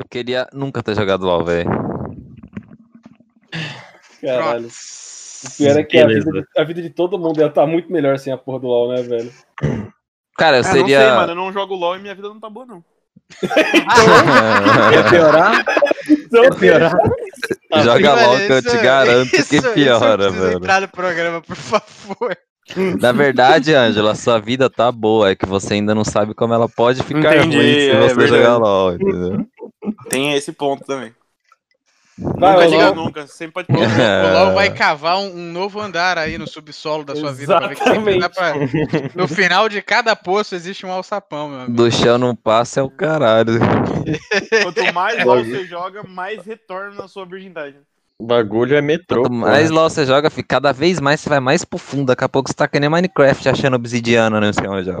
Eu queria nunca ter jogado LOL, velho. Caralho. O pior é que a vida, de, a vida, de, todo mundo ia estar tá muito melhor sem a porra do LoL, né, velho? Cara, eu seria. Não sei, mano, eu não jogo LoL e minha vida não tá boa, não. Quer piorar? Quer piorar? Joga LOL que eu te garanto isso, que piora, isso velho. entrar no programa, por favor. Na verdade, Ângela, sua vida tá boa, é que você ainda não sabe como ela pode ficar Entendi, ruim se é você verdade. jogar LOL, entendeu? Tem esse ponto também. Vai, nunca diga nunca, sempre pode O, pôr. o LoL vai cavar um, um novo andar aí no subsolo da sua vida. Pra ver que pra- No final de cada poço existe um alçapão, meu amigo. Do chão não passa é o caralho. Quanto mais LoL você joga, mais retorna na sua virgindade. O bagulho é metrô. Quanto mais LOL você joga, fica cada vez mais você vai mais pro fundo. Daqui a pouco você tá que nem Minecraft achando obsidiana, não sei onde. ó.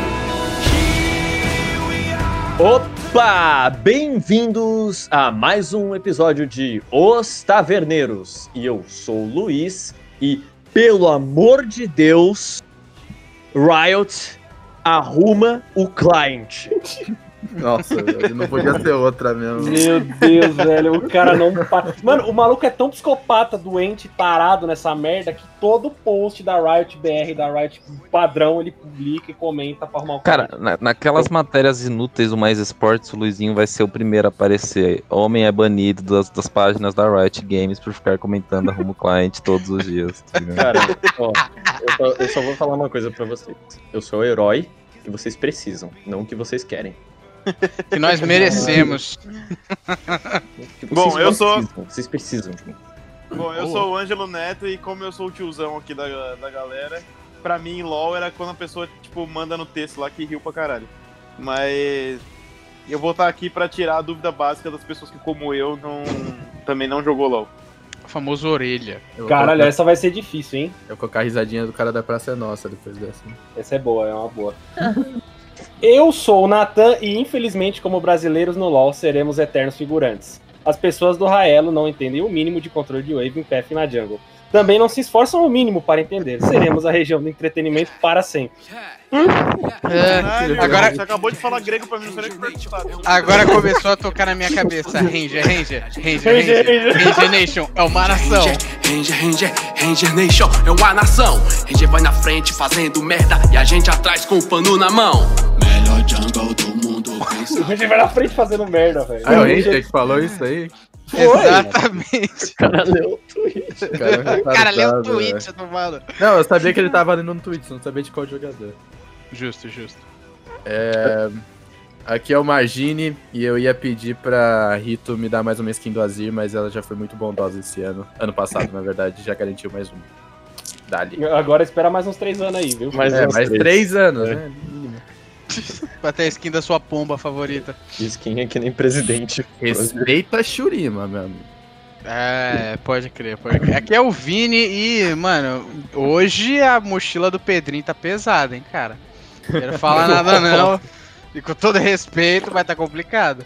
Opa! Bem-vindos a mais um episódio de Os Taverneiros. E eu sou o Luiz e, pelo amor de Deus, Riot arruma o client. Nossa, velho, não podia ser outra mesmo. Meu Deus, velho, o cara não para. Mano, o maluco é tão psicopata, doente, parado nessa merda que todo post da Riot BR, da Riot padrão, ele publica e comenta pra arrumar o Cara, na- naquelas matérias inúteis do Mais Esportes, o Luizinho vai ser o primeiro a aparecer. Homem é banido das, das páginas da Riot Games por ficar comentando arruma o cliente todos os dias. tá? Cara, ó, eu, só, eu só vou falar uma coisa pra vocês. Eu sou o herói que vocês precisam, não o que vocês querem. Que nós merecemos. Bom, eu sou- precisam, Vocês precisam. Bom, eu sou o Ângelo Neto e como eu sou o tiozão aqui da, da galera, pra mim LOL era quando a pessoa, tipo, manda no texto lá que riu pra caralho. Mas eu vou estar aqui pra tirar a dúvida básica das pessoas que, como eu, não, também não jogou LOL. O famoso orelha. Eu Caralho, colocar- essa vai ser difícil, hein? Eu vou colocar a risadinha do cara da Praça é Nossa depois dessa. Essa é boa, é uma boa. Eu sou o Natan e, infelizmente, como brasileiros no LoL, seremos eternos figurantes. As pessoas do Raelo não entendem o mínimo de controle de wave em PF na jungle. Também não se esforçam o mínimo para entender. Seremos a região do entretenimento para sempre. É, Caralho, agora, você acabou de falar grego pra mim, não sei nem o agora começou a tocar na minha cabeça. Ranger, Ranger, Ranger, Ranger, Ranger. Ranger Nation é uma nação. Ranger, Ranger, Ranger Nation é uma nação. Ranger vai na frente fazendo merda e a gente atrás com o pano na mão. Melhor jungle do mundo. A gente vai na frente fazendo merda, velho. Ah, é o Ranger que falou isso aí? Exatamente. O cara leu o tweet. O cara, é Cara, lê o tweet, tá falando. Não, eu sabia que ele tava lendo no tweet, não sabia de qual jogador. Justo, justo. É, Aqui é o Margine e eu ia pedir pra Rito me dar mais uma skin do Azir, mas ela já foi muito bondosa esse ano. Ano passado, na verdade, já garantiu mais um. Dali. Agora espera mais uns três anos aí, viu? Mas É, uns mais três. três anos, É. né? Ter a skin da sua pomba favorita. Skin é que nem presidente. Respeita a Shurima, meu amigo. É, pode crer, pode crer. Aqui é o Vini e, mano, hoje a mochila do Pedrinho tá pesada, hein, cara. Não quero falar nada não. E com todo respeito, vai tá complicado.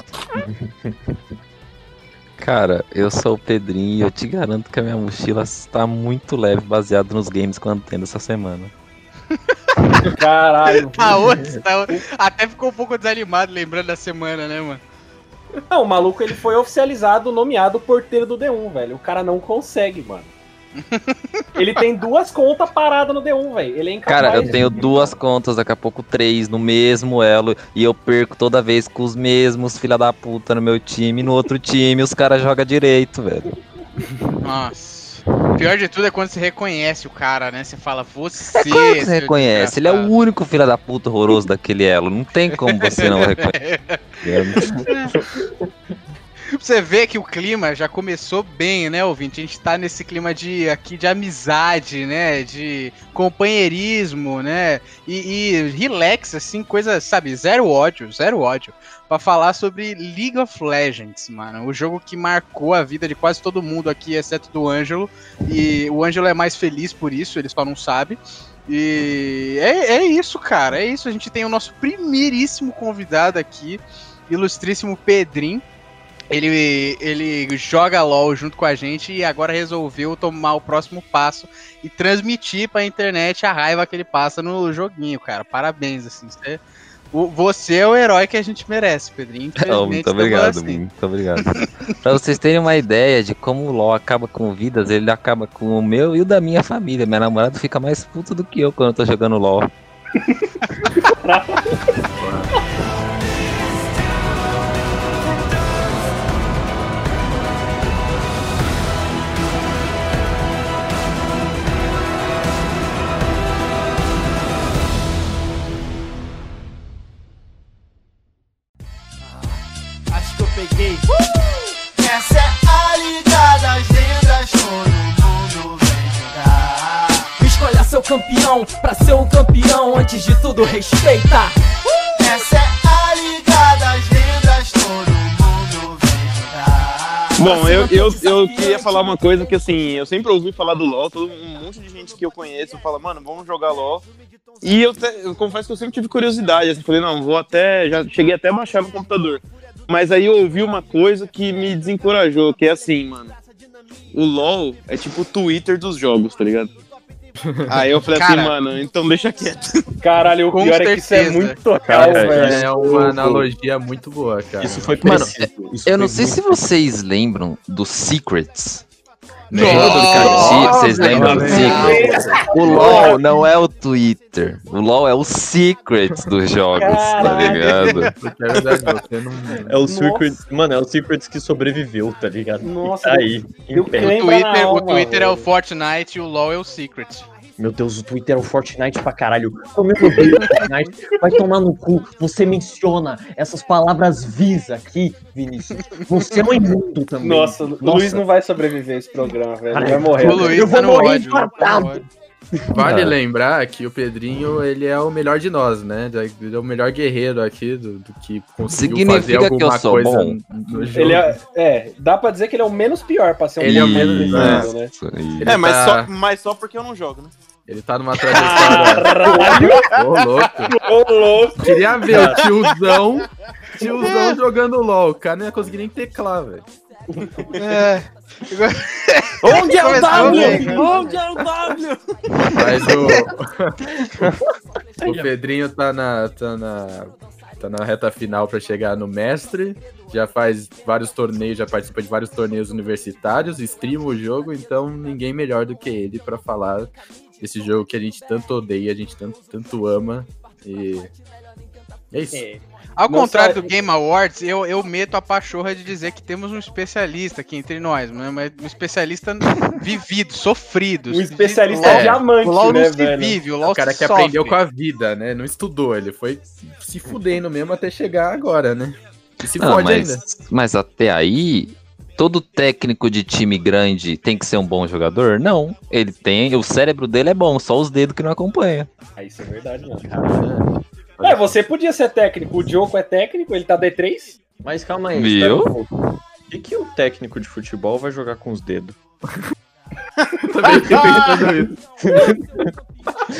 Cara, eu sou o Pedrinho e eu te garanto que a minha mochila está muito leve, baseado nos games que eu ando tendo essa semana. Caralho. Tá hoje, tá. Até ficou um pouco desanimado lembrando da semana, né, mano? Não, o maluco ele foi oficializado, nomeado porteiro do D1, velho. O cara não consegue, mano. Ele tem duas contas paradas no D1, velho. Ele é incapaz. Cara, eu de- tenho duas contas, daqui a pouco três, no mesmo elo, e eu perco toda vez com os mesmos filha da puta no meu time, no outro time, os caras jogam direito, velho. Nossa. O pior de tudo é quando você reconhece o cara, né? Você fala, você. É claro que você reconhece, ele é o único filho da puta horroroso daquele elo, não tem como você não reconhecer. Você ver que o clima já começou bem, né, ouvinte? A gente tá nesse clima de aqui de amizade, né? De companheirismo, né? E, e relax, assim, coisa, sabe, zero ódio, zero ódio. Pra falar sobre League of Legends, mano. O jogo que marcou a vida de quase todo mundo aqui, exceto do Ângelo. E o Ângelo é mais feliz por isso, ele só não sabe. E é, é isso, cara. É isso. A gente tem o nosso primeiríssimo convidado aqui, ilustríssimo Pedrinho. Ele, ele joga LOL junto com a gente e agora resolveu tomar o próximo passo e transmitir pra internet a raiva que ele passa no joguinho, cara. Parabéns, assim. Você, o- você é o herói que a gente merece, Pedrinho. Infelizmente, muito obrigado, assim. muito obrigado. pra vocês terem uma ideia de como o LoL acaba com vidas, ele acaba com o meu e o da minha família. Minha namorada fica mais puta do que eu quando eu tô jogando LoL. Peguei. Essa é a liga das lendas, todo mundo vem jogar. Escolha seu campeão, pra ser um campeão, antes de tudo respeita. Essa é a liga das lendas, todo mundo vem jogar. Bom, eu, eu, eu queria falar uma coisa que assim, eu sempre ouvi falar do LoL, todo um monte de gente que eu conheço fala, mano, vamos jogar LoL. E eu, te- eu confesso que eu sempre tive curiosidade, assim, falei, não, vou até, já cheguei até a baixar no computador. Mas aí eu ouvi uma coisa que me desencorajou, que é assim, mano, o LoL é tipo o Twitter dos jogos, tá ligado? Aí eu falei Cara. assim, mano, então deixa quieto. Caralho, o Com pior é que isso é certeza. muito real, Cara, velho. é uma analogia muito boa, cara. Isso foi Mano, preciso. isso Eu foi não sei muito se vocês lembram dos Secrets. Nossa, Vocês lembram do. Secrets? O LoL não é o Twitter. O LoL é o Secrets dos jogos, tá ligado? É verdade, você não. É o Nossa. Secrets, mano, é o Secrets que sobreviveu, tá ligado? Nossa, E tá aí. O Twitter, o Twitter é o. Fortnite e o LoL é o Secret. Meu Deus, o Twitter é o Fortnite pra caralho. Como eu odeio o Fortnite. Vai tomar no cu. Você menciona essas palavras vis aqui, Vinícius. Você é um imundo também. Nossa, o Luiz não vai sobreviver a esse programa, velho. Ele vai morrer. O Luiz eu vou tá morrer ódio, tá ódio. Vale Ah. lembrar que o Pedrinho, ele é o melhor de nós, né? Ele é o melhor guerreiro aqui do, do que conseguiu Significa fazer que eu alguma sou coisa bom? no jogo. Ele é, é, dá pra dizer que ele é o menos pior pra ser um Ele é o menos- é. mundo, né? Aí. Ele É, mas, tá- só, mas só porque eu não jogo, né? Ele tá numa trajetória. Caralho, Ô, louco. ô louco. Queria ver o tiozão. Tiozão jogando LOL. O cara não ia conseguir nem teclar, velho. É. Onde é o W? Onde é o W? Mas o. o Pedrinho tá na, tá na. Tá na reta final pra chegar no mestre. Já faz vários torneios, já participa de vários torneios universitários, streama o jogo, então ninguém melhor do que ele pra falar desse jogo que a gente tanto odeia, a gente tanto, tanto ama. E. É isso. É. Ao Não contrário só- do Game Awards, eu, eu meto a pachorra de dizer que temos um especialista aqui entre nós, né? mas um especialista vivido, sofrido. Um especialista é diamante, o LOL né, não se velho? vive, o LOL O cara se que sofre. aprendeu com a vida, né? Não estudou, ele foi se fudendo mesmo até chegar agora, né? E se Não, fode ainda. mas, mas até aí, todo técnico de time grande tem que ser um bom jogador? Não. Ele tem. O cérebro dele é bom, só os dedos que não acompanham. Ah, isso é verdade, mano. É, você podia ser técnico. O Diogo é técnico, ele tá D3. Mas calma aí. Viu? pouco. O que, que o técnico de futebol vai jogar com os dedos? Também.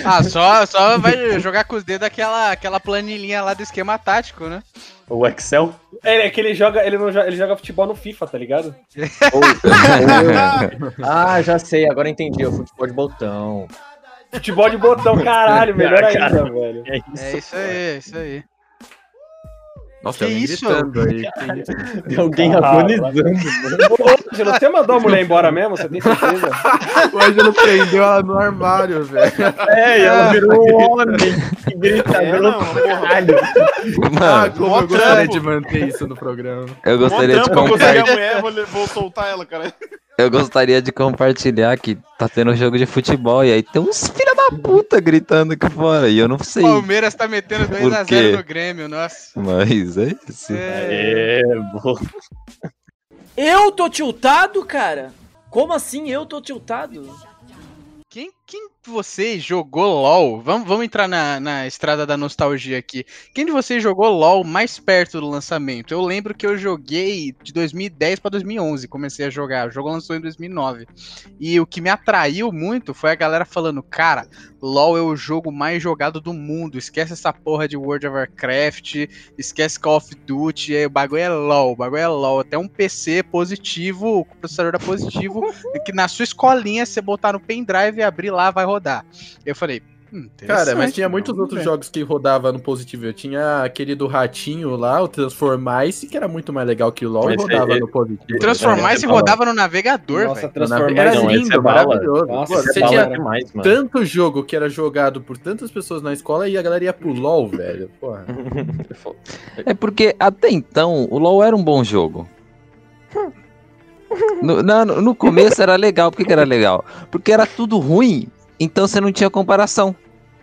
Ah, só, só vai jogar com os dedos aquela, aquela planilhinha lá do esquema tático, né? O Excel? É, é que ele joga, ele não joga, ele joga futebol no FIFA, tá ligado? Ah, já sei, agora entendi. É o futebol de botão. Futebol de botão, caralho, melhor ainda, velho. É isso. É isso aí, é isso aí. Nossa, Que tem alguém isso? gritando aí. que? Tem alguém Ah, agonizando. Ângelo, você mandou a mulher embora mesmo? Você tem certeza? O Ângelo prendeu ela no armário, velho. É, e ela virou um homem que grita É, pelo caralho. Ah, Mano, como mó eu gostaria trampo. de manter isso no programa. eu gostaria de vou, le- vou soltar ela, cara. Eu gostaria de compartilhar que tá tendo um jogo de futebol e aí tem uns filha da puta gritando aqui fora. E eu não sei. Palmeiras tá metendo Por 2x0 quê? no Grêmio, nossa. Mas é isso. É, É. Eu tô tiltado, cara? Como assim eu tô tiltado? Quem, quem vocês jogou LOL? Vamos, vamos entrar na, na estrada da nostalgia aqui. Quem de vocês jogou LOL mais perto do lançamento? Eu lembro que eu joguei de 2010 para 2011, comecei a jogar. O jogo lançou em 2009. E o que me atraiu muito foi a galera falando: Cara, LOL é o jogo mais jogado do mundo. Esquece essa porra de World of Warcraft, esquece Call of Duty. é, O bagulho é LOL, o bagulho é LOL. Até um PC positivo, o processador da positivo, que na sua escolinha você botar no pendrive e abrir lá, vai rodar. Eu falei. hum, Cara, mas tinha muitos outros ver. jogos que rodava no positivo. Eu tinha aquele do ratinho lá, o Transformice, que era muito mais legal que o LoL e rodava é- no positivo. Transformar É, se é rodava no navegador, Nossa, velho. transformar Era esse lindo, é maravilhoso. Nossa, Pô, esse você é tinha demais, mano. tanto jogo que era jogado por tantas pessoas na escola e a galera ia pro LoL, velho. Porra. É porque até então o LoL era um bom jogo. No, na- no começo era legal. Por que, que era legal? Porque era tudo ruim, então você não tinha comparação.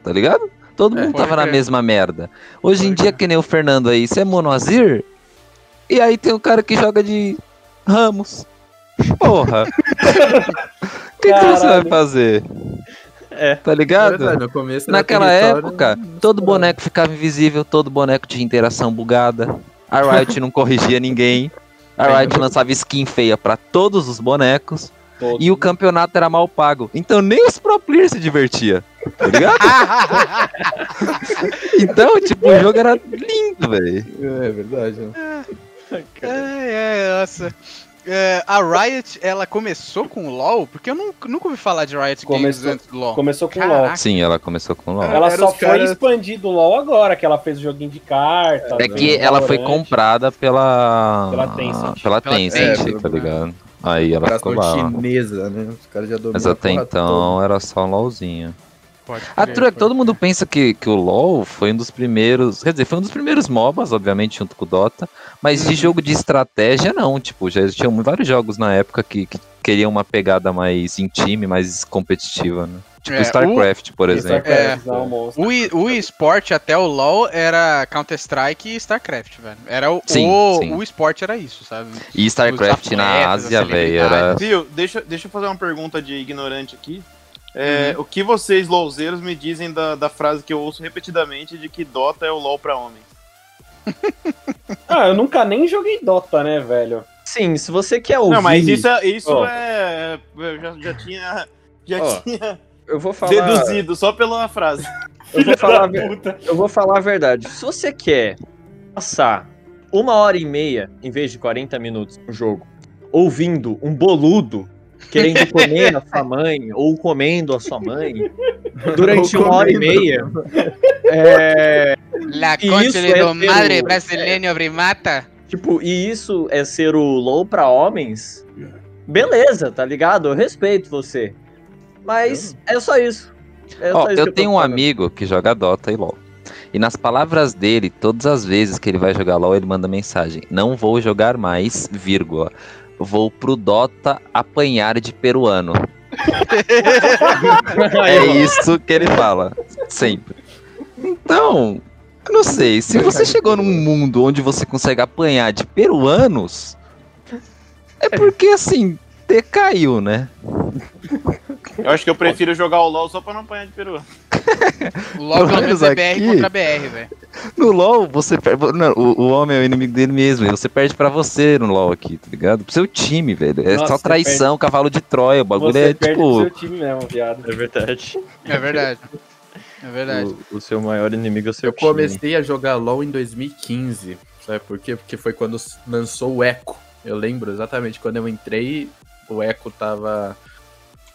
Tá ligado? Todo É, mundo tava na crer. mesma merda. Hoje em Pode dia, que nem o Fernando aí, você é monoazir, e aí tem um cara que joga de Ramos. Porra! O que, que você vai fazer? É. Tá ligado? Verdade, era Naquela época, não todo boneco ficava invisível, todo boneco tinha interação bugada. A Riot não corrigia ninguém. A Riot lançava skin feia pra todos os bonecos. Todos. E o campeonato era mal pago. Então nem os pro players se divertia. Tá ligado? então, tipo, o jogo era lindo, velho. É verdade. né? Ai, ai, nossa. É, a Riot, ela começou com o LoL? Porque eu nunca, nunca ouvi falar de Riot Games Começou- antes do LoL. Começou com o Caraca. LoL. Sim, ela começou com o LoL. Ela Era só foi caras- expandir do LoL agora, que ela fez o joguinho de cartas. É que né, ela foi comprada pela. Pela Tencent. Pela Pela Tencent, Tencent. tá ligado? Aí ela ficou lá. chinesa, né? Os caras já dominam Mas a até então era só um LOLzinho. Pode A crer, tru- pode todo mundo pensa que, que o LoL foi um dos primeiros. Quer dizer, foi um dos primeiros MOBAs, obviamente, junto com o Dota. Mas Uhum. de jogo de estratégia, não. Tipo, já tinham vários jogos na época que, que queriam uma pegada mais em time, mais competitiva, né? Tipo É, StarCraft, por Isso é exemplo. Starcraft, não, monstro. O, o esporte até o LoL era Counter-Strike e StarCraft, velho. Era o, Sim, o, sim. o esporte era isso, sabe? E StarCraft na Ásia, velho, era. Viu, deixa, deixa eu fazer uma pergunta de ignorante aqui. É, O que vocês, louzeiros, me dizem da, da frase que eu ouço repetidamente de que Dota é o LoL pra homens? Ah, eu nunca nem joguei Dota, né, velho? Sim, se você quer ouvir. Não, mas isso, é, isso Ó. é. Eu já, já tinha. Já Ó, tinha Eu vou falar. deduzido só pela frase. Eu vou falar, a ver- Puta. eu vou falar a verdade. Se você quer passar uma hora e meia, em vez de 40 minutos no jogo, ouvindo um boludo querendo comer a sua mãe, ou comendo a sua mãe, durante Ou uma hora e meia. É, La E concha de é madre o- brasileño primata. tipo, e isso é ser o low pra homens? Beleza, tá ligado? Eu respeito você. Mas é só isso. É Ó, só isso eu tenho tô um amigo que joga Dota e LoL. E nas palavras dele, todas as vezes que ele vai jogar LoL, ele manda mensagem: Não vou jogar mais, vírgula. Vou pro Dota apanhar de peruano. é isso que ele fala. Sempre. Então, eu não sei. Se você chegou num mundo onde você consegue apanhar de peruanos, é porque assim, decaiu, né? Eu acho que eu prefiro jogar o LoL só pra não apanhar de peru. O LoL pelo menos é BR aqui- contra BR, velho. No LoL, você perde. Não, o, o homem é o inimigo dele mesmo. E você perde pra você no LoL aqui, tá ligado? Pro seu time, velho. É Nossa, só traição, cavalo de Troia. O bagulho Você é perde pro seu tipo. time mesmo, viado. É verdade. É verdade. É verdade. O, o seu maior inimigo é o seu Eu time. comecei a jogar LoL em 2015. Sabe por quê? Porque foi quando lançou o Echo. Eu lembro exatamente quando eu entrei, o Echo tava.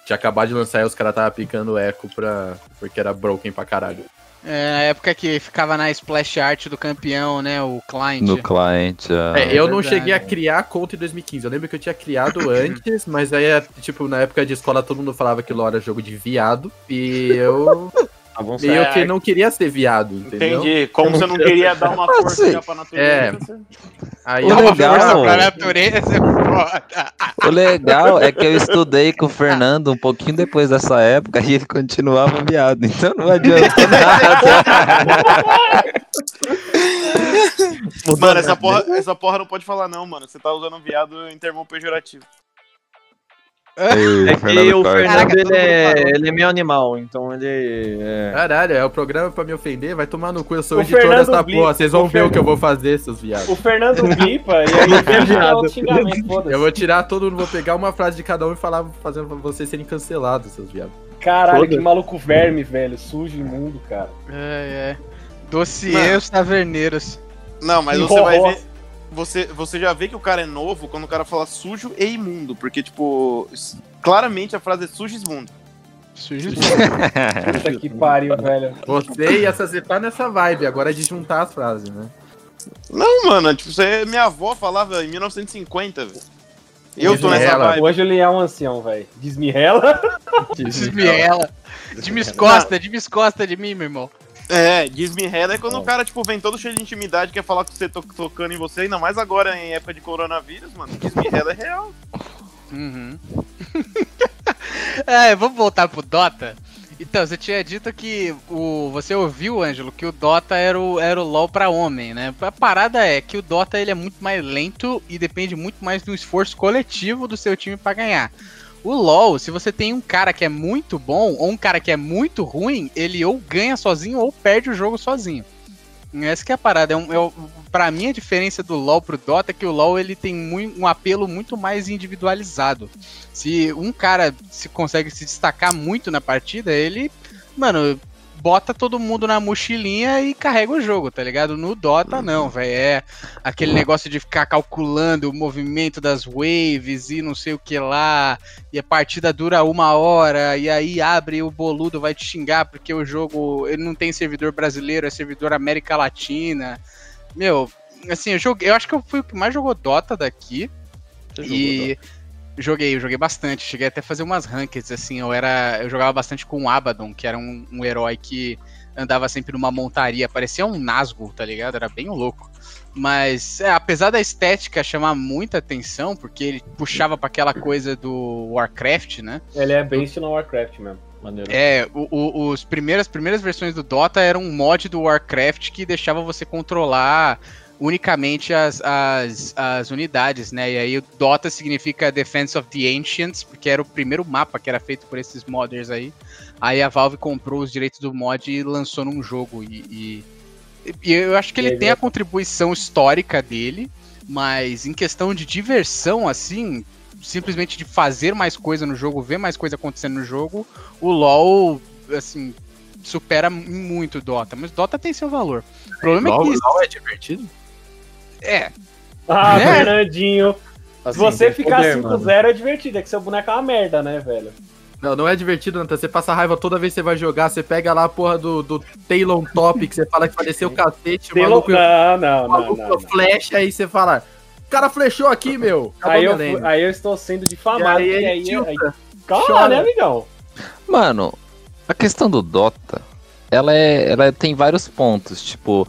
Tinha acabado de lançar e os caras tava picando o Echo pra. porque era broken pra caralho. É a época que ficava na splash art do campeão, né? O client. No client. ah. É, eu não verdade. cheguei a criar conta em 2015. Eu lembro que eu tinha criado antes, mas aí, é, tipo, na época de escola todo mundo falava que LoL era jogo de viado. E eu. Tá bom, e eu que não queria ser viado, entendeu? Entendi. Como você não queria dar uma Ah, força sim. já pra natureza. É. você- Aí O legal- força pra natureza, é foda. O legal é que eu estudei com o Fernando um pouquinho depois dessa época e ele continuava viado. Então não adianta nada. Mano, essa porra, essa porra não pode falar não, mano. Você tá usando viado em termo pejorativo. É que Fernando o. Fernando ele, é, ele é meio animal, então ele. É... Caralho, é o programa pra me ofender? Vai tomar no cu, eu sou O editor Fernando dessa porra. Vocês vão o ver o que eu Fernando- vou fazer, seus viados. O Fernando bipa e aí Eu foda-se. vou tirar todo mundo, vou pegar uma frase de cada um e falar, fazendo pra vocês serem cancelados, seus viados. Caralho, que maluco verme, velho. Sujo, imundo, cara. É, é. Dossiês taverneiros. Não, mas você vai ver. Você, você já vê que o cara é novo quando o cara fala sujo e imundo. Porque, tipo, claramente a frase é sujo e imundo. Sujo. Puta que pariu, velho. Você ia você tá nessa vibe, agora é de juntar as frases, né? Não, mano, tipo, você, minha avó falava em 1950, velho. Eu tô nessa vibe. Hoje ele é um ancião, velho. Desmirrela. Desmiela. Descosta, descosta de mim, meu irmão. É, desmirrela é quando o cara, tipo, vem todo cheio de intimidade, quer falar com você to- tocando em você, ainda mais agora em época de coronavírus, mano. Desmirrela é real. Uhum. é, vamos voltar pro Dota. Então, você tinha dito que o. Você ouviu, Ângelo, que o Dota era o, era o LoL pra homem, né? A parada é que o Dota ele é muito mais lento e depende muito mais do esforço coletivo do seu time pra ganhar. O LoL, se você tem um cara que é muito bom ou um cara que é muito ruim, ele ou ganha sozinho ou perde o jogo sozinho. Essa que é a parada. É um, é, o- pra mim, a diferença do LoL pro Dota é que o LoL ele tem mui- um apelo muito mais individualizado. Se um cara se consegue se destacar muito na partida, ele, mano, bota todo mundo na mochilinha e carrega o jogo, tá ligado? No Dota, não, velho. É aquele negócio de ficar calculando o movimento das waves e não sei o que lá. E a partida dura uma hora, e aí abre o boludo, vai te xingar porque o jogo ele não tem servidor brasileiro, é servidor América Latina. Meu, assim, eu joguei. Eu acho que eu fui o que mais jogou Dota daqui. E joguei, eu joguei bastante. Cheguei até a fazer umas rankeds, assim. Eu era. Eu jogava bastante com o Abaddon, que era um, um herói que andava sempre numa montaria. Parecia um Nazgûl, tá ligado? Era bem louco. Mas, é, apesar da estética chamar muita atenção, porque ele puxava pra aquela coisa do Warcraft, né? Ele é based no Warcraft mesmo. Maneiro. É, o, o- os primeiras, as primeiras versões do Dota eram um mod do Warcraft que deixava você controlar unicamente as, as, as unidades, né? E aí o Dota significa Defense of the Ancients, porque era o primeiro mapa que era feito por esses modders aí. Aí a Valve comprou os direitos do mod e lançou num jogo. E, e- e eu acho que ele aí tem a contribuição histórica dele, mas em questão de diversão, assim, simplesmente de fazer mais coisa no jogo, ver mais coisa acontecendo no jogo, o LoL, assim, supera muito o Dota. Mas Dota tem seu valor. O problema LOL, é que. LOL é divertido? É, Ah, Né? Fernandinho. Se Assim, você tem ficar poder, mano. 5-0 é divertido, é que seu boneco é uma merda, né, velho? Não, não é divertido, Nathan. Você passa raiva toda vez que você vai jogar. Você pega lá a porra do, do Talon Top, que você fala que pareceu o cacete, o Tem maluco, Não, não, o não, maluco não. não. flecha, aí você fala, o cara flechou aqui, meu. Aí eu, aí eu estou sendo difamado. E aí e aí, tilta. aí- Calma, né, amigão? Mano, a questão do Dota, ela é, ela tem vários pontos, tipo,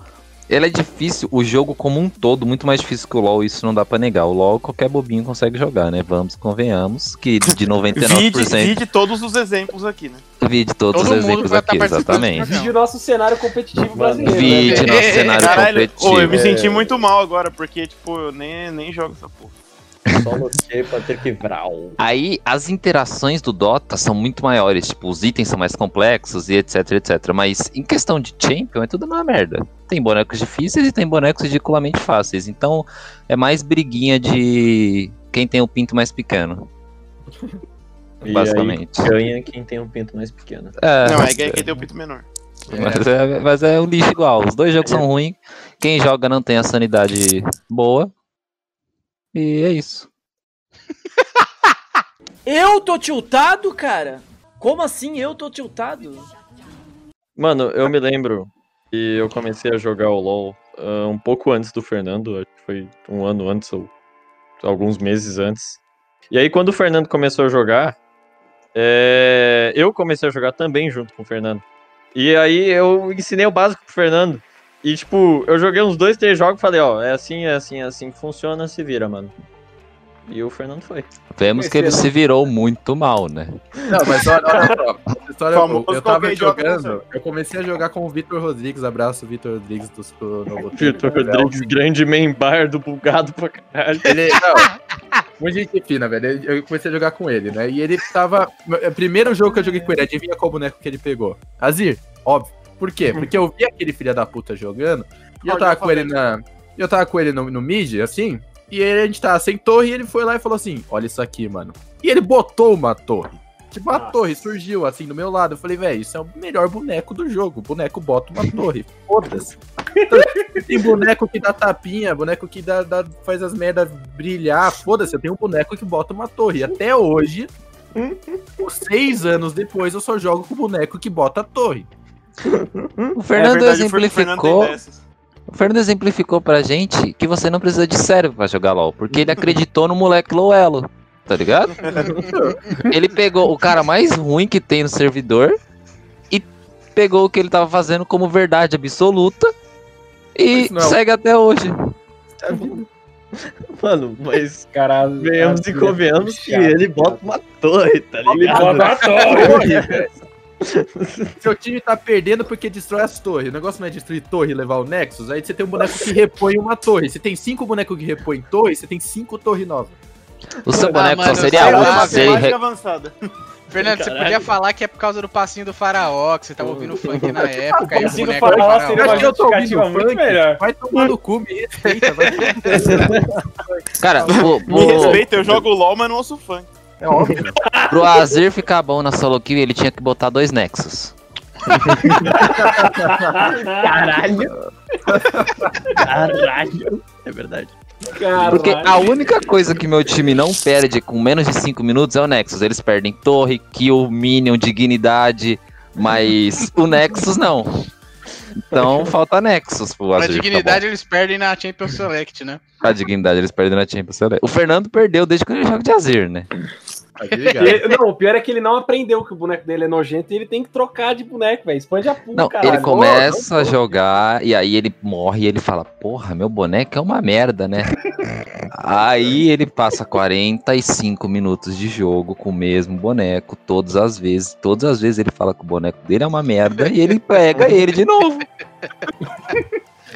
ele é difícil, o jogo como um todo, muito mais difícil que o LoL, isso não dá pra negar. O LoL qualquer bobinho consegue jogar, né? Vamos, convenhamos, que de Vide, 99% vide todos os exemplos aqui, né? vide todos Todo os exemplos tá aqui, participando exatamente. Não. Vídeo nosso cenário competitivo brasileiro. Vide né, nosso cenário Caralho, competitivo. ô, eu me senti muito mal agora, porque, tipo, eu nem, nem jogo essa porra. Só no que pra ter que vral. Aí as interações do Dota são muito maiores, tipo, os itens são mais complexos e etc, etc. Mas em questão de Champion é tudo uma merda. Tem bonecos difíceis e tem bonecos ridiculamente fáceis. Então é mais briguinha de quem tem o pinto mais pequeno. E Basicamente. aí ganha quem tem um pinto mais pequeno. É, Não, é que quem tem o pinto menor. mas, é, mas é um lixo igual. Os dois jogos são ruins. Quem joga não tem a sanidade boa. E é isso. Eu tô tiltado, cara? Como assim eu tô tiltado? Mano, eu me lembro que eu comecei a jogar o LoL ah, um pouco antes do Fernando, acho que foi um ano antes ou alguns meses antes. E aí, quando o Fernando começou a jogar, é, eu comecei a jogar também junto com o Fernando. E aí eu ensinei o básico pro Fernando. E, tipo, eu joguei uns dois, três jogos e falei, ó, é assim, é assim, é assim que funciona, se vira, mano. E o Fernando foi. Vemos que ele se virou muito mal, né? Não, mas olha, olha só. história, eu, tava jogando, eu comecei a jogar com o Vitor Rodrigues. Abraço, Vitor Rodrigues do, Novo Vitor Tempo. Rodrigues, grande membar do bugado pra caralho. Ele, não, muito gente fina, velho. Eu comecei a jogar com ele, né? E ele tava. O primeiro jogo que eu joguei com ele, adivinha qual boneco que ele pegou? Azir, óbvio. Por quê? Porque eu vi aquele filho da puta jogando e eu tava com ele na. Eu tava com ele no, no mid, assim, e ele, a gente tava sem torre e ele foi lá e falou assim: Olha isso aqui, mano. E ele botou uma torre. Tipo, a torre surgiu assim do meu lado. Eu falei, velho, isso é o melhor boneco do jogo. O boneco bota uma torre. Foda-se. Tem boneco que dá tapinha, boneco que dá, dá- faz as merdas brilhar. Foda-se, eu tenho um boneco que bota uma torre. Até hoje, seis anos depois, eu só jogo com o boneco que bota a torre. O Fernando É verdade, exemplificou. O Fernando exemplificou pra gente que você não precisa de cérebro pra jogar LOL, porque ele acreditou no moleque low elo, tá ligado? ele pegou o cara mais ruim que tem no servidor e pegou o que ele tava fazendo como verdade absoluta e não. segue até hoje. Mano, mas Caralho. venhamos e convenhamos que ele bota uma torre, tá Ele ligado? bota uma torre. Seu time tá perdendo porque destrói as torres. O negócio não é destruir torre e levar o Nexus. Aí você tem um boneco que repõe uma torre. Você tem cinco bonecos que repõem torre, você tem cinco torres novas. O seu Ah, boneco mano, só seria sei lá, útil Matemática se ele re- avançada. Fernando, você Caralho. podia falar que é por causa do passinho do faraó, que você tava ouvindo funk na época. o Passinho do faraó seria uma eu tô ouvindo muito funk. melhor. Vai tomar no cu, me respeita. Vai... Cara, pro, Me pro, respeita, eu jogo LOL, mas não ouço funk. É óbvio. pro Azir ficar bom na solo kill, ele tinha que botar dois Nexus. Caralho! Caralho! É verdade. Porque a única coisa que meu time não perde com menos de 5 minutos é o Nexus. Eles perdem torre, kill, minion, dignidade, mas o Nexus não. Então falta Nexus pro Azir. ficar dignidade eles perdem na Champions Select, né? A dignidade eles perdem na Champions Select. O Fernando perdeu desde que ele joga de Azir, né? Ele- não, o pior é que ele não aprendeu que o boneco dele é nojento e ele tem que trocar de boneco, velho. Expande a puta, Não, caralho. ele começa a jogar e aí ele morre e ele fala: Porra, meu boneco é uma merda, né? aí ele passa 45 minutos de jogo com o mesmo boneco, todas as vezes. Todas as vezes ele fala que o boneco dele é uma merda e ele pega ele de novo.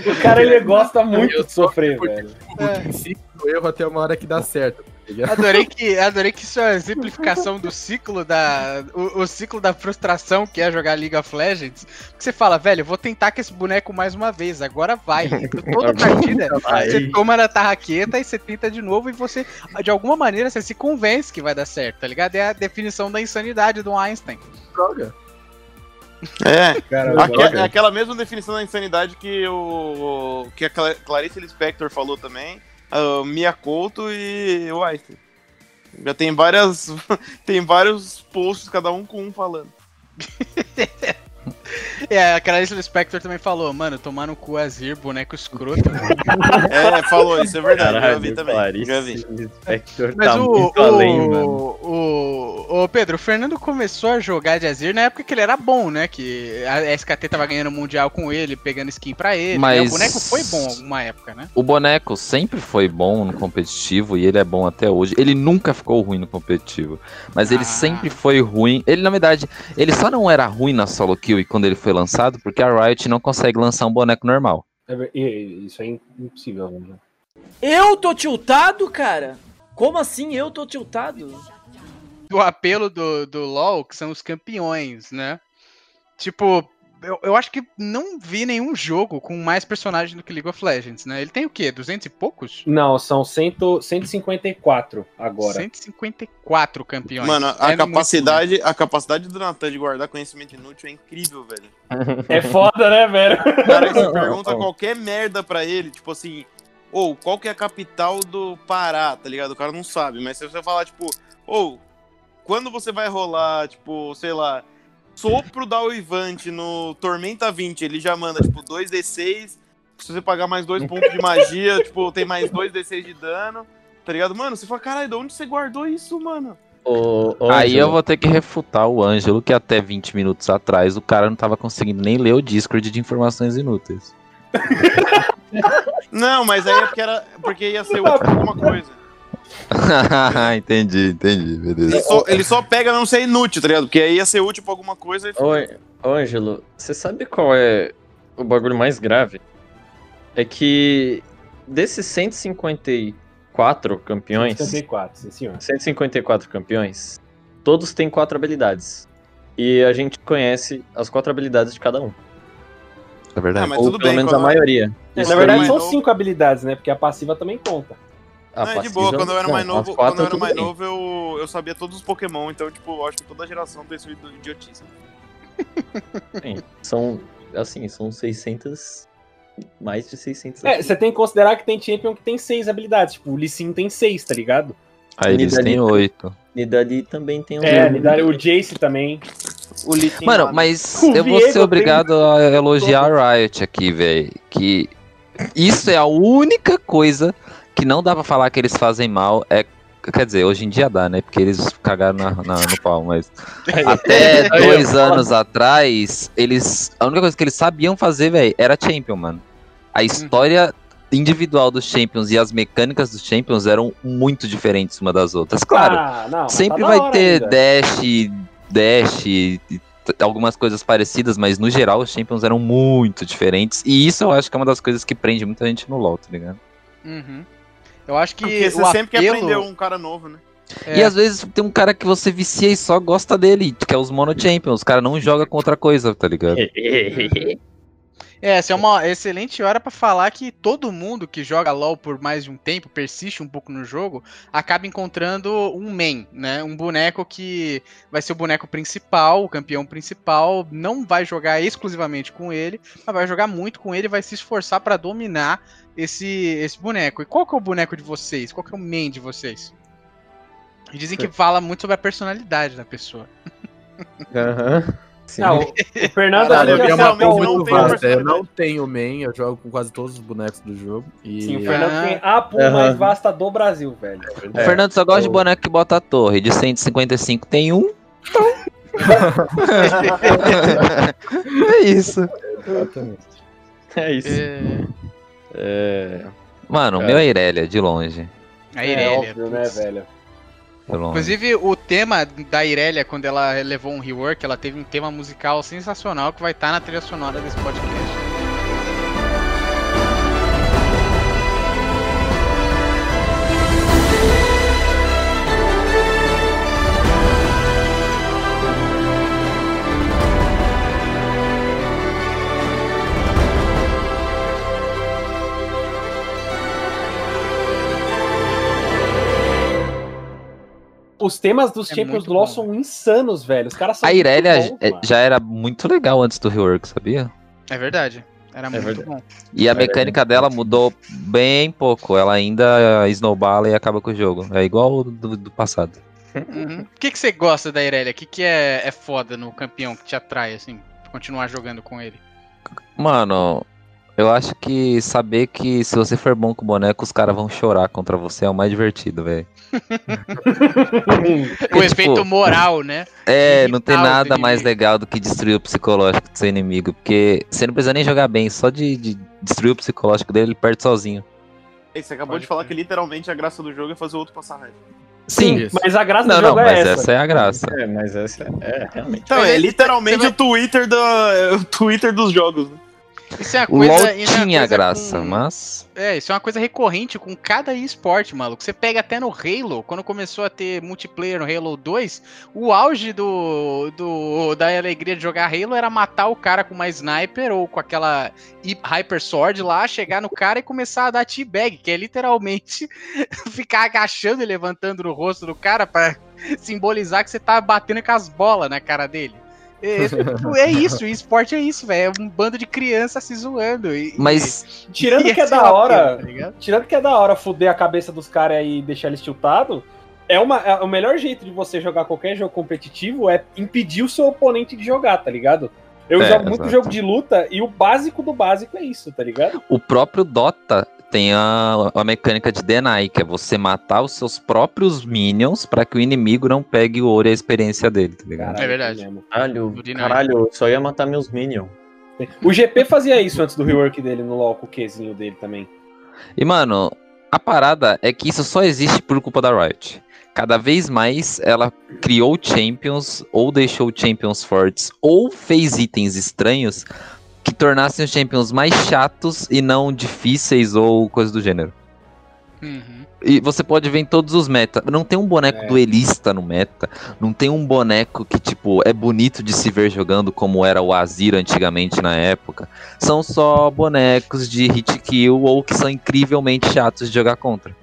O cara ele gosta muito de sofrer, velho. É. Erro até uma hora que dá certo. Adorei que, adorei que isso é a exemplificação do ciclo da. O, o ciclo da frustração que é jogar League of Legends. Que você fala, velho, eu vou tentar com esse boneco mais uma vez, agora vai. Toda partida vai. você toma na tarraqueta e você tenta de novo e você, de alguma maneira, você se convence que vai dar certo, tá ligado? É a definição da insanidade do Einstein. Droga. É, Cara, aque- droga. é aquela mesma definição da insanidade que o que a Cla- Clarice Lispector falou também, a Mia Couto e Einstein. Já tem várias tem vários posts cada um com um falando. É, a Clarice Lispector também falou, mano, tomar no cu Azir, boneco escroto. É, falou, isso é verdade, já vi Caralho, também. Clarice Já vi. Lispector Mas tá o, muito o, além, mano. o, o Pedro, o Fernando começou a jogar de Azir na época que ele era bom, né? Que a SKT tava ganhando o Mundial com ele, pegando skin pra ele. né? Mas- O boneco foi bom alguma época, né? O boneco sempre foi bom no competitivo e ele é bom até hoje. Ele nunca ficou ruim no competitivo, mas ele Ah. sempre foi ruim. Ele, na verdade, ele só não era ruim na solo kill e quando ele foi lançado porque a Riot não consegue lançar um boneco normal. É Isso é impossível, né? Eu tô tiltado, cara? Como assim eu tô tiltado? O apelo do, do LoL, que são os campeões, né? Tipo, eu, eu acho que não vi nenhum jogo com mais personagens do que League of Legends, né? Ele tem o quê? 200 e poucos? Não, são cento, 154 agora. 154 campeões. Mano, a É capacidade, a capacidade do Natan de guardar conhecimento inútil é incrível, velho. É foda, né, velho? Cara, você pergunta qualquer merda pra ele, tipo assim, ou qual que é a capital do Pará, tá ligado? O cara não sabe, mas se você falar, tipo, ou quando você vai rolar, tipo, sei lá, sopro da Uivante no Tormenta 20, ele já manda, tipo, 2d6, se você pagar mais dois pontos de magia, tipo, tem mais 2d6 de dano, tá ligado? Mano, você fala, caralho, de onde você guardou isso, mano? Ô, ô, Aí eu Ângelo, vou ter que refutar o Ângelo, que até 20 minutos atrás o cara não tava conseguindo nem ler o Discord de informações inúteis. Não, mas aí é porque, era, porque ia ser alguma coisa. entendi, entendi, Ele beleza. só, ele só pega não ser inútil, tá ligado? Porque aí ia ser útil pra alguma coisa e Oi, ô, Ângelo, você sabe qual é o bagulho mais grave? É que desses 154 campeões, 54, sim senhor. 154 campeões, todos têm quatro habilidades. E a gente conhece as quatro habilidades de cada um. É verdade. Ah, mas Ou tudo pelo bem, menos a maioria. É, na verdade são cinco habilidades, né? Porque a passiva também conta. A Não, é de boa, quando eu era não, mais as novo, quando eu era mais bem. novo, eu, eu sabia todos os Pokémon, então, tipo, eu acho que toda geração tem sido idiotice. Sim, são, assim, são 600... Mais de 600 É, você tem que considerar que tem champion que tem seis habilidades. Tipo, o Lee Sin tem seis, tá ligado? Aí eles Nidali- têm oito. Nidali também tem um... É, Nidari- o Jace também. O Lee Sin Mano, lá, né? mas O eu vou Viego ser obrigado a elogiar a Riot aqui, velho. Que isso é a única coisa que não dá pra falar que eles fazem mal. É, quer dizer, hoje em dia dá, né? Porque eles cagaram na, na- no pau, mas até Aí, dois anos atrás, eles. A única coisa que eles sabiam fazer, velho, era Champion, mano. A história individual dos Champions e as mecânicas dos Champions eram muito diferentes uma das outras. Claro, Ah, não, mas Sempre tá vai ter ainda. dash, dash, e algumas coisas parecidas, mas no geral os Champions eram muito diferentes. E isso eu acho que é uma das coisas que prende muita gente no LoL, tá ligado? Uhum. Eu acho que Porque você o sempre quer apelo... aprender um cara novo, né? É. E às vezes tem um cara que você vicia e só gosta dele, que é os Mono Champions. O cara não joga com outra coisa, tá ligado? É, essa é uma excelente hora pra falar que todo mundo que joga LoL por mais de um tempo, persiste um pouco no jogo, acaba encontrando um main, né? Um boneco que vai ser o boneco principal, o campeão principal, não vai jogar exclusivamente com ele, mas vai jogar muito com ele e vai se esforçar pra dominar esse, esse boneco. E qual que é o boneco de vocês? Qual que é o main de vocês? E dizem que fala muito sobre a personalidade da pessoa. Aham. Sim. Ah, o, Fernando Caralho, já é uma coisa não vasta. Eu não tenho main, eu jogo com quase todos os bonecos do jogo. E... Sim, o Fernando Ah. tem a pool mais vasta do Brasil, velho. O Fernando só gosta de o- boneco que bota a torre. De 155 tem um. é isso. Exatamente. É isso. É... É... Mano, o É. meu é Irelia, de longe. A é Irelia. óbvio, né, velho? Longe. Inclusive, o tema da Irelia, quando ela levou um rework, ela teve um tema musical sensacional que vai estar na trilha sonora desse podcast. Os temas dos É Champions do LoL bom, são insanos, velho. Os caras são A muito Irelia bons, é- já era muito legal antes do rework, sabia? É verdade. Era muito verdade. bom. E a mecânica dela mudou bem pouco. Ela ainda snowballa e acaba com o jogo. É igual o do, do passado. Uhum. O que, que você gosta da Irelia? O que, que é, é foda no campeão que te atrai, assim, continuar jogando com ele? Mano, eu acho que saber que se você for bom com o boneco, os caras vão chorar contra você é o mais divertido, velho. o tipo, efeito moral, né? É, não tem nada mais legal do que destruir o psicológico do seu inimigo. Porque você não precisa nem jogar bem, só de, de destruir o psicológico dele, ele perde sozinho. Ei, Você acabou Pode de falar crer. que literalmente a graça do jogo é fazer o outro passar raiva. Sim. Isso. Mas a graça Não, do não, jogo mas é essa. essa é a graça. É, mas essa é realmente. Então, é é- literalmente vai- o Twitter é o Twitter dos jogos. Né? Isso é uma coisa. LoL isso é uma tinha coisa graça, com- mas. É, isso é uma coisa recorrente com cada esporte, maluco. Você pega até no Halo, quando começou a ter multiplayer no Halo 2, o auge do, do da alegria de jogar Halo era matar o cara com uma sniper ou com aquela Hyper Sword lá, chegar no cara e começar a dar teabag, que é literalmente ficar agachando e levantando no rosto do cara pra simbolizar que você tá batendo com as bolas na cara dele. É, é isso, o esporte é isso, velho. É um bando de criança se zoando. E, Mas. Tirando e que é da uma hora. pena, tá? Tirando que é da hora fuder a cabeça dos caras aí e deixar eles tiltados, é, uma, é o melhor jeito de você jogar qualquer jogo competitivo é impedir o seu oponente de jogar, tá ligado? Eu É, jogo muito exato. jogo de luta e o básico do básico é isso, tá ligado? O próprio Dota tem a, a mecânica de deny, que é você matar os seus próprios minions pra que o inimigo não pegue o ouro e a experiência dele, tá ligado? É verdade. Caralho, caralho, eu só ia matar meus minions. O GP fazia isso antes do rework dele no LoL com o Qzinho dele também. E, mano, A parada é que isso só existe por culpa da Riot. Cada vez mais ela criou champions, ou deixou champions fortes, ou fez itens estranhos que tornassem os champions mais chatos e não difíceis ou coisa do gênero. Uhum. E você pode ver em todos os meta. Não tem um boneco É. duelista no meta. Não tem um boneco que, tipo, é bonito de se ver jogando como era o Azir antigamente na época. São só bonecos de hit kill ou que são incrivelmente chatos de jogar contra.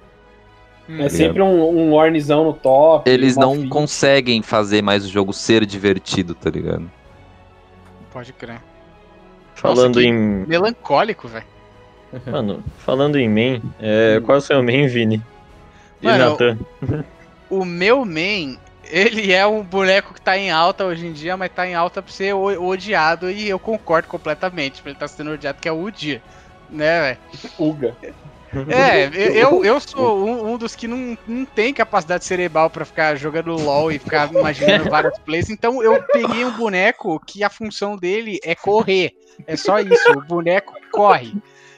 É sempre um, um Ornzão no top. Eles não conseguem fazer mais o jogo ser divertido, tá ligado? Pode crer. Falando que- em. Melancólico, velho. Mano, falando em main, é, qual é o seu main, Vini? E Mano, Nathan? O meu main, ele é um boneco que tá em alta hoje em dia, mas tá em alta pra ser odiado e eu concordo completamente. Ele tá sendo odiado, que é o Udia. Né, velho? Uga. É, eu, eu sou um, um dos que não, não tem capacidade cerebral pra ficar jogando LOL e ficar imaginando várias plays. Então eu peguei um boneco que a função dele é correr. É só isso, o boneco corre.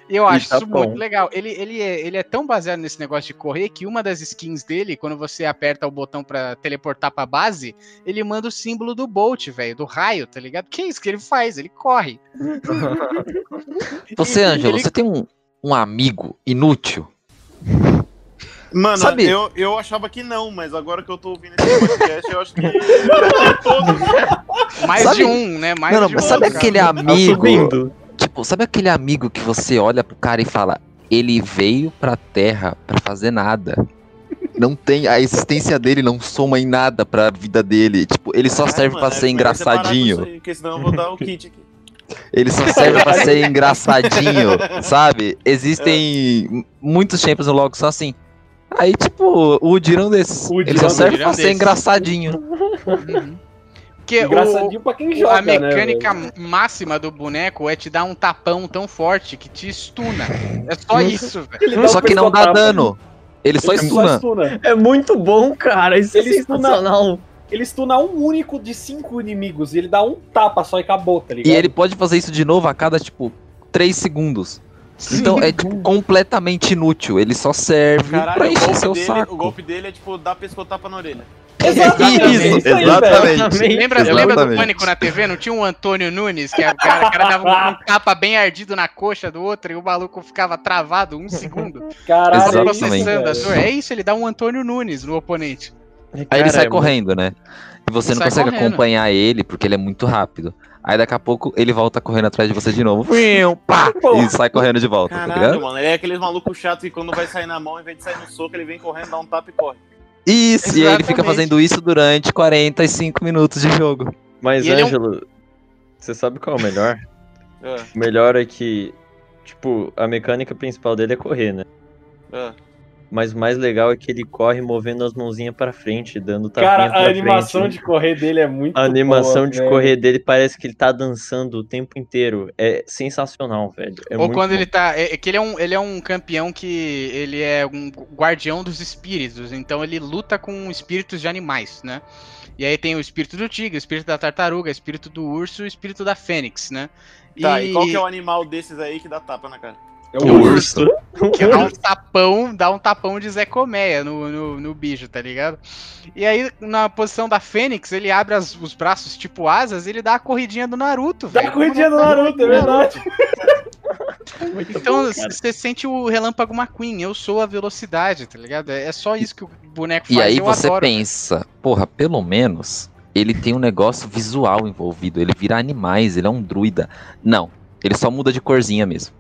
E eu acho tá isso bom. muito legal. Ele, ele, é, ele é tão baseado nesse negócio de correr que uma das skins dele, quando você aperta o botão pra teleportar pra base, ele manda o símbolo do Bolt, velho, do raio, tá ligado? Que é isso que ele faz? Ele corre. Você, Ângelo, ele- você tem um, um amigo inútil? Mano, Sabe- eu, eu achava que não, mas agora que eu tô ouvindo esse podcast, eu acho que. Mais Sabe- de um, né? Mais não, não, de mas um. sabe cara. aquele Tá amigo. subindo. Tipo, sabe aquele amigo que você olha pro cara e fala, ele veio pra terra pra fazer nada. Não tem, a existência dele não soma em nada pra vida dele. Tipo, ele só Ai, serve mano, pra ser engraçadinho. isso aí, Porque senão eu vou dar o kit aqui. Ele só serve pra ser engraçadinho, sabe? Existem muitos champions no LoL que são assim. Aí, tipo, o é um desses. O Ele só serve pra ser engraçadinho. Uhum. Porque o, Engraçadinho pra quem joga, a mecânica né? máxima do boneco é te dar um tapão tão forte que te stuna. É só isso, velho. Só que não dá dano. Ele só Ele só stuna. stuna. É muito bom, cara. Isso Ele é estuna- sensacional. Ele stuna um único de cinco inimigos e ele dá um tapa só e acabou, tá ligado? E ele pode fazer isso de novo a cada, tipo, 3 segundos. Então é, tipo, completamente inútil. Ele só serve Caralho, pra o encher golpe, seu dele, saco. o golpe dele é tipo dar pescotapa na orelha. Exatamente, Isso, isso aí, exatamente. velho. Lembra, lembra do Exatamente. Pânico na TV? Não tinha um Antônio Nunes, que o cara, cara dava um, um tapa bem ardido na coxa do outro e o maluco ficava travado um segundo, Caralho, Exatamente. processando a velho. dor. É isso, ele dá um Antônio Nunes no oponente. Aí ele sai correndo, né? E você Ele não consegue correndo. acompanhar ele porque ele é muito rápido. Aí daqui a pouco ele volta correndo atrás de você de novo. Pá, e sai correndo de volta, tá Caralho, ligado? mano, ele é aqueles malucos chatos que quando vai sair na mão, em vez de sair no soco, ele vem correndo, dá um tapa e corre. Isso, e aí ele fica Exatamente. fazendo isso durante 45 minutos de jogo. Mas, E ele é um- Ângelo, você sabe qual é o melhor? É, O melhor é que, tipo, a mecânica principal dele é correr, né? é. Mas o mais legal é que ele corre movendo as mãozinhas pra frente, dando tapinha Cara, pra a animação frente. de correr dele é muito A animação boa, de velho. correr dele parece que ele tá dançando o tempo inteiro. É sensacional, velho. É Ou muito quando bom. ele tá. É, é que ele é, um, ele é um campeão que ele é um guardião dos espíritos. Então ele luta com espíritos de animais, né? E aí tem o espírito do tigre, o espírito da tartaruga, o espírito do urso e o espírito da fênix, né? Tá, e qual que é o animal desses aí que dá tapa na cara? É O urso. que dá um tapão, dá um tapão de Zé Colmeia no, no, no bicho, tá ligado? E aí, na posição da Fênix, ele abre as- os braços tipo asas e ele dá a corridinha do Naruto, Dá velho. a corridinha do Naruto, é verdade. Então, você sente o Relâmpago McQueen, eu sou a velocidade, tá ligado? É é só isso que o boneco faz E aí eu você adoro. pensa, porra, pelo menos ele tem um negócio visual envolvido. Ele vira animais, ele é um druida. Não, ele só muda de corzinha mesmo.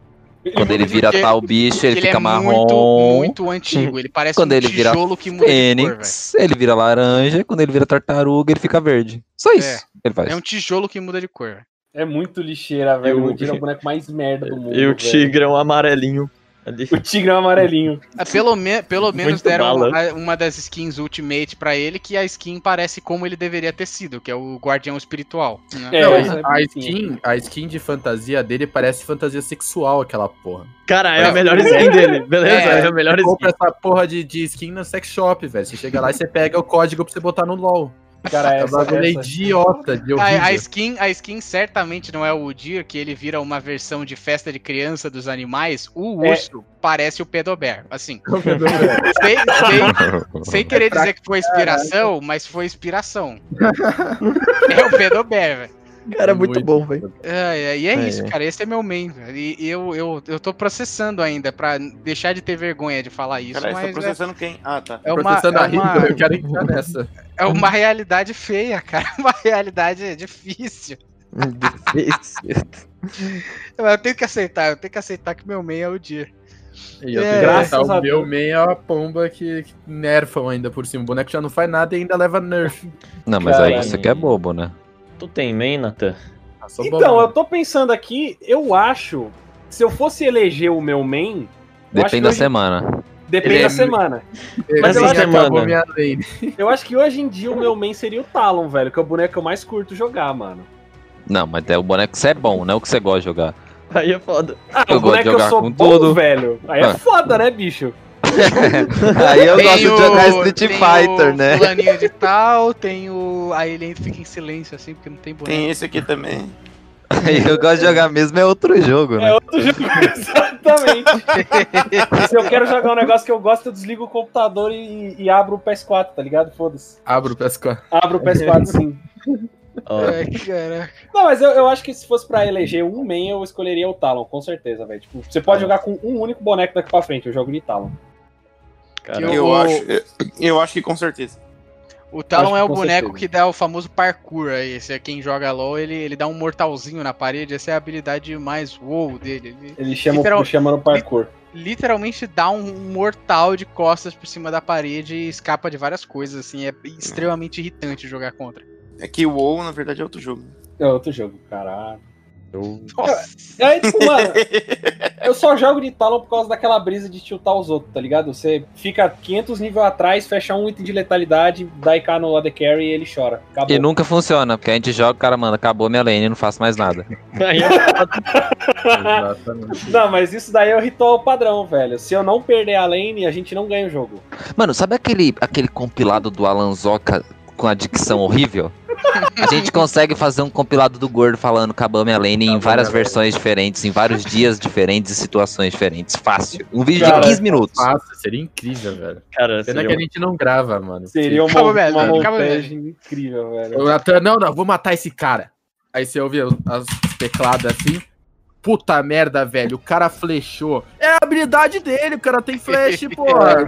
Quando ele vira tal bicho, ele Ele fica é marrom. muito, muito antigo, ele parece Quando um ele vira tijolo que muda de cor, velho. Fênix, ele vira laranja. Quando ele vira tartaruga, ele fica verde. Só isso ele faz. É um tijolo que muda de cor. É muito lixeira, velho. Eu- O Tigre é o boneco mais merda do mundo. E o tigre é um amarelinho. O tigre é amarelinho. Ah, Pelo, me- pelo menos Muito deram uma, uma das skins Ultimate pra ele, que a skin parece como ele deveria ter sido, que é o Guardião Espiritual. né? É, Não, é a, skin, a skin de fantasia dele parece fantasia sexual, aquela porra. Cara, é É. a melhor skin dele, beleza? É, É, a melhor Você compra skin. essa porra de, de skin no sex shop, velho. Você chega lá e você pega o código pra você botar no LOL. Cara, É um essa, idiota de A, a skin, a skin certamente não é o Udir, que ele vira uma versão de festa de criança dos animais. O É. urso parece o Pedobear. Assim, sem, sem- sem querer dizer que foi inspiração, mas foi inspiração. É o Pedobear, velho. Cara, muito, bom, velho. É, é, e é, É, isso, é. cara. Esse é meu main, velho. E eu, eu, eu tô processando ainda pra deixar de ter vergonha de falar isso, você tá mas é, processando quem? Ah, tá. é uma, Processando é a Rita, eu quero entrar nessa. é uma realidade feia, cara. Uma realidade difícil. Eu tenho que aceitar, eu tenho que aceitar que meu main é o dia. E eu É, tenho que graças o meu main é uma pomba que, que nerfam ainda por cima. O boneco já não faz nada e ainda leva nerf. Não, mas aí isso aqui é bobo, né? Tu tem main, Nathan? Ah, Então, eu tô pensando aqui, eu acho, se eu fosse eleger o meu main, Depende da hoje- semana. depende Ele da é- semana. Ele mas eu minha lane. Eu acho que hoje em dia o meu main seria o Talon, velho, que é o boneco que eu mais curto jogar, mano. Não, mas é o boneco que você é bom, não é o que você gosta de jogar. Aí é foda. Ah, Eu o gosto boneco de que eu jogar sou com bom, tudo. velho. Aí é Ah. foda, né, bicho? Aí eu Tem gosto de o- jogar Street tem Fighter, o né? Fulaninho de tal, tem o. Aí ele fica em silêncio assim, porque não tem boneco. Tem esse aqui também. Aí eu gosto de jogar mesmo é outro jogo, É né? outro jogo, exatamente. Se eu quero jogar um negócio que eu gosto, eu desligo o computador e, e abro o PS4, tá ligado? Foda-se. Abro o PS4. Abro o PS4, sim. Ó, Ai, caraca. Não, mas eu, eu acho que se fosse pra eleger um main, eu escolheria o Talon, com certeza, velho. Tipo, você pode jogar com um único boneco daqui pra frente, eu jogo de Talon. Cara, Eu, O- acho, eu, eu acho que com certeza. O Talon é o boneco certeza. que dá o famoso parkour aí. Esse é quem joga LOL, ele, ele dá um mortalzinho na parede. Essa é a habilidade mais wow dele. Ele Ele chama, Literal- chama no parkour. literalmente dá um mortal de costas por cima da parede e escapa de várias coisas, assim. É extremamente irritante jogar contra. É que o WoW, na verdade, é outro jogo. É outro jogo, caralho. Nossa. Aí, tipo, mano, eu só jogo de Talon por causa daquela brisa de tiltar os outros, tá ligado? Você fica 500 níveis atrás, fecha um item de letalidade, dá IK no AD Carry e ele chora. Acabou. E nunca funciona, porque a gente joga, o cara manda, acabou minha lane, não faço mais nada. aí é. Não, mas isso daí é o ritual padrão, velho. Se eu não perder a lane, a gente não ganha o jogo. Mano, sabe aquele, aquele compilado do Alan Zoca com a dicção horrível? A gente consegue fazer um compilado do gordo falando acabou minha lane em Acabou várias versões diferentes, em vários dias diferentes e situações diferentes. Fácil. Um vídeo Cara, de 15 minutos. Nossa, seria incrível, velho. Cara, Pena seria que a gente não grava, mano. Seria uma, velho, uma montagem incrível, velho. O Natan, não, não, vou matar esse cara. Aí você ouve as tecladas assim. Puta merda, velho. O cara flechou. É a habilidade dele, o cara tem flash, porra.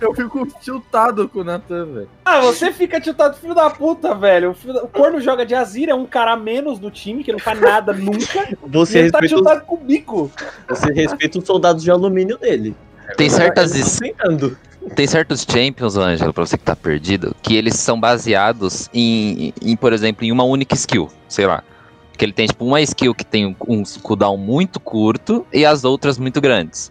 Eu fico tiltado com o Natan, velho. Ah, você fica tiltado, filho da puta, velho. O, filho da- o Corno joga de Azir, é um cara a menos do time, que não faz nada nunca. Você e ele tá respeita, os, tiltado com o bico. você respeita os soldados de alumínio dele. Tem certas, tá tem certos champions, Ângelo, pra você que tá perdido, que eles são baseados em, em, por exemplo, em uma única skill, sei lá. Que ele tem, tipo, uma skill que tem um- cooldown muito curto e as outras muito grandes.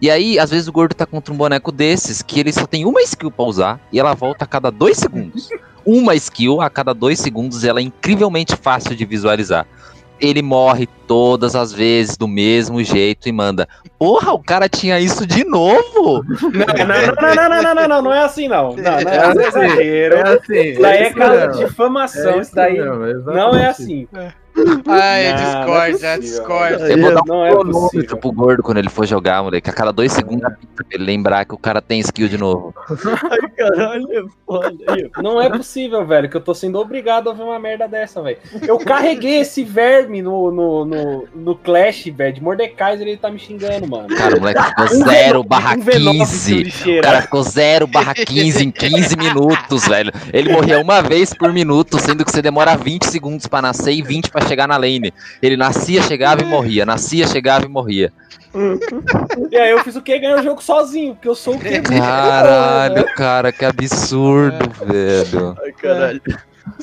E aí, às vezes, o gordo tá contra um boneco desses, que ele só tem uma skill pra usar e ela volta a cada dois segundos. Uma skill a cada dois segundos e ela é incrivelmente fácil de visualizar. Ele morre todas as vezes do mesmo jeito e manda. Porra, o cara tinha isso de novo! Não, não, não, não, não, não, não, não, não é assim, não. Não, não é, É assim, exagero. É assim. Isso daí é isso caso de difamação, É isso daí mesmo, não é exatamente. assim. Ai, Não, Discord, é. Discord. Eu vou dar um Não é cronômetro possível. pro gordo quando ele for jogar, moleque. A cada dois segundos pra ele lembrar que o cara tem skill de novo. Ai, caralho, é foda. Não é possível, velho, que eu tô sendo obrigado a ouvir uma merda dessa, velho. Eu carreguei esse verme no, no, no, no Clash, velho. De Mordekaiser ele tá me xingando, mano. Cara, o moleque ficou Um 0 V9, barra um V9, seu 15. O lixeira. cara ficou 0 barra 15 em 15 minutos, velho. Ele morria uma vez por minuto, sendo que você demora 20 segundos pra nascer e 20 pra chegar na lane. Ele nascia, chegava e morria. Nascia, chegava e morria. E aí eu fiz o quê? Ganhei o jogo sozinho, porque eu sou o quê? Caralho, cara, que absurdo, velho. Ai, caralho.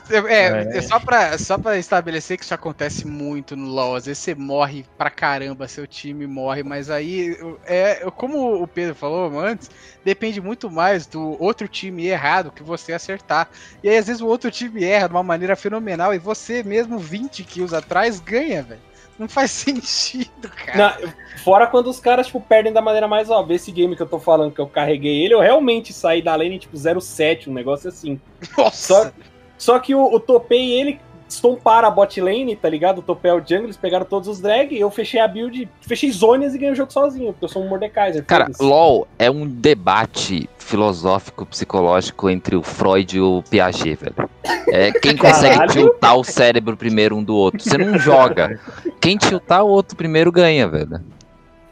É, é só, pra, só pra estabelecer que isso acontece muito no LoL. Às vezes você morre pra caramba, seu time morre, mas aí, é, como o Pedro falou antes, depende muito mais do outro time errado que você acertar. E aí, às vezes, o outro time erra de uma maneira fenomenal e você, mesmo 20 kills atrás, ganha, velho. Não faz sentido, cara. Fora quando os caras, tipo, perdem da maneira mais óbvia. Esse game que eu tô falando que eu carreguei ele, eu realmente saí da lane, tipo, 07, um negócio assim. Nossa. Só, só que o, o topei ele estomparam a bot lane, tá ligado? O topei é o jungle, eles pegaram todos os drag, eu fechei a build, fechei zonas e ganhei o jogo sozinho, porque eu sou um Mordekaiser. Cara, foda-se. LOL é um debate filosófico, psicológico entre o Freud e o Piaget, velho. É quem consegue Caralho. tiltar o cérebro primeiro um do outro. Você não joga. Quem tiltar o outro primeiro ganha, velho.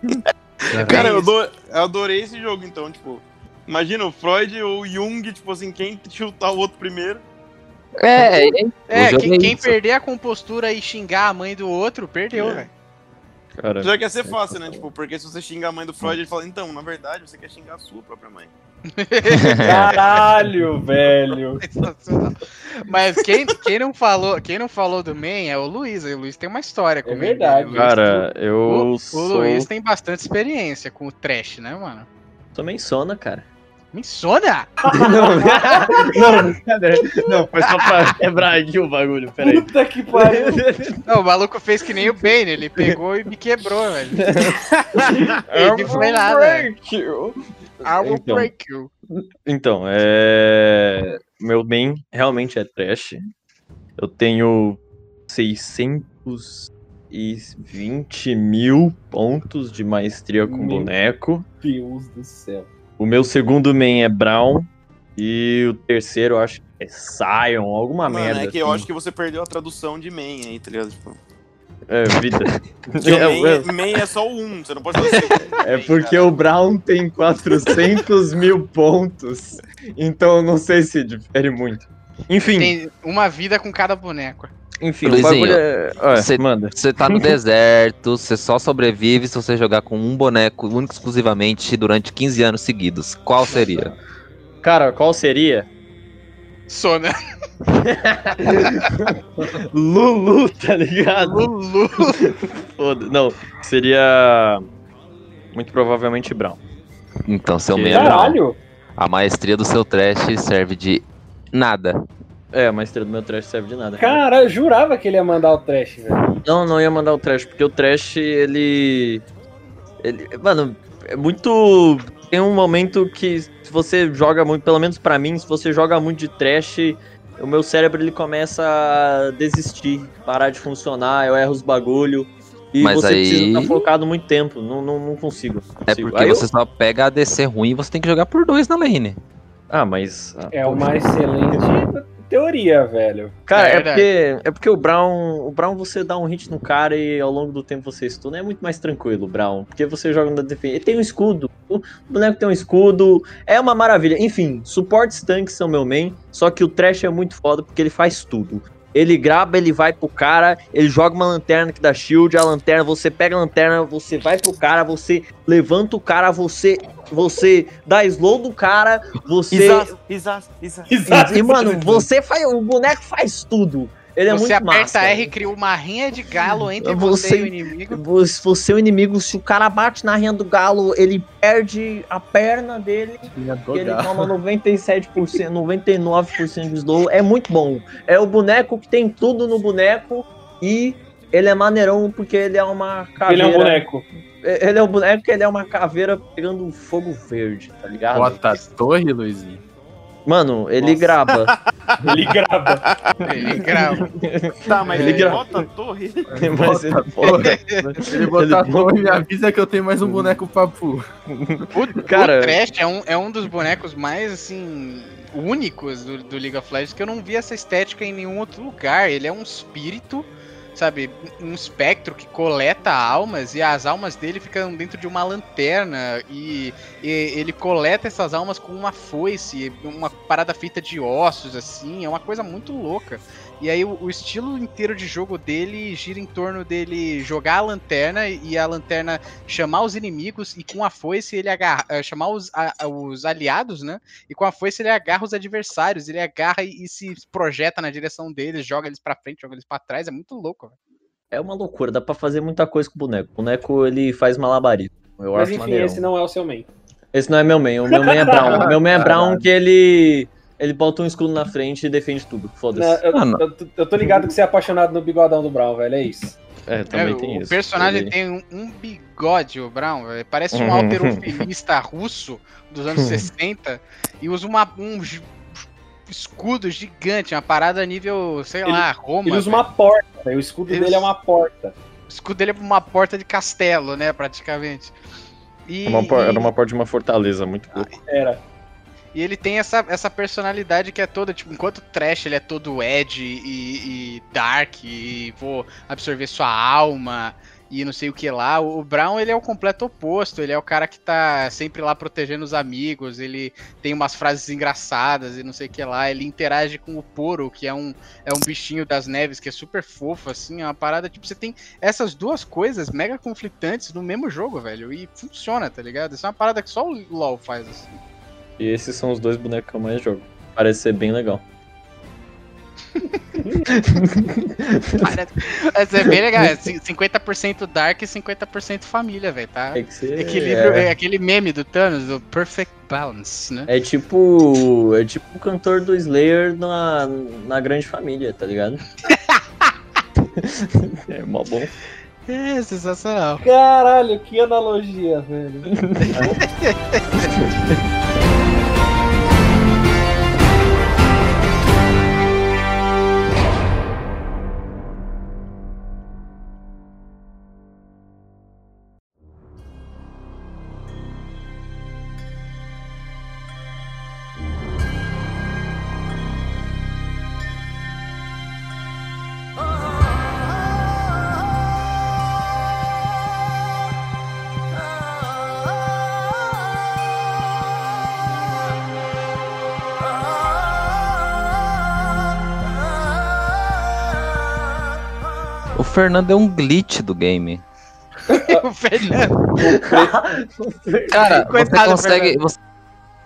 Cara, eu, eu adorei esse jogo, então, tipo. Imagina o Freud ou o Jung, tipo assim, quem chutar o outro primeiro. É, é, É, o jogo quem, é isso. perder a compostura e xingar a mãe do outro, perdeu, É. velho. Já quer ser fácil, né? Tipo, porque se você xinga a mãe do Freud, ele fala, então, na verdade, você quer xingar a sua própria mãe. Caralho, velho. Mas quem, quem, não falou, quem não falou do Man é o Luiz. O Luiz tem uma história com o Man, verdade. né? O Luiz- cara, o, eu o sou... Luiz tem bastante experiência com o trash, né, mano? Também sona, cara. Insônia? não, não? Não, foi só pra quebrar aqui o bagulho, peraí. Puta que pariu. Não, o maluco fez que nem o Bane, ele pegou e me quebrou, velho. Ele não foi nada. Break you. I will Então. break you. Então, é... Meu main realmente é trash. Eu tenho 620 mil pontos de maestria com Meu boneco. Deus do céu. O meu segundo main é Brown. E o terceiro eu acho que é Sion, alguma Mano, merda. é que eu assim. acho que você perdeu a tradução de main aí, tá ligado? Tipo, É, vida. porque o É, main, é- é, main é só o 1, você não pode fazer. É porque cara. o Brown tem 400 mil pontos. Então eu não sei se difere muito. Enfim, Tem uma vida com cada boneco. Enfim, Luizinho, bagulho é... Você- manda. Você tá no deserto, você só sobrevive se você jogar com um boneco único e exclusivamente durante 15 anos seguidos. Qual seria? Cara, qual seria? Sona. Lulu, tá ligado? Lulu. Não, seria... Muito provavelmente Brown. Então, seu meia. Caralho. A maestria do seu trash serve de nada. É, a maestria do meu trash serve de nada. Cara, eu jurava que ele ia mandar o trash, velho. Não, não ia mandar o trash, porque o trash, ele. ele mano, é muito. Tem um momento que se você joga muito, pelo menos pra mim, se você joga muito de trash, o meu cérebro ele começa a desistir, parar de funcionar, eu erro os bagulho. E Mas você aí- precisa estar focado muito tempo. Não, não, não consigo. não É consigo. porque Aí eu- você só pega a DC ruim e você tem que jogar por dois na lane. Ah, mas. ah, É uma excelente teoria, velho. Cara, É é, porque, é porque o Brown. O Brown você dá um hit no cara e ao longo do tempo você estuna. É muito mais tranquilo, o Brown. Porque você joga na defesa. Ele tem um escudo. O boneco tem um escudo. É uma maravilha. Enfim, suportes tanques são meu main. Só que o Trash é muito foda porque ele faz tudo. Ele graba, ele vai pro cara, ele joga uma lanterna que dá shield, a lanterna, você pega a lanterna, você vai pro cara, você levanta o cara, você você dá slow do cara, você Isas, Isas, Isas. e, mano, você faz. O boneco faz tudo. Ele é você muito aperta massa. R e cria uma rinha de galo entre você, Você- e o inimigo. Se você é o inimigo, se o cara bate na rinha do galo, ele perde a perna dele e ele toma 97%, 99% de slow. É muito bom. É o boneco que tem tudo no boneco e ele é maneirão porque ele é uma Ele caveira. é um boneco. Ele é um boneco que ele é uma caveira pegando fogo verde, tá ligado? Bota a torre, Luizinho. Mano, ele Nossa. grava. Ele grava. Ele grava. Tá, mas Ele ele bota a torre. Mas ele Ele botar a Ele- torre e me avisa que eu tenho mais um boneco papu. O, Cara- o Trash é um, é um dos bonecos mais, assim, únicos do, do League of Legends, que eu não vi essa estética em nenhum outro lugar. Ele é um espírito, sabe, um espectro que coleta almas e as almas dele ficam dentro de uma lanterna e, e ele coleta essas almas com uma foice, uma parada feita de ossos, assim, é uma coisa muito louca. E aí o, o estilo inteiro de jogo dele gira em torno dele jogar a lanterna e a lanterna chamar os inimigos e com a foice ele agarra, eh, chamar os, a- os aliados, né? E com a foice ele agarra os adversários, ele agarra e, e se projeta na direção deles, joga eles pra frente, joga eles pra trás, é muito louco. velho. É uma loucura, dá pra fazer muita coisa com o boneco. O boneco ele faz malabarismo. Eu Mas acho enfim, maneirão. esse não é o seu main. Esse não é meu main, o meu main é Brown. O meu main é Brown que ele. Ele bota um escudo na frente e defende tudo. Não, Foda-se. eu, Mano. eu tô- eu tô ligado que você é apaixonado no bigodão do Brown, velho. É isso. É, também É, tem o isso. personagem Ele- tem um, um bigode, o Brown, velho. Parece um alterofilista russo dos anos 60 e usa uma, um escudo gigante, uma parada nível, sei Ele- lá, Roma. Ele usa velho. uma porta, velho. O escudo Ele dele é uma porta. O escudo dele é uma porta de castelo, né, praticamente. E, Uma por- Era uma porta de uma fortaleza, muito louco. Era. E ele tem essa, essa personalidade que é toda, tipo, enquanto o Trash ele é todo Ed e, e Dark e vou absorver sua alma e não sei o que lá, o Brown ele é o completo oposto, ele é o cara que tá sempre lá protegendo os amigos, ele tem umas frases engraçadas e não sei o que lá, ele interage com o Poro, que é um, é um bichinho das neves que é super fofo, assim, é uma parada, tipo, você tem essas duas coisas mega conflitantes no mesmo jogo, velho, e funciona, tá ligado? Isso é uma parada que só o LoL faz, assim. E esses são os dois bonecos que eu mais jogo. Parece ser bem legal. Parece ser bem legal. É cin- 50% Dark e 50% família, velho, tá? É Equilíbrio, é. é aquele meme do Thanos, do Perfect Balance, né? É tipo. É tipo o cantor do Slayer na, na grande família, tá ligado? é mó bom. É, sensacional. Caralho, que analogia, velho. Fernando é um glitch do game. o Fernando. Cara, você Coitado consegue, você,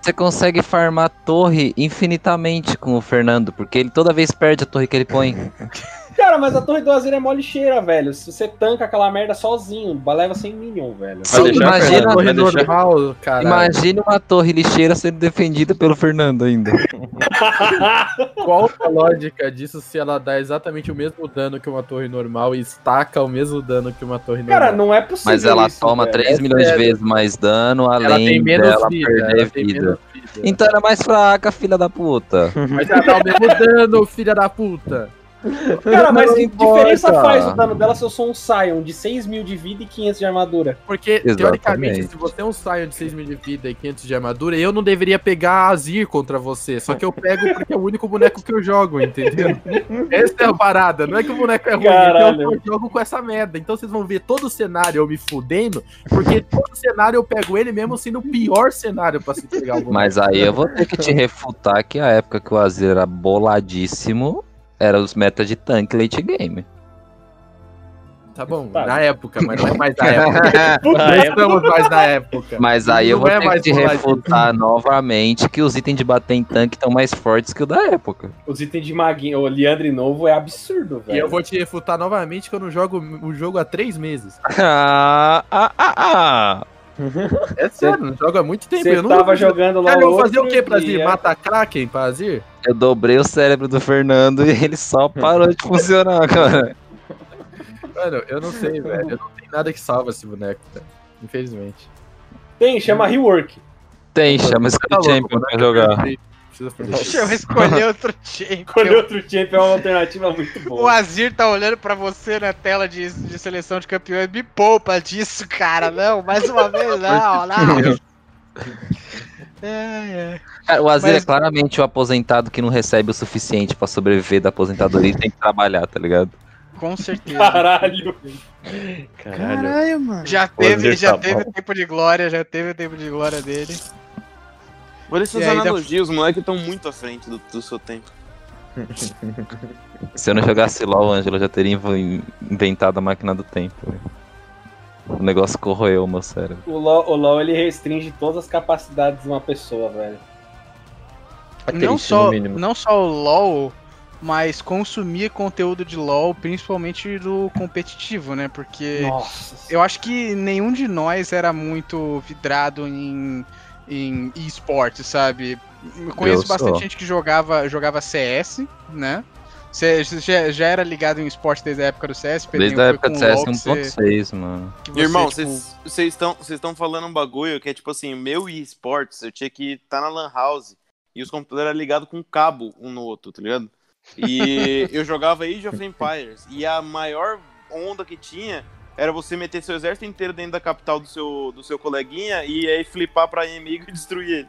você consegue farmar torre infinitamente com o Fernando, porque ele toda vez perde a torre que ele põe. Cara, mas a torre do Azir é mó lixeira, velho. Se você tanca aquela merda sozinho, leva 100 minion, velho. Sim, imagina, Torre normal, cara. imagine uma torre lixeira sendo defendida pelo Fernando ainda. Qual a lógica disso se ela dá exatamente o mesmo dano que uma torre normal e estaca o mesmo dano que uma torre normal? Cara, não é possível. Mas ela isso, toma velho. 3 É milhões de vezes mais dano, Ela além tem menos dela vida, perder ela tem vida. menos vida. Então ela é mais fraca, filha da puta. Mas ela dá o mesmo dano, filha da puta. Cara, mas que importa. diferença faz o dano dela se eu sou um Sion de 6 mil de vida e 500 de armadura? Porque, Exatamente. teoricamente, se você é um Sion de 6 mil de vida e 500 de armadura, eu não deveria pegar a Azir contra você. Só que eu pego porque é o único boneco que eu jogo, entendeu? Essa é a parada. Não é que o boneco é ruim, Caralho. então eu jogo com essa merda. Então vocês vão ver todo o cenário eu me fudendo, porque todo cenário eu pego ele mesmo sendo o pior cenário pra se pegar o boneco. Mas aí eu vou ter que te refutar que a época que o Azir era boladíssimo era os metas de tanque late game. Tá bom, Tá. na época, mas não é mais na época. Não estamos mais na época. Mas aí eu Não vou é ter mais que refutar novamente que os itens de bater em tanque estão mais fortes que o da época. Os itens de maguinho, o Leandre novo é absurdo, velho. E eu vou te refutar novamente que eu não jogo o jogo há três meses. Ah, ah, ah, ah. É sério, não jogo há muito tempo. Você eu não tava jogando lá Cara, eu vou fazer o quê pra Azir? dia. Matar Kraken pra Azir? Eu dobrei o cérebro do Fernando e ele só parou de funcionar, cara. Mano, eu não sei, velho. Eu não tenho nada que salva esse boneco, velho. Infelizmente. Tem, chama Rework. Tem, chama esse Tá Champion pra jogar. Precisa fazer isso. Deixa eu escolher outro champion. Escolher outro champion é uma alternativa muito O boa. Azir tá olhando pra você na tela de, de seleção de campeões. Me poupa disso, cara. Não, mais uma vez, não, não. É, é. Cara, o Azir Mas- é claramente o aposentado que não recebe o suficiente pra sobreviver da aposentadoria e tem que trabalhar, tá ligado? Com certeza. Caralho. Caralho. mano. Já O teve, já tá teve bom. tempo de glória, já teve tempo de glória dele. Olha essas aí, dá- analogias, os moleques estão muito à frente do, do seu tempo. Se eu não jogasse LOL, Ângelo, eu já teria inv- inventado a máquina do tempo. velho. O negócio corroeu o meu cérebro. O LoL, o LoL ele restringe todas as capacidades de uma pessoa, velho. Não só, não só o LoL, mas consumir conteúdo de LoL, principalmente do competitivo, né? Porque Nossa. eu acho que nenhum de nós era muito vidrado em, em esportes, sabe? Eu conheço Eu bastante gente que jogava, jogava CS, né? Você já, já era ligado em esporte desde a época do CS? Pedrinho? Desde a época do o CS LoL que você- 1.6, mano. você, Irmão, tipo, vocês vocês estão vocês estão falando um bagulho que é tipo assim, meu eSports, eu tinha que estar na Lan House e os computadores eram ligados com cabo um no outro, tá ligado? E eu jogava Age of Empires e a maior onda que tinha era você meter seu exército inteiro dentro da capital do seu, do seu coleguinha e aí flipar pra inimigo e destruir ele.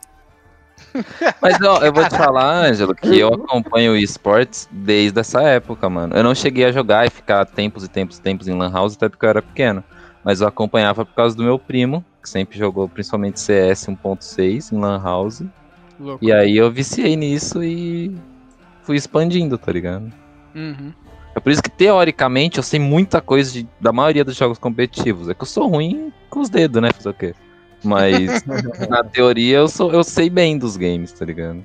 Mas ó, eu vou te falar, Ângelo, que eu acompanho o esportes desde essa época, mano. Eu não cheguei a jogar e ficar tempos e tempos e tempos em Lan House, até porque eu era pequeno. Mas eu acompanhava por causa do meu primo, que sempre jogou principalmente CS 1.6 em Lan House. louco. E aí eu viciei nisso e fui expandindo, tá ligado? Uhum. É por isso que, teoricamente, eu sei muita coisa de- da maioria dos jogos competitivos. É que eu sou ruim com os dedos, né? Fazer o quê? Mas, na teoria, eu, sou, eu sei bem dos games, tá ligado?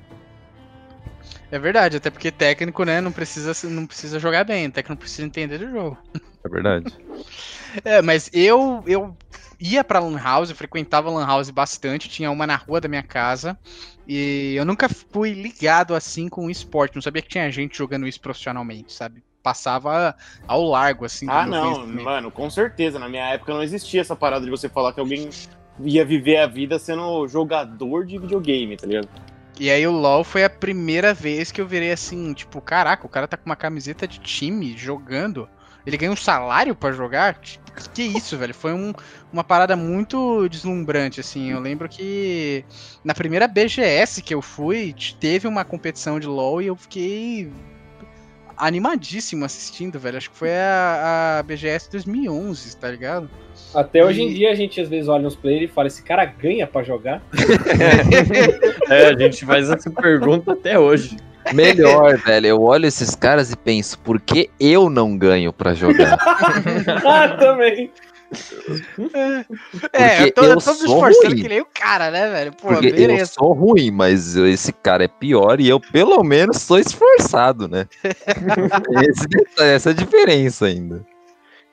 É verdade, até porque técnico, né, não precisa, não precisa jogar bem, técnico precisa entender do jogo. É verdade. É, mas eu eu ia pra Lan House, eu frequentava Lan House bastante, tinha uma na rua da minha casa, e eu nunca fui ligado assim com o esporte, não sabia que tinha gente jogando isso profissionalmente, sabe? Passava ao largo, assim. Ah, não, mano, com certeza. Na minha época não existia essa parada de você falar que alguém ia viver a vida sendo jogador de videogame, tá ligado? E aí o LoL foi a primeira vez que eu virei assim, tipo, caraca, o cara tá com uma camiseta de time jogando. Ele ganha um salário pra jogar? Que, isso, velho? Foi um- uma parada muito deslumbrante, assim. Eu lembro que na primeira BGS que eu fui, teve uma competição de LoL e eu fiquei animadíssimo assistindo, velho. Acho que foi a, a BGS 2011, tá ligado? Até hoje em dia a gente às vezes olha nos players e fala: esse cara ganha pra jogar? É, a gente faz essa pergunta até hoje. Melhor, velho. Eu olho esses caras e penso, por que eu não ganho pra jogar? ah, também. É, eu tô, eu eu tô me sou esforçando ruim. que nem o cara, né, velho? Pô, Porque eu beleza. sou ruim, mas esse cara é pior e eu, pelo menos, sou esforçado, né? Esse- essa é a diferença ainda.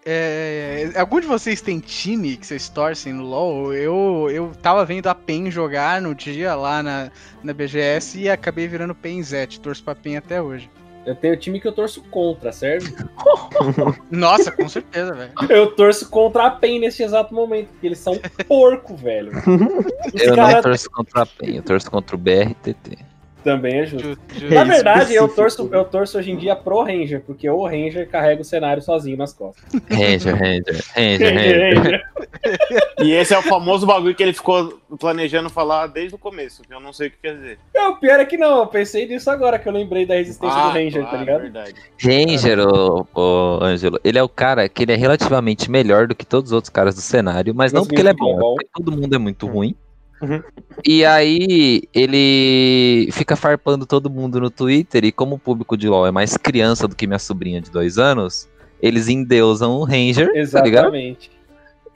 É, algum de vocês tem time que vocês torcem no LoL? Eu, eu tava vendo a PEN jogar no dia lá na, na BGS e acabei virando PENzete. Torço pra PEN até hoje. Eu tenho time que eu torço contra, certo? Nossa, com certeza, velho. Eu torço contra a PEN nesse exato momento, porque eles são porco, velho. Os Eu cara não torço contra a PEN, eu torço contra o BRTT. Também é justo. Ju- ju- Na verdade, eu torço, eu torço hoje em dia pro Ranger, porque o Ranger carrega o cenário sozinho nas costas. Ranger, Ranger, Ranger, Ranger. E esse é o famoso bagulho que ele ficou planejando falar desde o começo, que eu não sei o que quer dizer. É, o pior é que não, eu pensei nisso agora que eu lembrei da resistência do Ranger, tá claro, ligado? verdade. Ranger, ô, ô, Ângelo, ele é o cara que ele é relativamente melhor do que todos os outros caras do cenário, mas não Não porque ele é bom, bom. é porque todo mundo é muito ruim. Uhum. E aí ele fica farpando todo mundo no Twitter, e como o público de LoL é mais criança do que minha sobrinha de dois anos, eles endeusam o Ranger, tá ligado? Exatamente.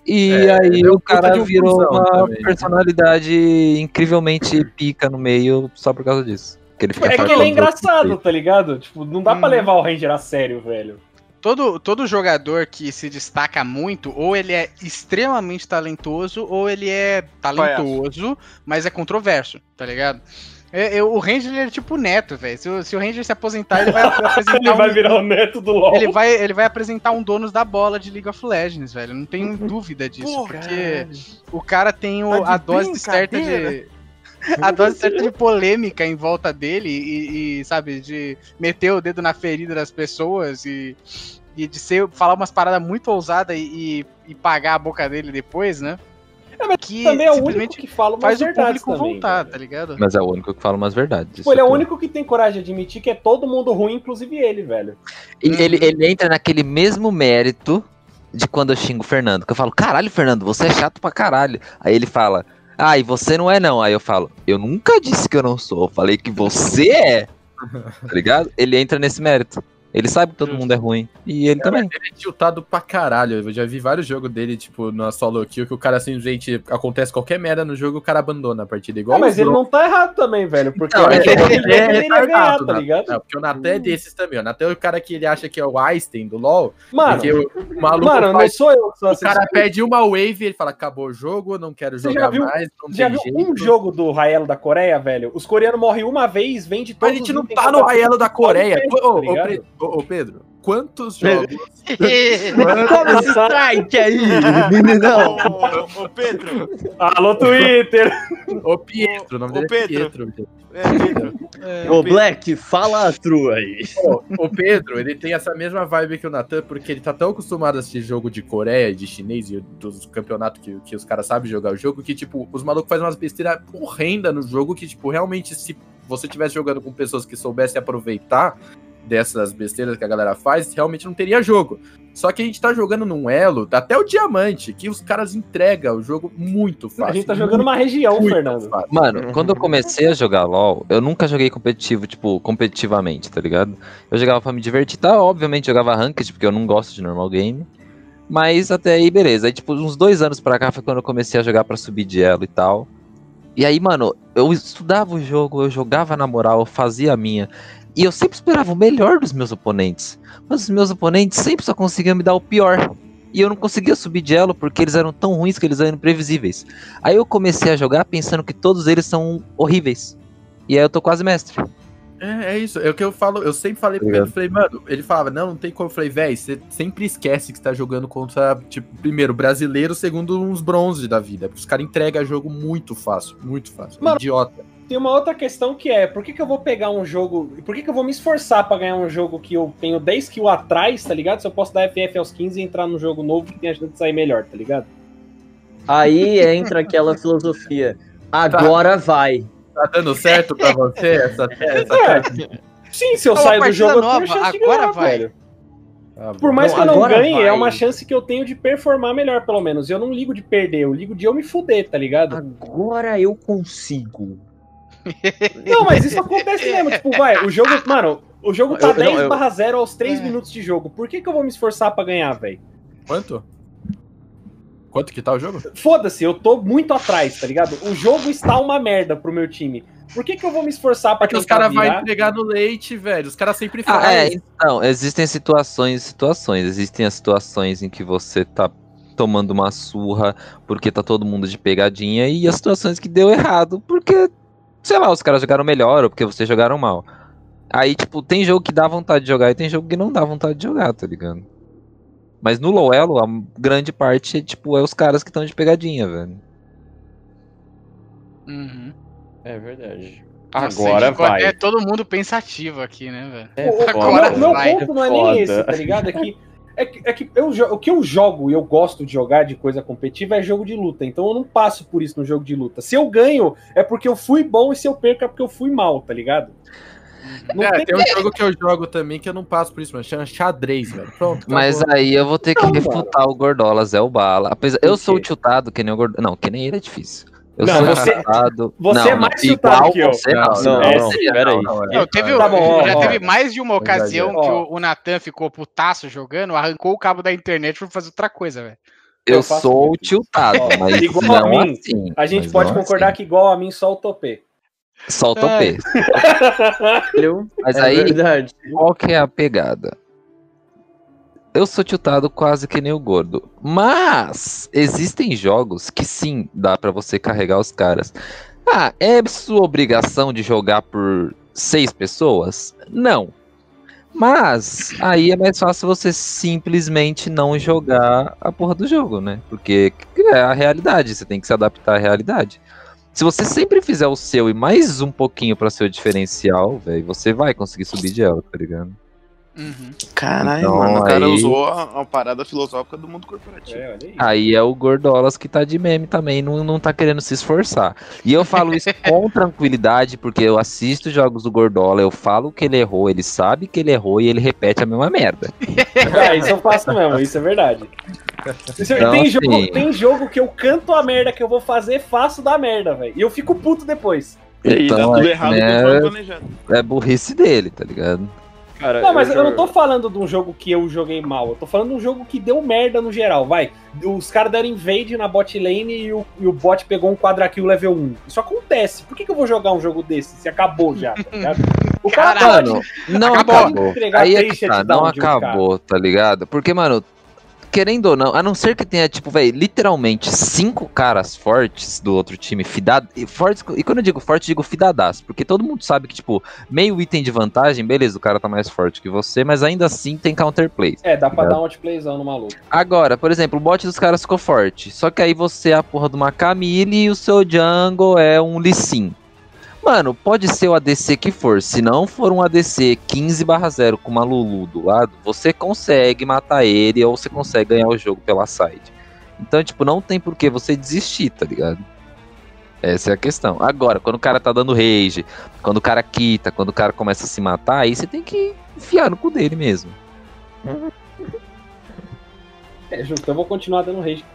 E É, aí é o cara um virou uma também. personalidade incrivelmente pica no meio só por causa disso. Que ele fica É que ele é engraçado, tá ligado? Tipo, não dá pra Uhum. levar o Ranger a sério, velho. Todo, todo jogador que se destaca muito, ou ele é extremamente talentoso, ou ele é talentoso, mas é controverso, tá ligado? É, é, o Ranger ele é tipo Neto, velho. Se, o- se o Ranger se aposentar, ele vai apresentar Ele vai um- virar o neto do LoL. Ele vai, ele vai apresentar um donos da bola de League of Legends, velho. Não tenho dúvida disso, Porra. porque o cara tem o- Tá a dose certa de. A dose certa de polêmica em volta dele e, e, sabe, de meter o dedo na ferida das pessoas e, e de ser, falar umas paradas muito ousadas e, e, e pagar a boca dele depois, né? que Também é o único simplesmente que fala umas faz o verdades público também, voltar, velho. tá ligado? Mas é o único que fala umas verdades. Tipo, ele é o tudo. único que tem coragem de admitir que é todo mundo ruim, inclusive ele, velho. E ele, ele entra naquele mesmo mérito de quando eu xingo o Fernando. Que eu falo, caralho, Fernando, você é chato pra caralho. Aí ele fala, ah, e você não é não. Aí eu falo, eu nunca disse que eu não sou. Eu falei que você é. Tá ligado? Ele entra nesse mérito. Ele sabe que todo mundo é ruim. E ele também. Ele é tiltado pra caralho. Eu já vi vários jogos dele, tipo, na solo kill, que o cara simplesmente acontece qualquer merda no jogo, o cara abandona a partida. Igual Ah, mas ele não tá errado também, velho. Porque Não, ele, é que ele, ele ele é deveria ganhar, retardado, tá né? ligado? Não, porque o Natan é desses também. O Natan é o cara que ele acha que é o Einstein do LoL. Mano, o, maluco mano, não faz- sou eu que sou o assim. cara pede uma wave e ele fala, acabou o jogo, não quero Você jogar já viu- mais, não Já tem viu jeito. um jogo do Raelo da Coreia, velho? Os coreanos morrem uma vez, vende Mas todos a gente não tá que no Raelo da Coreia. Tá Ô? Pre- Ô, ô, Pedro, quantos jogos. Toma esse strike aí, meninão. Ô, ô, Pedro, Alô, Twitter! Ô, Pietro, o nome Ô, dele Pedro. é Pietro. é, Pedro, Ô, Black, fala a true aí. Pô, o Pedro, ele tem essa mesma vibe que o Natan, porque ele tá tão acostumado a assistir jogo de Coreia, de chinês e dos campeonatos que, que os caras sabem jogar o jogo, que, tipo, os malucos fazem umas besteiras horrendas no jogo que, tipo, realmente, se você estivesse jogando com pessoas que soubessem aproveitar dessas besteiras que a galera faz, realmente não teria jogo. Só que a gente tá jogando num elo, até o diamante, que os caras entregam o jogo muito fácil. A gente tá jogando uma região, muito Fernando. fácil. Mano, quando eu comecei a jogar LoL, eu nunca joguei competitivo, tipo, competitivamente, tá ligado? Eu jogava pra me divertir, tá? Obviamente jogava ranked, porque eu não gosto de normal game. Mas até aí, beleza. Aí, tipo, uns dois anos pra cá foi quando eu comecei a jogar pra subir de elo e tal. E aí, mano, eu estudava o jogo, eu jogava na moral, eu fazia a minha. E eu sempre esperava o melhor dos meus oponentes. Mas os meus oponentes sempre só conseguiam me dar o pior. E eu não conseguia subir de elo porque eles eram tão ruins que eles eram imprevisíveis. Aí eu comecei a jogar pensando que todos eles são horríveis. E aí eu tô quase mestre. É, é isso, é o que eu falo, eu sempre falei pro Pedro, falei, mano, ele falava, não, não tem como, eu falei, véi, você sempre esquece que você tá jogando contra, tipo, primeiro, brasileiro, segundo, uns bronze da vida, porque os caras entregam jogo muito fácil, muito fácil, Mano, idiota. Tem uma outra questão que é, por que, que eu vou pegar um jogo. Por que, que eu vou me esforçar pra ganhar um jogo que eu tenho 10 kills atrás, tá ligado? Se eu posso dar FF aos 15 e entrar num jogo novo que tem a chance de sair melhor, tá ligado? Aí entra aquela filosofia. Agora vai. Tá dando certo pra você essa, essa É. Sim, se eu É uma saio do jogo, eu nova, tenho chance de agora ganhar, vai. velho. Ah, bom. Por mais Não, que eu não ganhe, vai. é uma chance que eu tenho de performar melhor, pelo menos. Eu não ligo de perder, eu ligo de eu me fuder, tá ligado? Agora eu consigo. Não, mas isso acontece mesmo. Tipo, vai, o jogo. Mano, o jogo tá Eu- não, 10 eu- barra 0 aos 3 É. minutos de jogo. Por que, que eu vou me esforçar pra ganhar, velho? Quanto? Quanto que tá o jogo? Foda-se, eu tô muito atrás, tá ligado? O jogo está uma merda pro meu time. Por que, que eu vou me esforçar pra Porque os caras vão entregar no leite, velho, os caras sempre Ah, fazem. é, então, existem situações e situações. Existem as situações em que você tá tomando uma surra porque tá todo mundo de pegadinha e as situações que deu errado porque, sei lá, os caras jogaram melhor ou porque vocês jogaram mal. Aí, tipo, tem jogo que dá vontade de jogar e tem jogo que não dá vontade de jogar, tá ligado? Mas no low elo, a grande parte, tipo, é os caras que estão de pegadinha, velho. Uhum. É verdade. Nossa, Agora vai. até todo mundo pensativo aqui, né, velho? É Agora meu, meu vai. ponto não é nem esse, tá ligado? É que, é que, é que eu, o que eu jogo e eu gosto de jogar de coisa competitiva é jogo de luta. Então eu não passo por isso no jogo de luta. Se eu ganho, é porque eu fui bom e se eu perco é porque eu fui mal, tá ligado? Não É, tem- tem um jogo que eu jogo também que eu não passo por isso, mano. Chama xadrez, velho. Pronto. Mas aí eu vou ter que Não, refutar o Gordolas, é o bala. Apesar, eu sou tiltado, que nem o Gordolas. Não, que nem ele é difícil. Eu Não, sou você- tiltado. você não, é mais tiltado igual que eu. Você, não, Não, não, não, não, não, seria, pera aí. não, não, é. Não, teve, Tá bom, ó, já ó. teve mais de uma ocasião Ó. que o, o Natan ficou putaço jogando, arrancou o cabo da internet pra fazer outra coisa, velho. Eu Eu sou tiltado, Ó, mas igual não a mim, assim. A gente pode concordar assim. que igual a mim só o topê. Só o topê. Entendeu? Mas é aí, verdade. qual que é a pegada? Eu sou tiltado quase que nem o gordo. Mas existem jogos que sim, dá pra você carregar os caras. Ah, é sua obrigação de jogar por seis pessoas? Não. Mas aí é mais fácil você simplesmente não jogar a porra do jogo, né? Porque é a realidade, você tem que se adaptar à realidade. Se você sempre fizer o seu e mais um pouquinho pra ser o diferencial, velho, você vai conseguir subir de ela, tá ligado? Uhum. Caralho, Então, mano, o cara aí- usou a, a parada filosófica do mundo corporativo. É, olha aí. Aí é o Gordolas que tá de meme também, não, não tá querendo se esforçar. E eu falo isso com tranquilidade, porque eu assisto jogos do Gordola, eu falo que ele errou, ele sabe que ele errou e ele repete a mesma merda. Ah, isso eu faço mesmo, isso é verdade. Então, tem, assim- jogo, tem jogo que eu canto a merda que eu vou fazer, faço da merda, velho. E eu fico puto depois. E aí, Então, dá tudo é, errado né, é. É burrice dele, tá ligado? Cara, Não, mas eu, não jogo- tô falando de um jogo que eu joguei mal. Eu tô falando de um jogo que deu merda no geral. Vai, os caras deram invade na bot lane e o, e o bot pegou um quadra kill level 1. Isso acontece. Por que, que eu vou jogar um jogo desse se acabou já, tá ligado? O cara Caralho. pode Mano, não Acabou. acabou. entregar Aí é que tá, não de um acabou, tá ligado? Porque, mano, querendo ou não, a não ser que tenha, tipo, velho, literalmente cinco caras fortes do outro time, fidado, e fortes, e quando eu digo forte, digo fidadaço, porque todo mundo sabe que, tipo, meio item de vantagem, beleza, o cara tá mais forte que você, mas ainda assim tem counterplays. É, dá pra Tá. dar um outplayzão no maluco. Agora, por exemplo, o bot dos caras ficou forte, só que aí você é a porra de uma Camille e o seu jungle é um Lee Sin. Mano, pode ser o ADC que for. Se não for um ADC 15/0 com uma Lulu do lado, você consegue matar ele ou você consegue ganhar o jogo pela side. Então, tipo, não tem por que você desistir, tá ligado? Essa é a questão. Agora, quando o cara tá dando rage, quando o cara quita, quando o cara começa a se matar, aí você tem que enfiar no cu dele mesmo. É, justo, eu vou continuar dando rage.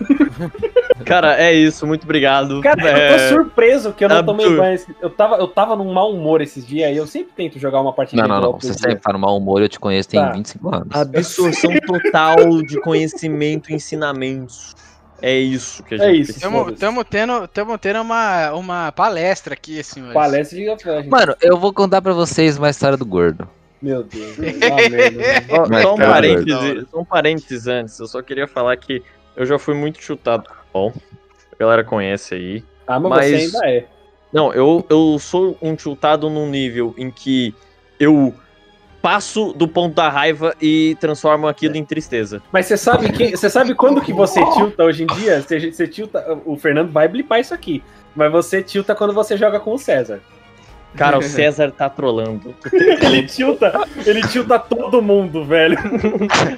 Cara, é isso, muito obrigado. Cara, eu É, tô surpreso que eu não tomei banho. esse- Eu tava, eu tava num mau humor esses dias e eu sempre tento jogar uma partida Não, não, de não. Você sempre tá no mau humor, eu te conheço tem Tá. 25 anos. Absorção total de conhecimento e ensinamentos. É isso que a gente É isso. precisa. Tamo, tamo tendo, tamo tendo uma, uma palestra aqui, assim, hoje. Palestra de Gafé, Mano, eu vou contar pra vocês uma história do gordo. Meu Deus. Né? Mas, Só um parênteses, só um parênteses antes. Eu só queria falar que eu já fui muito chutado com LOL. A galera conhece aí. Ah, mas, Mas- você ainda é. Não, eu, eu sou um chutado num nível em que eu passo do ponto da raiva e transformo aquilo em tristeza. Mas você sabe que, você sabe quando que você tilta hoje em dia? Você, você tilta, o Fernando vai blipar isso aqui. Mas você tilta quando você joga com o César. Cara, o César tá trolando. Ele tilta, ele tilta todo mundo, velho.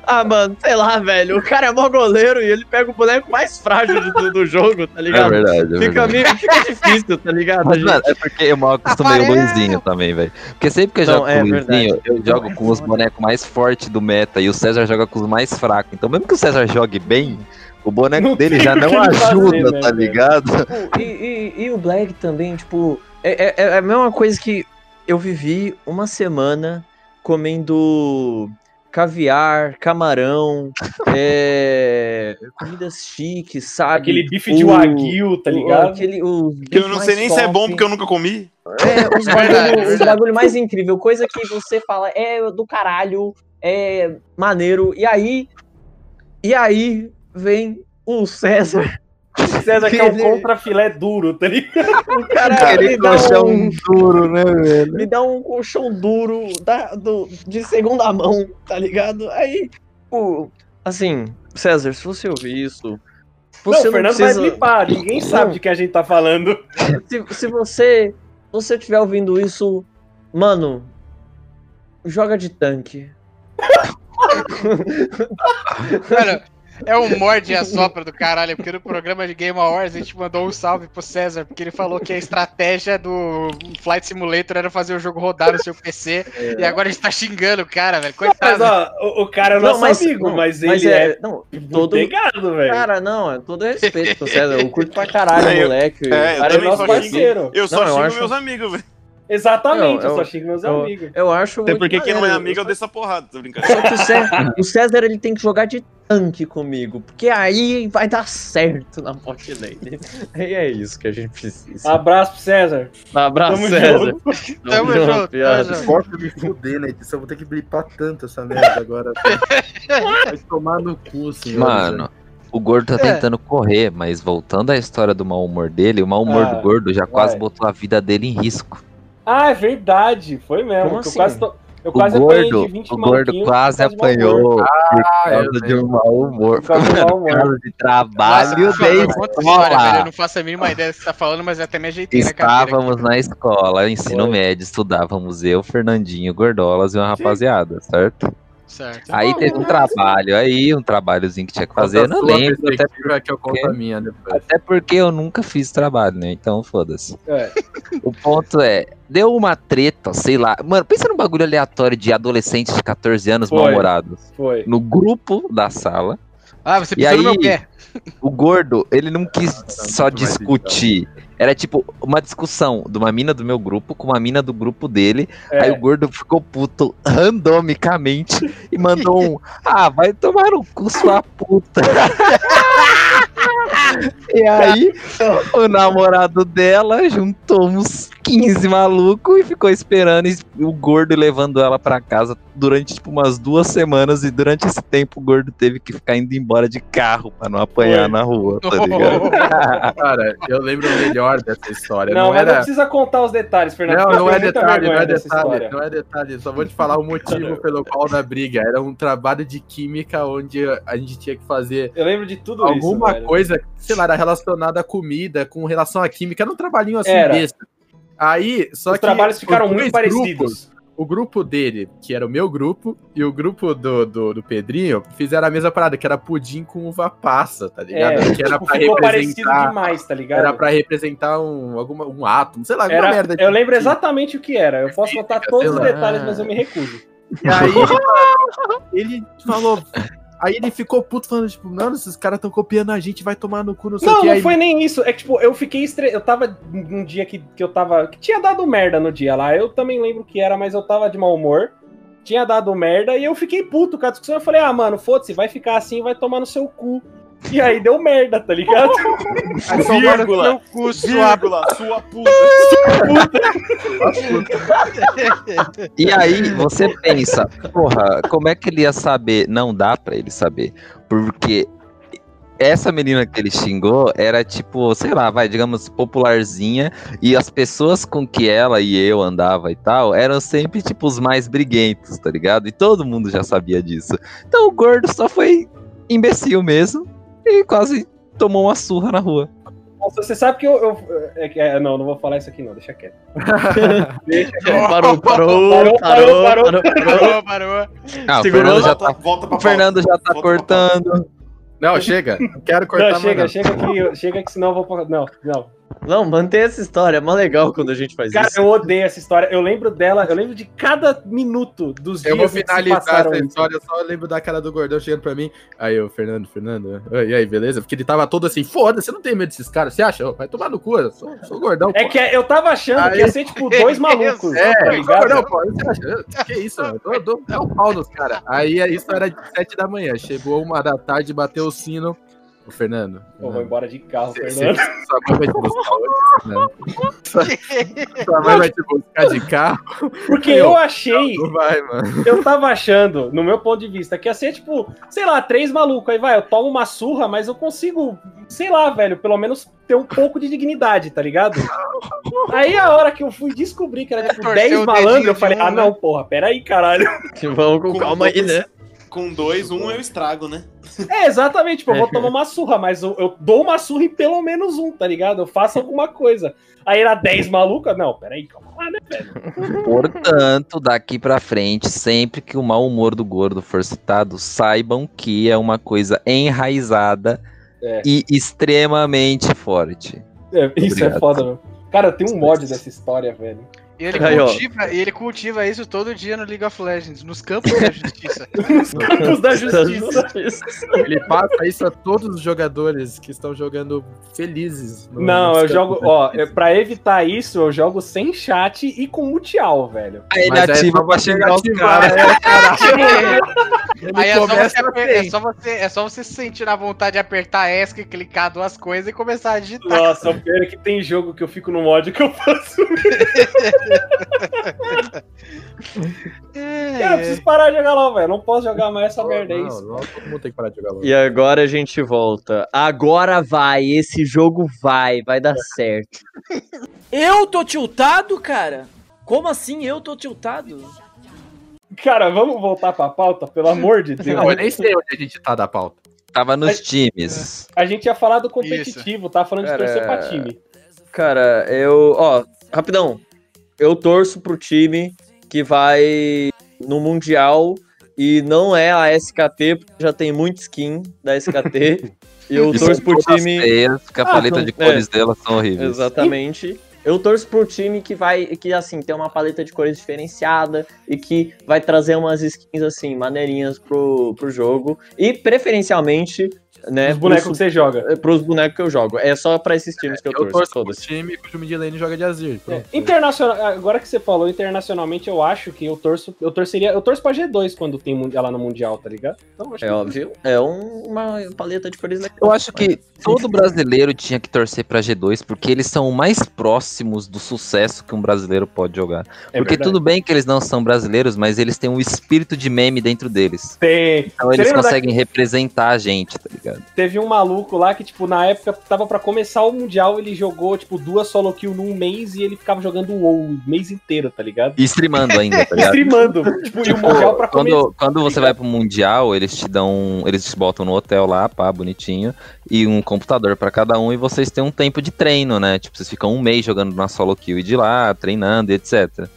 Ah, mano, sei lá, velho. O cara é mó goleiro e ele pega o boneco mais frágil do, do jogo, tá ligado? É verdade, é Fica, verdade. meio, fica difícil, tá ligado? Mas, mano, é porque eu mal acostumei o. Luizinho também, velho. Porque sempre que eu Não, jogo é com o Luizinho, verdade. eu jogo com os bonecos mais fortes do meta e o César joga com os mais fracos. Então, mesmo que o César jogue bem, o boneco Não dele já não ele fazer, ajuda, né, tá ligado? E, e- e o Black também, tipo, é, é- é a mesma coisa que eu vivi uma semana comendo caviar, camarão, é, comidas chiques, sabe? Aquele bife de O- wagyu, tá o- ligado? aquele, o Que eu não sei nem se é bom porque eu nunca comi. É, os bagulho, os bagulho mais incrível, coisa que você fala é do caralho, é maneiro, e aí, e aí vem o César, O César que é um contra filé duro, tá ligado? o cara me dá colchão um, duro, né, velho? me dá um colchão duro da, do, de segunda mão, tá ligado? Aí, pô, assim, César, se você ouvir isso, Não, você o não, Fernando precisa... vai ninguém sabe Não. de que a gente tá falando. se, se você você estiver ouvindo isso, mano, joga de tanque. Mano, é um morde e assopra do caralho, porque no programa de Game Awards a gente mandou um salve pro César, porque ele falou que a estratégia do Flight Simulator era fazer o jogo rodar no seu PC, e agora a gente tá xingando o cara, velho. Mas, Coitado. ó, o, o cara é o nosso amigo, não, mas ele é, não, todo pegado, velho. cara, não, é todo respeito com o César. Eu curto pra caralho, É, eu- moleque. É, eu cara é nosso parceiro. Eu só Não, eu xingo acho- meus amigos, velho. Exatamente, Eu- eu, só eu- xingo meus eu- amigos. Eu acho Até muito porque quem não é amigo eu desço a porrada, tô brincando. Só que o César, o César ele tem que jogar de tanque comigo, porque aí vai dar certo na bot lane. E é isso que a gente precisa. Abraço pro César. Um abraço, Tamo César. junto. Tamo junto, tamo piada. junto. Posso me fuder na edição, vou ter que blipar tanto essa merda agora. Vai tomar no cu, senhor. Mano, o gordo tá É. tentando correr, mas voltando à história do mau humor dele, o mau humor Ah, do gordo já quase vai. botou a vida dele em risco. Ah, é verdade. Foi mesmo. Como assim? Eu quase, to- eu O quase apanhei gordo, de 20 o gordo maluquinhos quase por apanhou por Ah, causa eu de um mau humor. Por causa de mau humor. Por de Nossa, trabalho por favor, da conta a história, velho. Eu escola. não faço a mínima ideia do que você tá falando, mas eu até me ajeitei na. Estávamos na escola, ensino Foi. médio, estudávamos eu, Fernandinho, Gordolas e uma rapaziada, certo? Certo. Aí teve um trabalho aí, um trabalhozinho que tinha que fazer, eu não lembro, até, perspectiva que eu conto a minha depois. até porque eu nunca fiz trabalho, né? Então foda-se. É. O ponto é, deu uma treta, sei lá. Mano, pensa num bagulho aleatório de adolescentes de 14 anos Foi. mal-humorados. Foi. No grupo da sala. Ah, você E pisou no meu aí- pé. O gordo, ele não quis só muito mais discutir. Era tipo uma discussão de uma mina do meu grupo com uma mina do grupo dele. É. Aí o gordo ficou puto randomicamente e mandou um: Ah, vai tomar no cu sua puta. E aí, o namorado dela juntou uns 15 malucos e ficou esperando e o gordo levando ela pra casa durante tipo umas duas semanas. E durante esse tempo o gordo teve que ficar indo embora de carro pra não apanhar na rua, tá ligado? Cara, eu lembro melhor dessa história. Não, Não, mas não precisa contar os detalhes, Fernando. Não, não é detalhe, não é detalhe, não é detalhe. Só vou te falar o motivo pelo qual da briga. Era um trabalho de química onde a gente tinha que fazer Eu lembro de tudo alguma isso. velho. coisa, sei lá, era relacionada à comida, com relação à química. Era um trabalhinho assim Era. besta. Aí, só Os que. trabalhos os ficaram muito parecidos. grupos, o grupo dele, que era o meu grupo, e o grupo do, do, do Pedrinho, fizeram a mesma parada, que era pudim com uva passa, tá ligado? É, que era tipo, pra ficou parecido representar. demais, tá ligado? Era pra representar um, alguma, um átomo, sei lá, alguma Era- merda. eu lembro exatamente o que era. Eu posso contar todos os detalhes, mas eu me recuso. E aí ele falou. Aí ele ficou puto falando, tipo, não, esses caras estão copiando a gente, vai tomar no cu, não sei o Não, que. não Aí foi nem isso. É que, tipo, eu fiquei estre... Eu tava num dia que, que eu tava. Que tinha dado merda no dia lá. Eu também lembro que era, mas eu tava de mau humor. Tinha dado merda e eu fiquei puto com a discussão. Eu falei, ah, mano, foda-se, vai ficar assim, vai tomar no seu cu. E aí deu merda, tá ligado? Aí Vírgula, Seu cu, sua vírgula, sua puta. E aí você pensa, porra, como é que ele ia saber? Não dá pra ele saber. Porque essa menina que ele xingou era tipo, sei lá, vai, digamos, popularzinha. E as pessoas com que ela e eu andava e tal eram sempre tipo os mais briguentos, tá ligado? E todo mundo já sabia disso. Então o gordo só foi imbecil mesmo e quase tomou uma surra na rua. Nossa, você sabe que eu. eu- é é, não, não vou falar isso aqui, não, deixa quieto. Parou, parou, Parou, parou, parou, parou, parou. Parou, parou. Ah, o Segurou, Fernando já Volta, tá, volta pra o Fernando já tá cortando. Não, chega. Quero cortar Não, chega, chega que, chega que senão eu vou. Não, não. Não, mantém essa história, é mó legal quando a gente faz Cara, isso. eu odeio essa história. Eu lembro dela, eu lembro de cada minuto dos Eu dias vou que se finalizar passaram. essa história, eu só lembro da cara do gordão chegando pra mim. Aí, ô, Fernando, Fernando, oi, e aí, beleza? Porque ele tava todo assim, foda, você não tem medo desses caras, você acha? Vai tomar no cu, eu sou, sou gordão, É pô. que eu tava achando que ia ser, tipo, dois malucos. É, tá gordão, pô, você acha? Que isso, mano? Eu dou- É o pau nos caras. Aí, a isso era de sete da manhã, chegou uma da tarde, bateu o sino. Ô, Fernando, Eu vou embora de carro, Cê- Fernando. cê- Sua mãe vai te buscar hoje, Fernando. Sua, sua mãe vai te buscar de carro. Porque eu ó, achei, Não vai, mano. eu tava achando, no meu ponto de vista, que ia ser, tipo, sei lá, três malucos. Aí vai, eu tomo uma surra, mas eu consigo, sei lá, velho, pelo menos ter um pouco de dignidade, tá ligado? Aí a hora que eu fui descobrir que era, tipo, Torceu dez o malandros, dedinho eu falei, um, ah, né? não, porra, peraí, caralho. Vamos com calma aí, né? Com dois, um eu estrago, né? É, exatamente, tipo, eu vou tomar uma surra, mas eu, eu dou uma surra em pelo menos um, tá ligado? Eu faço alguma coisa. Aí era 10 maluca, não, peraí, calma lá, né, velho? Portanto, daqui pra frente, sempre que o mau humor do gordo for citado, saibam que é uma coisa enraizada É. e extremamente forte. É, isso Obrigado. é foda, meu. Cara, tenho um mod dessa história, velho. E ele, Aí, cultiva, e ele cultiva isso todo dia no League of Legends, nos campos da justiça. Os campos da justiça. Ele passa isso a todos os jogadores que estão jogando felizes. no- Não, nos eu jogo, ó, é, pra evitar isso, eu jogo sem chat e com multial, velho. Aí ele Mas ativa pra xingar os ativar, caras. é, Aí é só, você, aper- é, só você, é só você se sentir na vontade de apertar ESC, clicar duas coisas e começar a digitar. Nossa, o pior é que tem jogo que eu fico no mod que eu faço. É, Cara, eu preciso parar de jogar LOL, velho. Não posso jogar mais essa merda, não, não, todo mundo tem que parar de jogar LOL. E agora a gente volta. Agora vai, esse jogo vai, vai dar certo. Eu tô tiltado, cara? Como assim eu tô tiltado? Cara, vamos voltar pra pauta, pelo amor de Deus. Não, eu nem sei onde a gente tá da pauta. Tava nos times. A gente ia falar do competitivo, tá falando de Cara, torcer pra time. Cara, eu. Ó, rapidão. Eu torço pro time que vai no Mundial e não é a SKT, porque já tem muito skin da SKT. e eu torço são pro time. feias, porque a Ah, paleta não, de cores delas são horríveis. Exatamente. Eu torço pro time que vai, que assim, tem uma paleta de cores diferenciada e que vai trazer umas skins assim, maneirinhas pro, pro jogo. E preferencialmente né? Os bonecos pros- que você joga. é, Pros bonecos que eu jogo. É só pra esses times que eu Eu torço. torço pro Todos. time cujo mid lane joga de Azir. É, internacional, agora que você falou internacionalmente, eu acho que eu torço, eu torceria, eu torço pra G2 quando tem lá no mundial, tá ligado? Então, acho É que- óbvio. É um- uma paleta de cores. Eu acho que todo brasileiro tinha que torcer pra G2, porque eles são o mais próximos do sucesso que um brasileiro pode jogar. É porque verdade. tudo bem que eles não são brasileiros, mas eles têm um espírito de meme dentro deles. Tem. Então Você eles lembra da- conseguem representar a gente, tá ligado? Teve um maluco lá que, tipo, na época tava pra começar o Mundial, ele jogou, tipo, duas solo kill num mês e ele ficava jogando WoW o mês inteiro, tá ligado? E streamando ainda, tá ligado? Streamando. tipo, e o Mundial pra começar. Quando, quando você vai pro Mundial, eles te dão. Eles te botam no hotel lá, pá, bonitinho, e um computador pra cada um, e vocês têm um tempo de treino, né? Tipo, vocês ficam um mês jogando na solo kill e de lá, treinando e etc.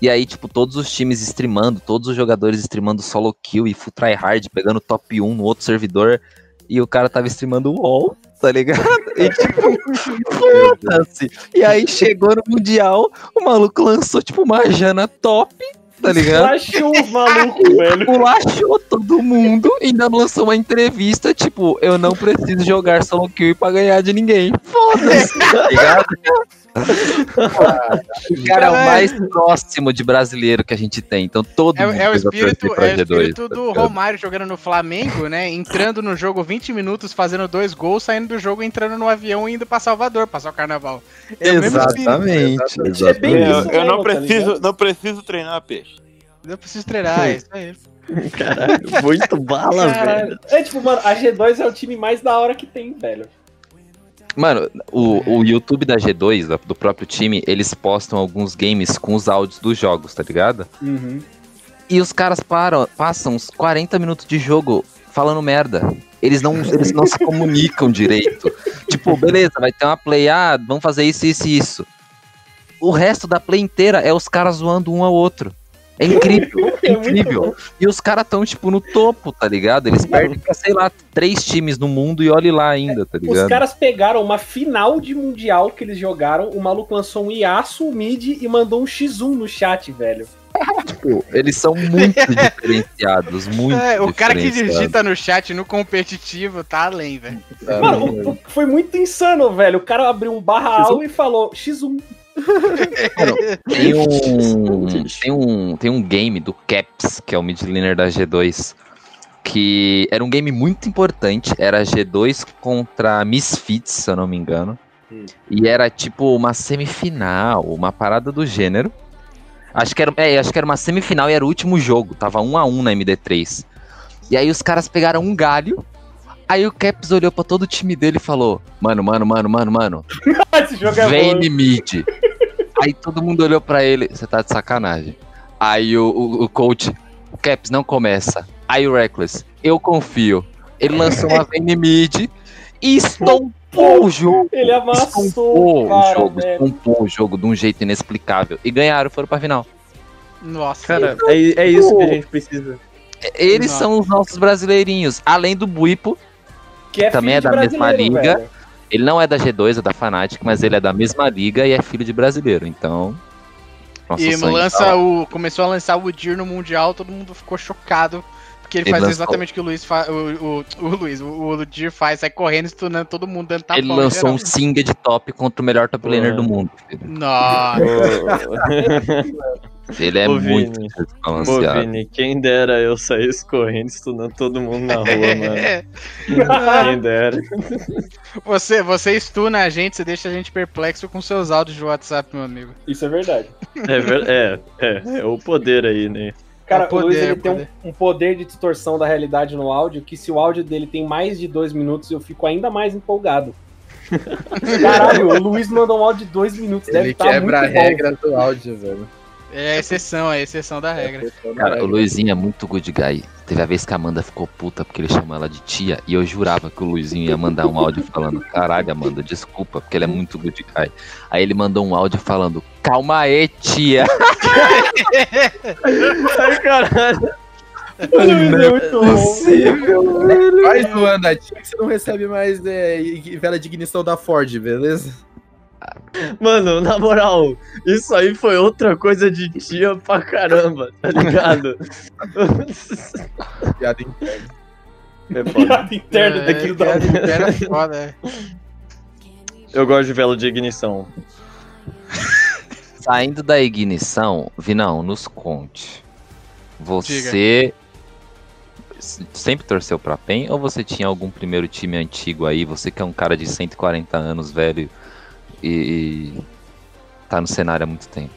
E aí, tipo, todos os times streamando, todos os jogadores streamando solo kill e full tryhard, pegando top 1 no outro servidor, e o cara tava streamando o WoW, tá ligado? E tipo, foda-se. E aí chegou no Mundial, o maluco lançou, tipo, uma Jana top, tá ligado? Flashou os malucos, velho. Culachou todo mundo e ainda lançou uma entrevista, tipo, eu não preciso jogar solo kill pra ganhar de ninguém. Foda-se, tá ligado? O cara é o mais próximo de brasileiro que a gente tem, então todo mundo É, é o espírito, é o G2, espírito tá do? Romário jogando no Flamengo, né? Entrando no jogo 20 minutos, fazendo dois gols, saindo do jogo, entrando no avião e indo pra Salvador, passar o carnaval. É o mesmo espírito. Exatamente, É bem Eu, isso eu não, mesmo, tá preciso, não preciso treinar peixe. Eu preciso treinar, é isso aí. Caralho, muito bala, velho. Caralho. É tipo, mano, a G2 é o time mais da hora que tem, velho. Mano, o, o YouTube da G2, da- do próprio time, eles postam alguns games com os áudios dos jogos, tá ligado? Uhum. E os caras param, passam uns 40 minutos de jogo falando merda. Eles não, eles não se comunicam direito. Tipo, beleza, vai ter uma play, ah, vamos fazer isso, isso e isso. O resto da play inteira é os caras zoando um ao outro. É incrível, é incrível. E os caras tão, tipo, no topo, tá ligado? Eles perdem pra, sei lá, três times no mundo e olhe lá ainda, tá Os ligado? caras pegaram uma final de mundial que eles jogaram, o maluco lançou um Yasuo mid e mandou um X1 no chat, velho. Tipo, eles são muito diferenciados, muito É, o cara que digita no chat no competitivo tá além, velho. Mano, o- o- foi muito insano, velho. O cara abriu um barra AU e falou X1. Tem um, tem um, tem um game do Caps, que é o mid laner da G2, que era um game muito importante. Era G2 contra Misfits, se eu não me engano. E era tipo uma semifinal, uma parada do gênero. Acho que, era, é, acho que era uma semifinal e era o último jogo. Tava 1 a 1 na MD3. E aí os caras pegaram um galho. Aí o Caps olhou pra todo o time dele e falou: Mano, mano, mano, mano, mano. Esse jogo é Vem bom. em mid. Aí todo mundo olhou pra ele, você tá de sacanagem. Aí o, o, o coach, o Caps não começa. Aí o Reckless, eu confio. Ele lançou uma Vayne mid e estompou o jogo. Ele amassou, Estompou o cara, jogo, velho. estompou o jogo de um jeito inexplicável. E ganharam, foram pra final. Nossa. Cara, é, é isso que a gente precisa. Eles Nossa. são os nossos brasileirinhos. Além do Buipo, Que é também filho é de da mesma liga. velho. ele não é da G2, é da Fnatic, mas ele é da mesma liga e é filho de brasileiro. Então. nosso E lança tá o, começou a lançar o Udyr no Mundial, todo mundo ficou chocado. Porque ele, Ele faz lançou- exatamente o que o Luiz faz. O, o, o Luiz, o, o Udyr faz, sai correndo, estunando todo mundo, dando tapão. Ele lançou um geral. Singed top contra o melhor top laner do mundo. filho. Nossa. Ele é Ô, muito Vini. Ô. Vini, quem dera eu sair correndo, estudando todo mundo na rua, mano. Quem dera. Você, você stuna a gente, você deixa a gente perplexo com seus áudios de WhatsApp, meu amigo. Isso é verdade. É, ver- é, é, é o poder aí, né? Cara, É o poder, o Luiz é ele o tem um, poder. um poder de distorção da realidade no áudio que se o áudio dele tem mais de dois minutos, eu fico ainda mais empolgado. Caralho, o Luiz mandou um áudio de dois minutos, deve Ele estar quebra a muito bom. regra do áudio, velho. É a exceção, é a exceção da regra. Cara, o Luizinho é muito good guy. Teve a vez que a Amanda ficou puta porque ele chamou ela de tia e eu jurava que o Luizinho ia mandar um áudio falando: Caralho, Amanda, desculpa, porque ele é muito good guy. Aí ele mandou um áudio falando: Calma aí, tia. Ai, caralho. Luiz é muito bom. Vai zoando a tia que você não recebe mais é, vela de ignição da Ford, beleza? Mano, na moral, isso aí foi outra coisa de tia pra caramba, tá ligado? Piada interna. É. Piada interna É, daquilo da interna é foda, é. Eu gosto de velo de ignição. Saindo da ignição, Vinão, nos conte. Você s- sempre torceu pra PEN ou você tinha algum primeiro time antigo aí? Você que é um cara de 140 anos, velho, e, e tá no cenário há muito tempo.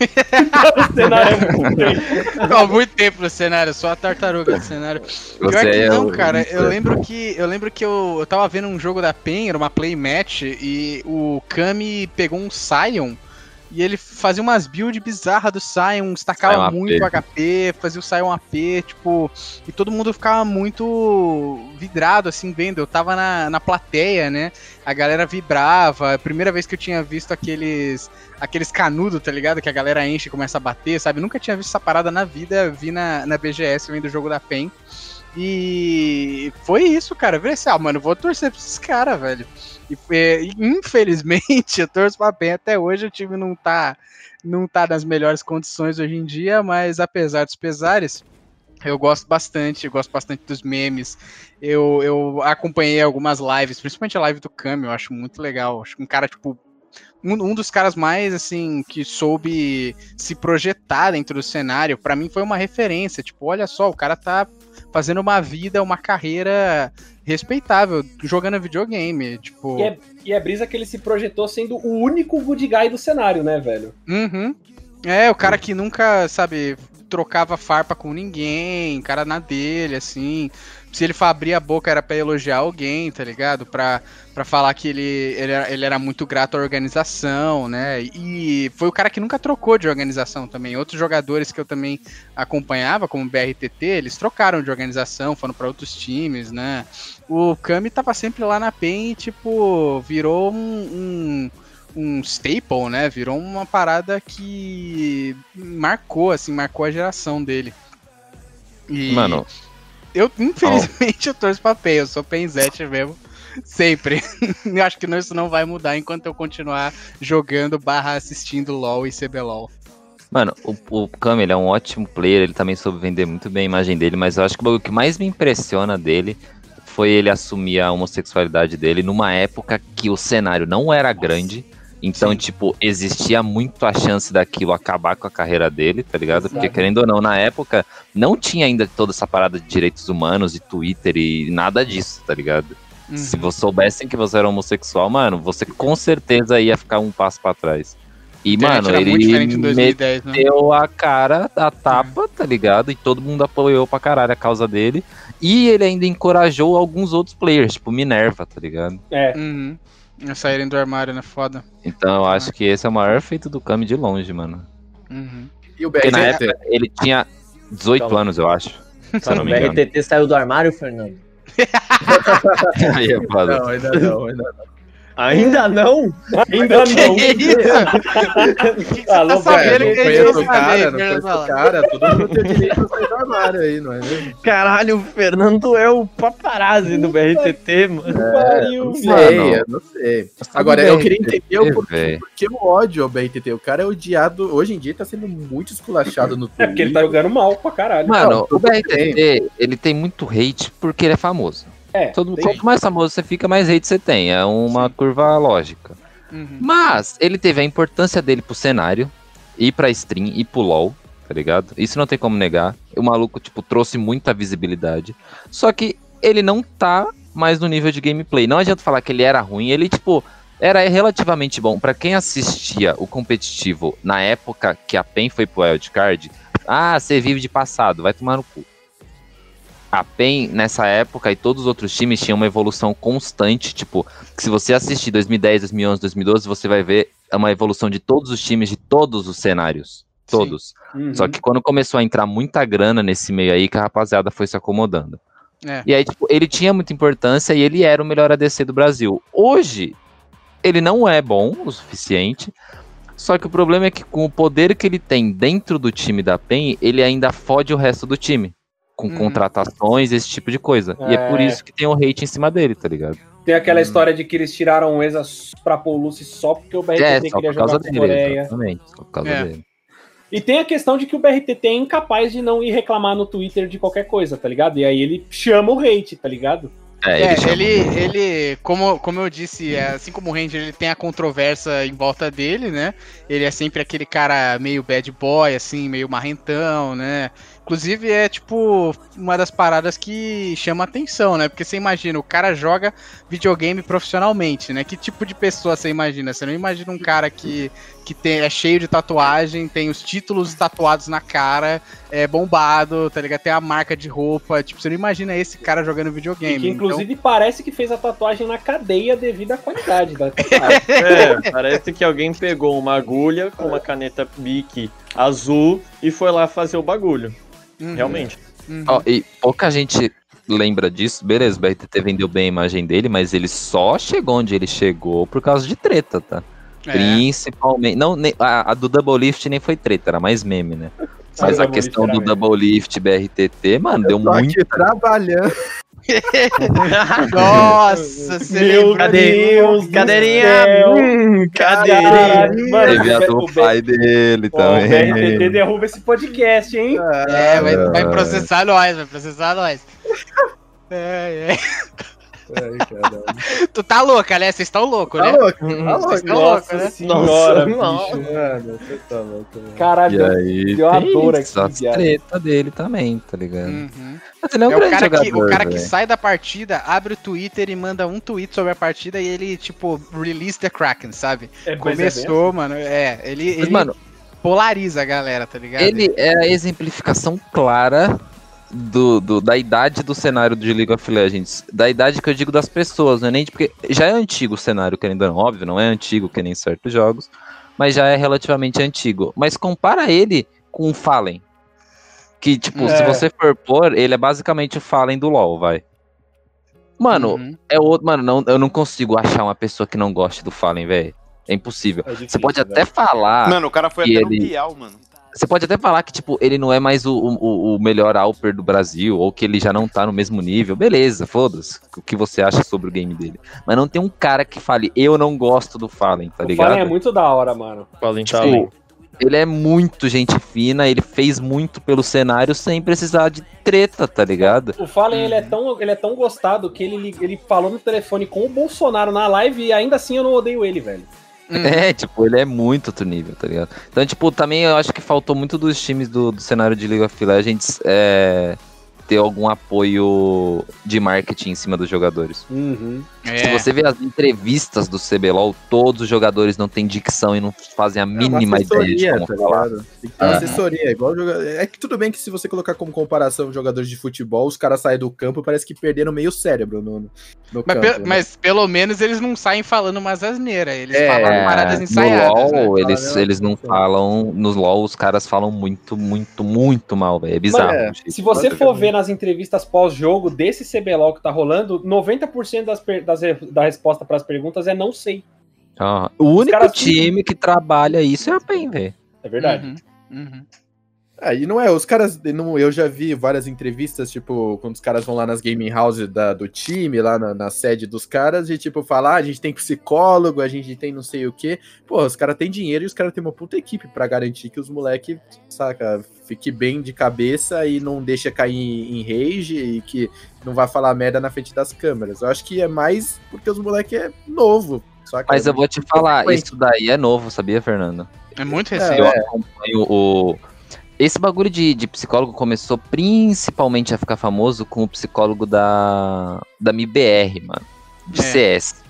cenário é muito tempo. Há muito tempo no cenário, sou a tartaruga do cenário. Pior Você que é não, o- cara. Eu lembro que eu lembro que eu, eu tava vendo um jogo da PEN, era uma play match, e o Kami pegou um Sion e ele fazia umas builds bizarras do Sion, destacava Sion AP. muito HP, fazia o Sion AP, tipo, e todo mundo ficava muito vidrado assim vendo. Eu tava na, na plateia, né? A galera vibrava. A primeira vez que eu tinha visto aqueles aqueles canudos, tá ligado? Que a galera enche e começa a bater, sabe? Nunca tinha visto essa parada na vida, vi na, na BGS vendo o jogo da PEN. E foi isso, cara. Eu falei assim, ah, mano, vou torcer pra esses caras, velho. E, infelizmente, eu torço pra PEN até hoje, o time não tá, não tá nas melhores condições hoje em dia, mas apesar dos pesares, eu gosto bastante, eu gosto bastante dos memes. Eu, eu acompanhei algumas lives, principalmente a live do Kami, eu acho muito legal. Acho um cara, tipo, um, um dos caras mais, assim, que soube se projetar dentro do cenário, pra mim foi uma referência. Tipo, olha só, o cara tá fazendo uma vida, uma carreira respeitável, jogando videogame. Tipo. E é, e é brisa que ele se projetou sendo o único good guy do cenário, né, velho? Uhum. É, o cara que nunca, sabe, trocava farpa com ninguém, cara na dele, assim. Se ele for abrir a boca era pra elogiar alguém, tá ligado? Pra, falar que ele, ele, era, ele era muito grato à organização, né? E foi o cara que nunca trocou de organização também. Outros jogadores que eu também acompanhava, como o BRTT, eles trocaram de organização, foram pra outros times, né? O Kami tava sempre lá na PEN e, tipo, virou um- um, um staple, né? Virou uma parada que marcou, assim, marcou a geração dele. E Mano, eu, infelizmente, eu torço pra PEN, eu sou PENzete mesmo. Sempre. eu acho que isso não vai mudar enquanto eu continuar jogando barra assistindo LOL e CBLOL. Mano, o, o Kami, ele é um ótimo player, ele também soube vender muito bem a imagem dele, mas eu acho que o que mais me impressiona dele foi ele assumir a homossexualidade dele numa época que o cenário não era grande. Então, tipo, existia muito a chance daquilo acabar com a carreira dele, tá ligado? Porque, Exato. querendo ou não, na época, não tinha ainda toda essa parada de direitos humanos e Twitter e nada disso, tá ligado? Uhum. Se você soubessem que você era homossexual, mano, você com certeza ia ficar um passo pra trás. E, mano, ele 2010, né? a cara, a tapa, tá ligado? E todo mundo apoiou pra caralho a causa dele. E ele ainda encorajou alguns outros players, tipo Minerva, tá ligado? É. Uhum. Saírem do armário, né? Foda. Então eu acho que esse é o maior feito do Kami de longe, mano. Uhum. E o Porque na BRTT? época ele tinha 18 Calma. anos, eu acho. Se eu não o me engano. BRTT saiu do armário, Fernando? Aí é foda. Não, ainda não, ainda não. Ainda não? Ainda não. Que isso? Alô, tá sabendo velho, que a não gente conheço não o cara, não conheço o cara, todo mundo tem direito a aí, não é mesmo? Caralho, o Fernando é o paparazzi do BRTT, mano. Pariu, Não sei, Mano. eu não sei. Agora, eu queria entender o porquê, porque o ódio ao BRTT. O cara é odiado, hoje em dia tá sendo muito esculachado no É Twitter. porque ele tá jogando mal pra caralho. Mano, o BRTT, ele tem muito hate porque ele é famoso. É, Todo, tem- quanto mais famoso você fica, mais hate você tem. É uma curva lógica. Uhum. Mas ele teve a importância dele pro cenário, e pra stream, e pro LoL, tá ligado? Isso não tem como negar. O maluco, tipo, trouxe muita visibilidade. Só que ele não tá mais no nível de gameplay. Não adianta falar que ele era ruim, ele, tipo, era relativamente bom. Pra quem assistia o competitivo na época que a PEN foi pro wildcard, ah, você vive de passado, vai tomar no cu. A PEN, nessa época, e todos os outros times tinham uma evolução constante, tipo, se você assistir 2010, 2011, 2012, você vai ver uma evolução de todos os times, de todos os cenários. Todos. Uhum. Só que quando começou a entrar muita grana nesse meio aí, que a rapaziada foi se acomodando. É. E aí, tipo, ele tinha muita importância e ele era o melhor ADC do Brasil. Hoje, ele não é bom o suficiente. Só que o problema é que com o poder que ele tem dentro do time da PEN, ele ainda fode o resto do time. Com Uhum. contratações, esse tipo de coisa. E é por É. isso que tem o hate em cima dele, tá ligado? Tem aquela história de que eles tiraram o Exa pra Lucy só porque o BRTT É, queria por causa jogar com a dele, Coreia. exatamente. Só por causa É. dele. E tem a questão de que o BRTT é incapaz de não ir reclamar no Twitter de qualquer coisa, tá ligado? E aí ele chama o hate, tá ligado? É, ele, ele, como, como eu disse, é, assim como o Ranger, ele tem a controvérsia em volta dele, né? Ele é sempre aquele cara meio bad boy, assim, meio marrentão, né? Inclusive é tipo uma das paradas que chama atenção, né? Porque você imagina, o cara joga videogame profissionalmente, né? Que tipo de pessoa você imagina? Você não imagina um cara que, que tem, é cheio de tatuagem, tem os títulos tatuados na cara, é bombado, tá ligado? Tem a marca de roupa. Tipo, você não imagina esse cara jogando videogame. E que então- inclusive parece que fez a tatuagem na cadeia devido à qualidade da tatuagem. É, parece que alguém pegou uma agulha com uma caneta Bic azul e foi lá fazer o bagulho. Uhum. Realmente. Ó, e pouca gente lembra disso. Beleza, o BRTT vendeu bem a imagem dele, mas ele só chegou onde ele chegou por causa de treta, tá? É. Principalmente. Não, nem- a, a do Double Lift nem foi treta, era mais meme, né? Mas a Double questão do Double Lift BRTT, mano, deu Tô aqui muito. trabalhando. Nossa, Meu Deus, cadeirinha. Hum, cadeirinha. Caralho, mano, Teve a o do B- pai dele Ó, o BRTT também. derruba esse podcast, hein? É, vai, vai processar nós, vai processar nós. É, é. Ai. Tu tá louca, né? Vocês estão loucos, Tá né? louco, tá Vocês louco. estão loucos, Nossa né? senhora, Nossa, bicho. Mano, você tá louco, mano. Caralho, E aí, deu uma tem dor isso, aqui, viado. treta dele também, tá ligado? Uhum. Mas ele é um É o grande cara, que, jogador, o cara que sai da partida, abre o Twitter e manda um tweet sobre a partida e ele, tipo, release the Kraken, sabe? É, é Começou, mano. É, ele, Mas, ele mano, polariza a galera, tá ligado? ele é a exemplificação clara do, do- da idade do cenário de League of Legends. Da idade que eu digo das pessoas, não é nem de- porque já é antigo o cenário, querendo ou não, óbvio, não é antigo que nem certos jogos, mas já é relativamente antigo. Mas compara ele com o Fallen. Que, tipo, se É. você for pôr, ele é basicamente o Fallen do LoL, vai. Mano, Uhum. é outro. Mano, não, eu não consigo achar uma pessoa que não goste do Fallen, velho. É impossível. É difícil, Você pode velho. até falar. Mano, o cara foi até no ele- Bial, mano. Você pode até falar que, tipo, ele não é mais o, o, o melhor Alper do Brasil, ou que ele já não tá no mesmo nível. Beleza, foda-se. O que você acha sobre o game dele. Mas não tem um cara que fale, eu não gosto do Fallen, tá O ligado? Fallen é muito da hora, mano. Fallen tá Tipo, ele é muito gente fina, ele fez muito pelo cenário sem precisar de treta, tá ligado? O Fallen, ele, é tão, ele é tão gostado que ele, ele falou no telefone com o Bolsonaro na live e ainda assim eu não odeio ele, velho. Uhum. É, tipo, ele é muito outro nível, tá ligado? Então, tipo, também eu acho que faltou muito dos times do, do cenário de League of Legends é, ter algum apoio de marketing em cima dos jogadores. Uhum. É. Se você vê as entrevistas do CBLOL, todos os jogadores não têm dicção e não fazem a É mínima ideia de como tá falar. Tem que ter uma Ah. assessoria, igual jogador. É que tudo bem que se você colocar como comparação jogadores de futebol, os caras saem do campo parece que perderam meio cérebro no, no Mas, campo. pe- né? mas pelo menos eles não saem falando umas asneiras, eles É, falam paradas no ensaiadas. né? LoL, eles, Fala, né? eles não falam. Nos LoL, os caras falam muito, muito, muito mal, velho. É bizarro. é, Se você for ver nas entrevistas pós-jogo desse CBLOL que tá rolando, 90% das, das da resposta pras perguntas é não sei. Ah, o único caras time que trabalha isso é a PEN, velho. É verdade. Uhum, uhum. É, e não é, os caras, não, eu já vi várias entrevistas, tipo, quando os caras vão lá nas gaming houses da, do time, lá na, na sede dos caras, e tipo, falar, ah, a gente tem psicólogo, a gente tem não sei o quê. Pô, os caras têm dinheiro e os caras têm uma puta equipe pra garantir que os moleques, saca, fique bem de cabeça e não deixa cair em, rage e que não vai falar merda na frente das câmeras. Eu acho que é mais porque os moleques é novo? Mas eu vou te falar, frequente. isso daí é novo, sabia, Fernando? É muito É, recente. Eu acompanho o. Esse bagulho de, de psicólogo começou principalmente a ficar famoso com o psicólogo da, da MIBR, mano. De É. CS.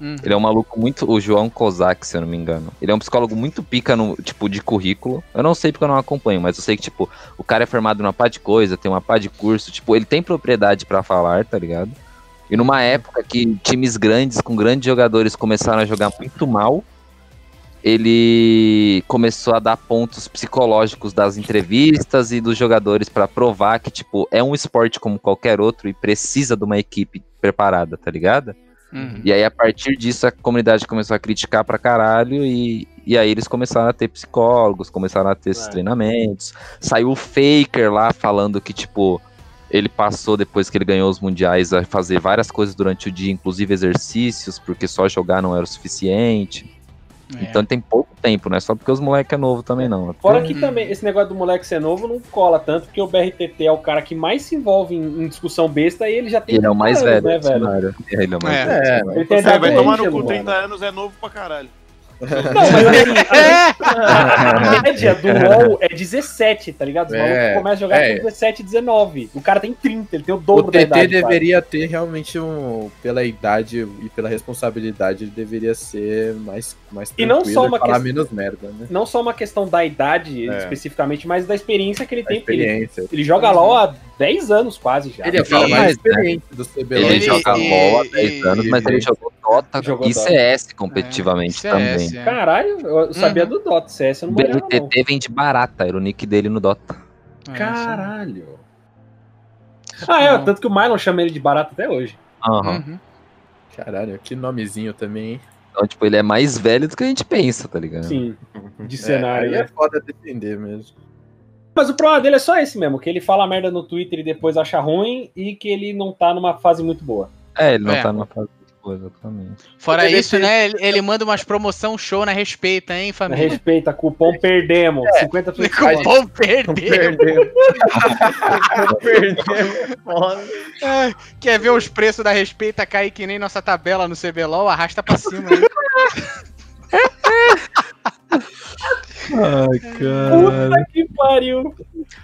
Uhum. Ele é um maluco muito. O João Kozak, se eu não me engano. Ele é um psicólogo muito pica no, tipo, de currículo. Eu não sei porque eu não acompanho, mas eu sei que, tipo, o cara é formado numa pá de coisa, tem uma pá de curso, tipo, ele tem propriedade pra falar, tá ligado? E numa época que times grandes, com grandes jogadores, começaram a jogar muito mal, ele começou a dar pontos psicológicos das entrevistas e dos jogadores pra provar que, tipo, é um esporte como qualquer outro e precisa de uma equipe preparada, tá ligado? Uhum. E aí, a partir disso, a comunidade começou a criticar pra caralho e, e aí eles começaram a ter psicólogos, começaram a ter esses É. treinamentos. Saiu o Faker lá falando que, tipo, ele passou, depois que ele ganhou os mundiais, a fazer várias coisas durante o dia, inclusive exercícios, porque só jogar não era o suficiente. É. Então ele tem pouco tempo, não é só porque os moleques é novo também, não. Fora que também esse negócio do moleque ser novo não cola tanto, porque o BRTT é o cara que mais se envolve em, em discussão besta e ele já tem Ele é o mais 30 velho. anos, né, velho? cenário. Ele é o mais É. velho. É, Ele Você idade vai tomar no cu, 30 mano. anos é novo pra caralho. Não, mas assim, a, a média do LoL é 17, tá ligado? Os É, malucos começam a jogar é. com 17, 19. O cara tem 30, ele tem o O dobro da TT idade. quase. deveria ter realmente um. Pela idade e pela responsabilidade, ele deveria ser mais, mais E não só uma falar questão- menos merda, né? Não só uma questão da idade É. especificamente, mas da experiência que ele A tem. Ele, experiência. ele joga LoL há 10 anos quase já. Ele é o cara Sim, mais experiente do CBLOL. Ele, Ele- joga e- LOL há e- 10 anos, mas ele jogou Dota Jogou e. CS competitivamente É, também. É. Caralho, eu sabia do Dota, CS eu não manjava não. Vem de barata, era o nick dele no Dota. É, Caralho. Ah, é, tanto que o Mylon chama ele de barato até hoje. Aham. Uhum. Caralho, que nomezinho também, hein? Então, tipo, ele é mais velho do que a gente pensa, tá ligado? Sim, de É, cenário. aí né? é foda defender mesmo. Mas o problema dele é só esse mesmo, que ele fala merda no Twitter e depois acha ruim e que ele não tá numa fase muito boa. É, ele não É. tá numa fase boa, exatamente. Fora Ele isso, né? Ele, ele manda umas promoção show na respeita, hein, família? Respeita, cupom perdemos, 50% de desconto. Cupom perdeu. Perdemos. Perdemos. Foda. Ai, Quer ver os preços da respeita cair que nem nossa tabela no CBLOL? Arrasta pra cima aí. Ai, Puta que pariu.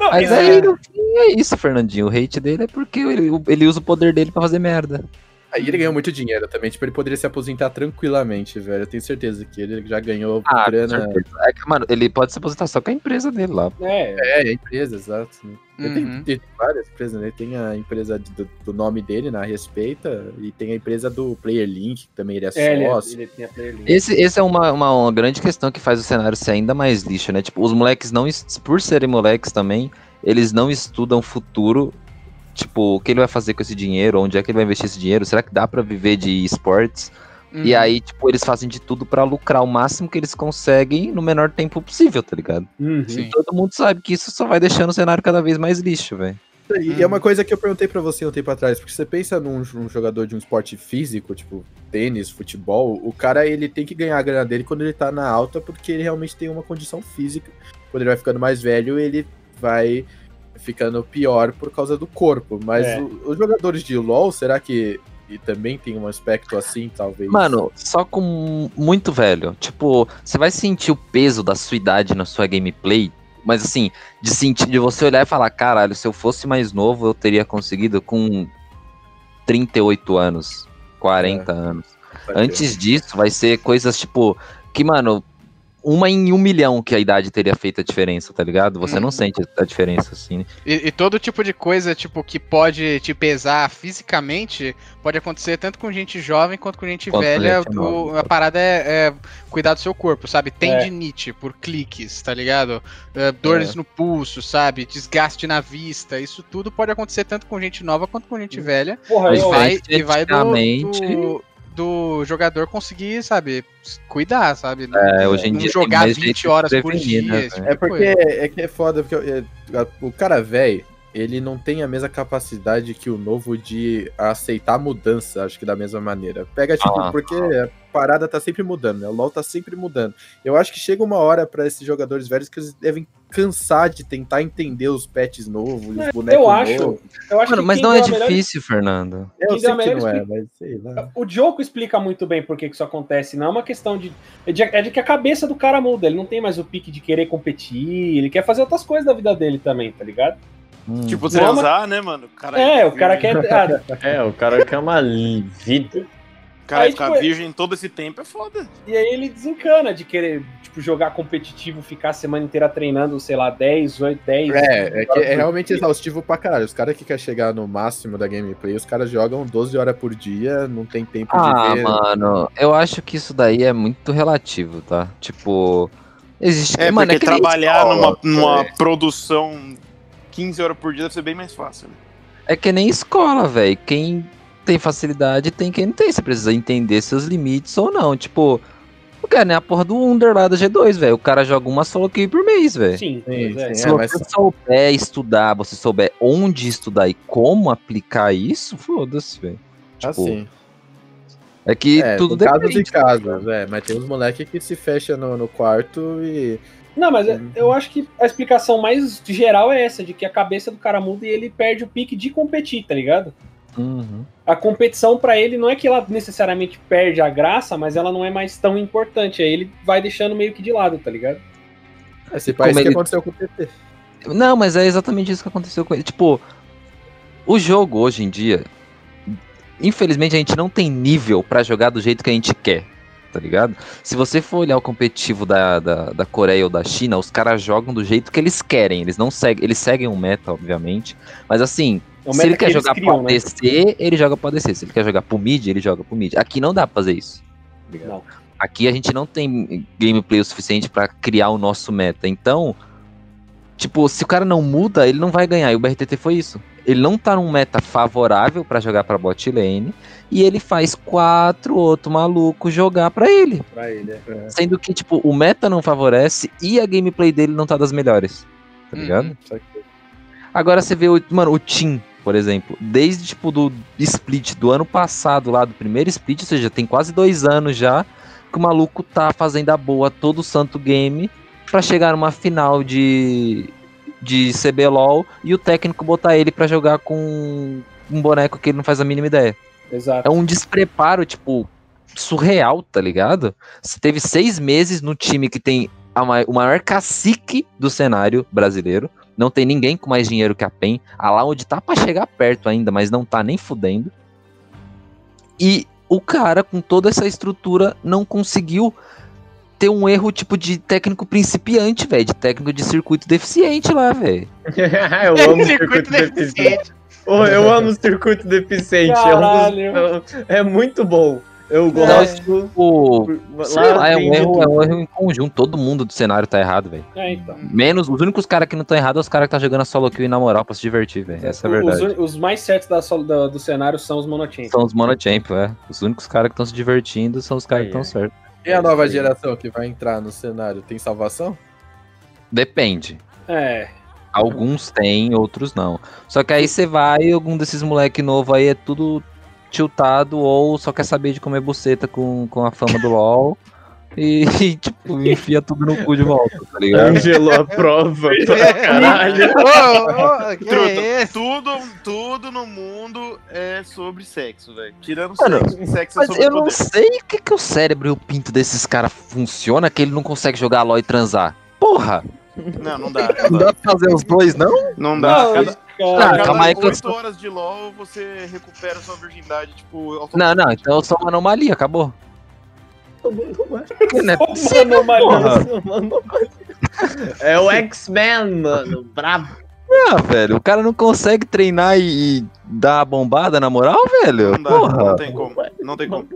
Não, Mas isso aí, no fim, é isso, Fernandinho. O hate dele é porque ele, ele usa o poder dele pra fazer merda. Aí ele ganhou muito dinheiro também, tipo, ele poderia se aposentar tranquilamente, velho. Eu tenho certeza que ele já ganhou Ah, grana. É que, mano, ele pode se aposentar só com a empresa dele lá. É, É, é a empresa, exato. né? Ele Uhum. tem, tem várias empresas, né? Tem a empresa do, do nome dele, na Respeita, e tem a empresa do Player Link, que também ele é é ele, sócio. ele. Esse, esse é uma, uma, uma grande questão que faz o cenário ser ainda mais lixo, né? Tipo, os moleques não, por serem moleques também, eles não estudam futuro. Tipo, o que ele vai fazer com esse dinheiro? Onde é que ele vai investir esse dinheiro? Será que dá pra viver de esportes? E Uhum. aí, tipo, eles fazem de tudo pra lucrar o máximo que eles conseguem no menor tempo possível, tá ligado? Uhum. Sim. Todo mundo sabe que isso só vai deixando o cenário cada vez mais lixo, velho. E é uma coisa que eu perguntei pra você um tempo atrás, porque você pensa num, num jogador de um esporte físico, tipo tênis, futebol, o cara ele tem que ganhar a grana dele quando ele tá na alta, porque ele realmente tem uma condição física. Quando ele vai ficando mais velho, ele vai ficando pior por causa do corpo. Mas É. o- os jogadores de LoL, será que e também tem um aspecto assim, talvez? Mano, só com muito velho. Tipo, você vai sentir o peso da sua idade na sua gameplay. Mas assim, de sentir, de você olhar e falar, caralho, se eu fosse mais novo, eu teria conseguido com 38 anos, 40 anos. Sabe? Antes disso, vai ser coisas tipo. Que, mano, uma em um milhão que a idade teria feito a diferença, tá ligado? Você não Uhum. sente a diferença, assim. E, e todo tipo de coisa, tipo, que pode te pesar fisicamente, pode acontecer tanto com gente jovem quanto com gente Quanto com velha. gente O- nova. a parada é, é cuidar do seu corpo, sabe? É. Tendinite por cliques, tá ligado? É, dores no pulso, sabe? Desgaste na vista. Isso tudo pode acontecer tanto com gente nova quanto com gente velha. Porra, E eu, vai, e vai do, do, do jogador conseguir, sabe? Cuidar, sabe? É, hoje em não dia. tem jogar mais 20 jeito de horas por dia. né, tipo? É porque coisa. é que é foda, porque é, o cara velho, ele não tem a mesma capacidade que o novo de aceitar a mudança, acho que da mesma maneira. Pega, tipo, Ah. porque a parada tá sempre mudando, né? O LoL tá sempre mudando. Eu acho que chega uma hora pra esses jogadores velhos que eles devem cansar de tentar entender os patches novos, os bonecos eu acho. novos. eu acho Mano, que mas não é deu a melhor- difícil, Fernando. Eu Quem sei que melhor não é, mas sei lá. O Diogo explica muito bem por que isso acontece. Não é uma questão de. É de, é de que a cabeça do cara muda. Ele não tem mais o pique de querer competir. Ele quer fazer outras coisas da vida dele também, tá ligado? Hum. Tipo, transar, né, mano? Cara, É, o cara quer. ah, É, o cara quer uma vida. O cara Aí, ficar tipo, virgem todo esse tempo é foda. e aí ele desencana de querer, tipo, jogar competitivo, ficar a semana inteira treinando, sei lá, 10, 8, 10. É, é que é realmente exaustivo pra caralho. Os caras que querem chegar no máximo da gameplay, os caras jogam 12 horas por dia, não tem tempo Ah, de ver. mano, eu acho que isso daí é muito relativo, tá? Tipo, existe. É, mano, porque que trabalhar escola, numa, numa velho. produção 15 horas por dia deve ser bem mais fácil. né? É que nem escola, velho. Quem tem facilidade tem quem não tem. Você precisa entender seus limites ou não. Tipo, o cara nem a porra do Under lá da G2, velho. O cara joga uma solo kill por mês, velho. Sim, Sim, é. sim. Se É, você souber estudar, você souber onde estudar e como aplicar isso, foda-se, velho. Tipo, Assim. É que É, tudo depende. e casos, é, mas tem uns moleques que se fecham no, no quarto e. Não, mas eu- eu acho que a explicação mais geral é essa, de que a cabeça do cara muda e ele perde o pique de competir, tá ligado? Uhum. A competição pra ele não é que ela necessariamente perde a graça, mas ela não é mais tão importante. Aí ele vai deixando meio que de lado, tá ligado? Esse país Como que ele- aconteceu com o PT. Não, mas é exatamente isso que aconteceu com ele. Tipo, o jogo hoje em dia, infelizmente a gente não tem nível pra jogar do jeito que a gente quer, tá ligado? Se você for olhar o competitivo da, da, da Coreia ou da China, os caras jogam do jeito que eles querem. Eles não seguem, eles seguem um meta, obviamente. Mas assim, É se ele que quer eles jogar criam, pro né? ADC, ele joga pro ADC. Se ele quer jogar pro mid, ele joga pro mid. Aqui não dá pra fazer isso. tá? Não. Aqui a gente não tem gameplay o suficiente pra criar o nosso meta. Então, tipo, se o cara não muda, ele não vai ganhar. E o BRTT foi isso. Ele não tá num meta favorável pra jogar pra bot lane. E ele faz quatro outros malucos jogar pra ele. Pra ele, é. Sendo que, tipo, o meta não favorece e a gameplay dele não tá das melhores. Tá ligado? Uhum. Agora você vê o, mano, o Tim, por exemplo, desde tipo do split do ano passado lá, do primeiro split, ou seja, tem quase dois anos já, que o maluco tá fazendo a boa todo santo game pra chegar numa final de, de CBLOL e o técnico botar ele pra jogar com um boneco que ele não faz a mínima ideia. Exato. É um despreparo, tipo, surreal, tá ligado? Você teve seis meses no time que tem a o maior cacique do cenário brasileiro. Não tem ninguém com mais dinheiro que a PEN. A Loud tá pra chegar perto ainda, mas não tá nem fudendo. E o cara, com toda essa estrutura, não conseguiu ter um erro tipo de técnico principiante, velho. De técnico de circuito deficiente lá, velho. eu amo circuito deficiente. Oh, eu amo circuito deficiente. É, um Caralho. dos- é muito bom. Eu gosto. O... Sei Lá é um, de erro, é um erro em conjunto. Todo mundo do cenário tá errado, velho. É, então. Menos, os únicos caras que não estão errados são os caras que tá jogando a solo kill e na moral pra se divertir, velho. Essa é a Os, verdade. uni- os mais certos da sol- do, do cenário são os monochamp. São os monochamp, é. Os únicos caras que estão se divertindo são os caras que estão certos. E a nova geração que vai entrar no cenário tem salvação? Depende. É. Alguns têm, outros não. Só que aí você vai, algum desses moleque novo aí é tudo tiltado ou só quer saber de comer buceta com, com a fama do LoL. E, e, tipo, enfia tudo no cu de volta, tá ligado? Ângelo aprova pra caralho. Truta, tudo, tudo no mundo é sobre sexo, velho. Tirando Mano, sexo, que sexo é Mas sobre eu não poder. sei o que, que o cérebro e o pinto desses caras funciona que ele não consegue jogar LOL e transar. Porra! Não, não dá. Não dá pra fazer os dois, não? Não dá. Não, cada, cara. Cada calma aí que eu 8 sou- horas de LOL você recupera sua virgindade, tipo, Não, não, então eu sou uma anomalia, acabou. Não é Nossa, anomalia. É o X-Men, mano. Bravo. Ah, velho, o cara não consegue treinar e, e dar a bombada na moral, velho? Não dá, Porra. não tem como. Não tem como.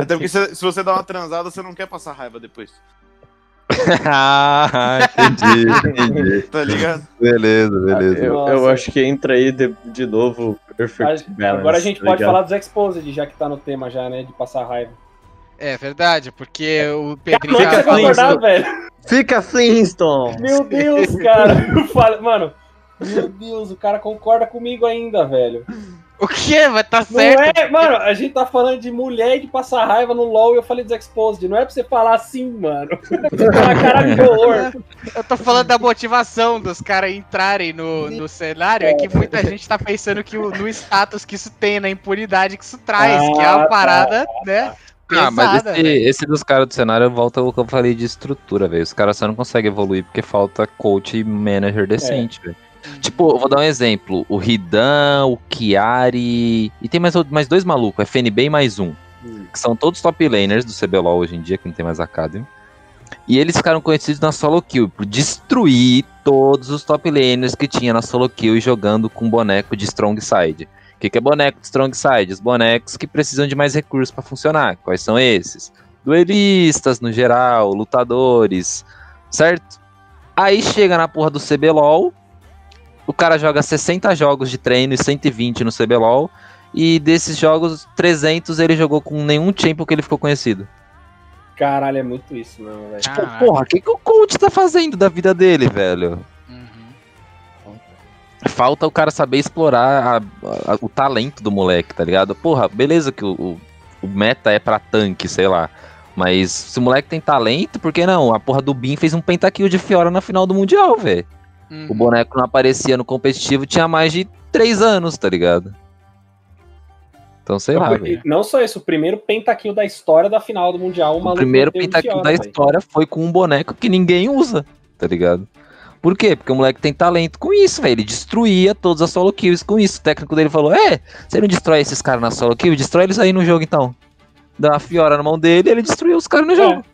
Até porque se, se você dá uma transada, você não quer passar raiva depois. ah, entendi, entendi. Tá ligado? Beleza, beleza. Eu, eu acho que entra aí de, de novo Perfect Balance. Agora a gente tá pode ligado? falar dos Exposed, já que tá no tema já, né? De passar raiva. É verdade, porque o Pedrinho Fica concordar, velho. Fica Flintstone. Meu Deus, cara. Eu falo- Mano, meu Deus, o cara concorda comigo ainda, velho. O que? Vai tá Não certo. é, mano, a gente tá falando de mulher e de passar raiva no LoL e eu falei dos Exposed. Não é pra você falar assim, mano. Você fala cara de horror. Eu tô falando da motivação dos caras entrarem no, no cenário, é que muita gente tá pensando que o- no status que isso tem, na impunidade que isso traz, que é Ah, uma tá. parada, né? Ah, mas pesada, esse, velho. esse dos caras do cenário volta ao que eu falei de estrutura, velho. Os caras só não conseguem evoluir porque falta coach e manager decente, velho. Tipo, eu vou dar um exemplo. O Ridan, o Chiari. E tem mais, mais dois malucos, FNB e mais um. Que são todos top laners do CBLOL hoje em dia, que não tem mais Academy. E eles ficaram conhecidos na solo kill por destruir todos os top laners que tinha na solo kill e jogando com boneco de strong side. O que, que é boneco de strong side? Os bonecos que precisam de mais recursos pra funcionar. Quais são esses? Duelistas no geral, lutadores, certo? Aí chega na porra do CBLOL, o cara joga 60 jogos de treino e 120 no CBLOL, e desses jogos, 300 ele jogou com nenhum champion que ele ficou conhecido. Caralho, é muito isso, mesmo, velho. Tipo, porra, o que, que o coach tá fazendo da vida dele, velho? Falta o cara saber explorar a- a- o talento do moleque, tá ligado? Porra, beleza que o, o, o meta é pra tanque, sei lá. Mas se o moleque tem talento, por que não? A porra do Bin fez um pentakill de Fiora na final do Mundial, velho. Uhum. O boneco não aparecia no competitivo tinha mais de três anos, tá ligado? Então, sei lá, velho. não só isso, o primeiro pentakill da história da final do Mundial. O, O maluco primeiro pentakill da velho. história foi com um boneco que ninguém usa, tá ligado? Por quê? Porque o moleque tem talento com isso, velho. Ele destruía todas as solo kills com isso. O técnico dele falou: É, você não destrói esses caras na solo kill? Destrói eles aí no jogo então. Dá uma fiora na mão dele ele destruiu os caras no jogo.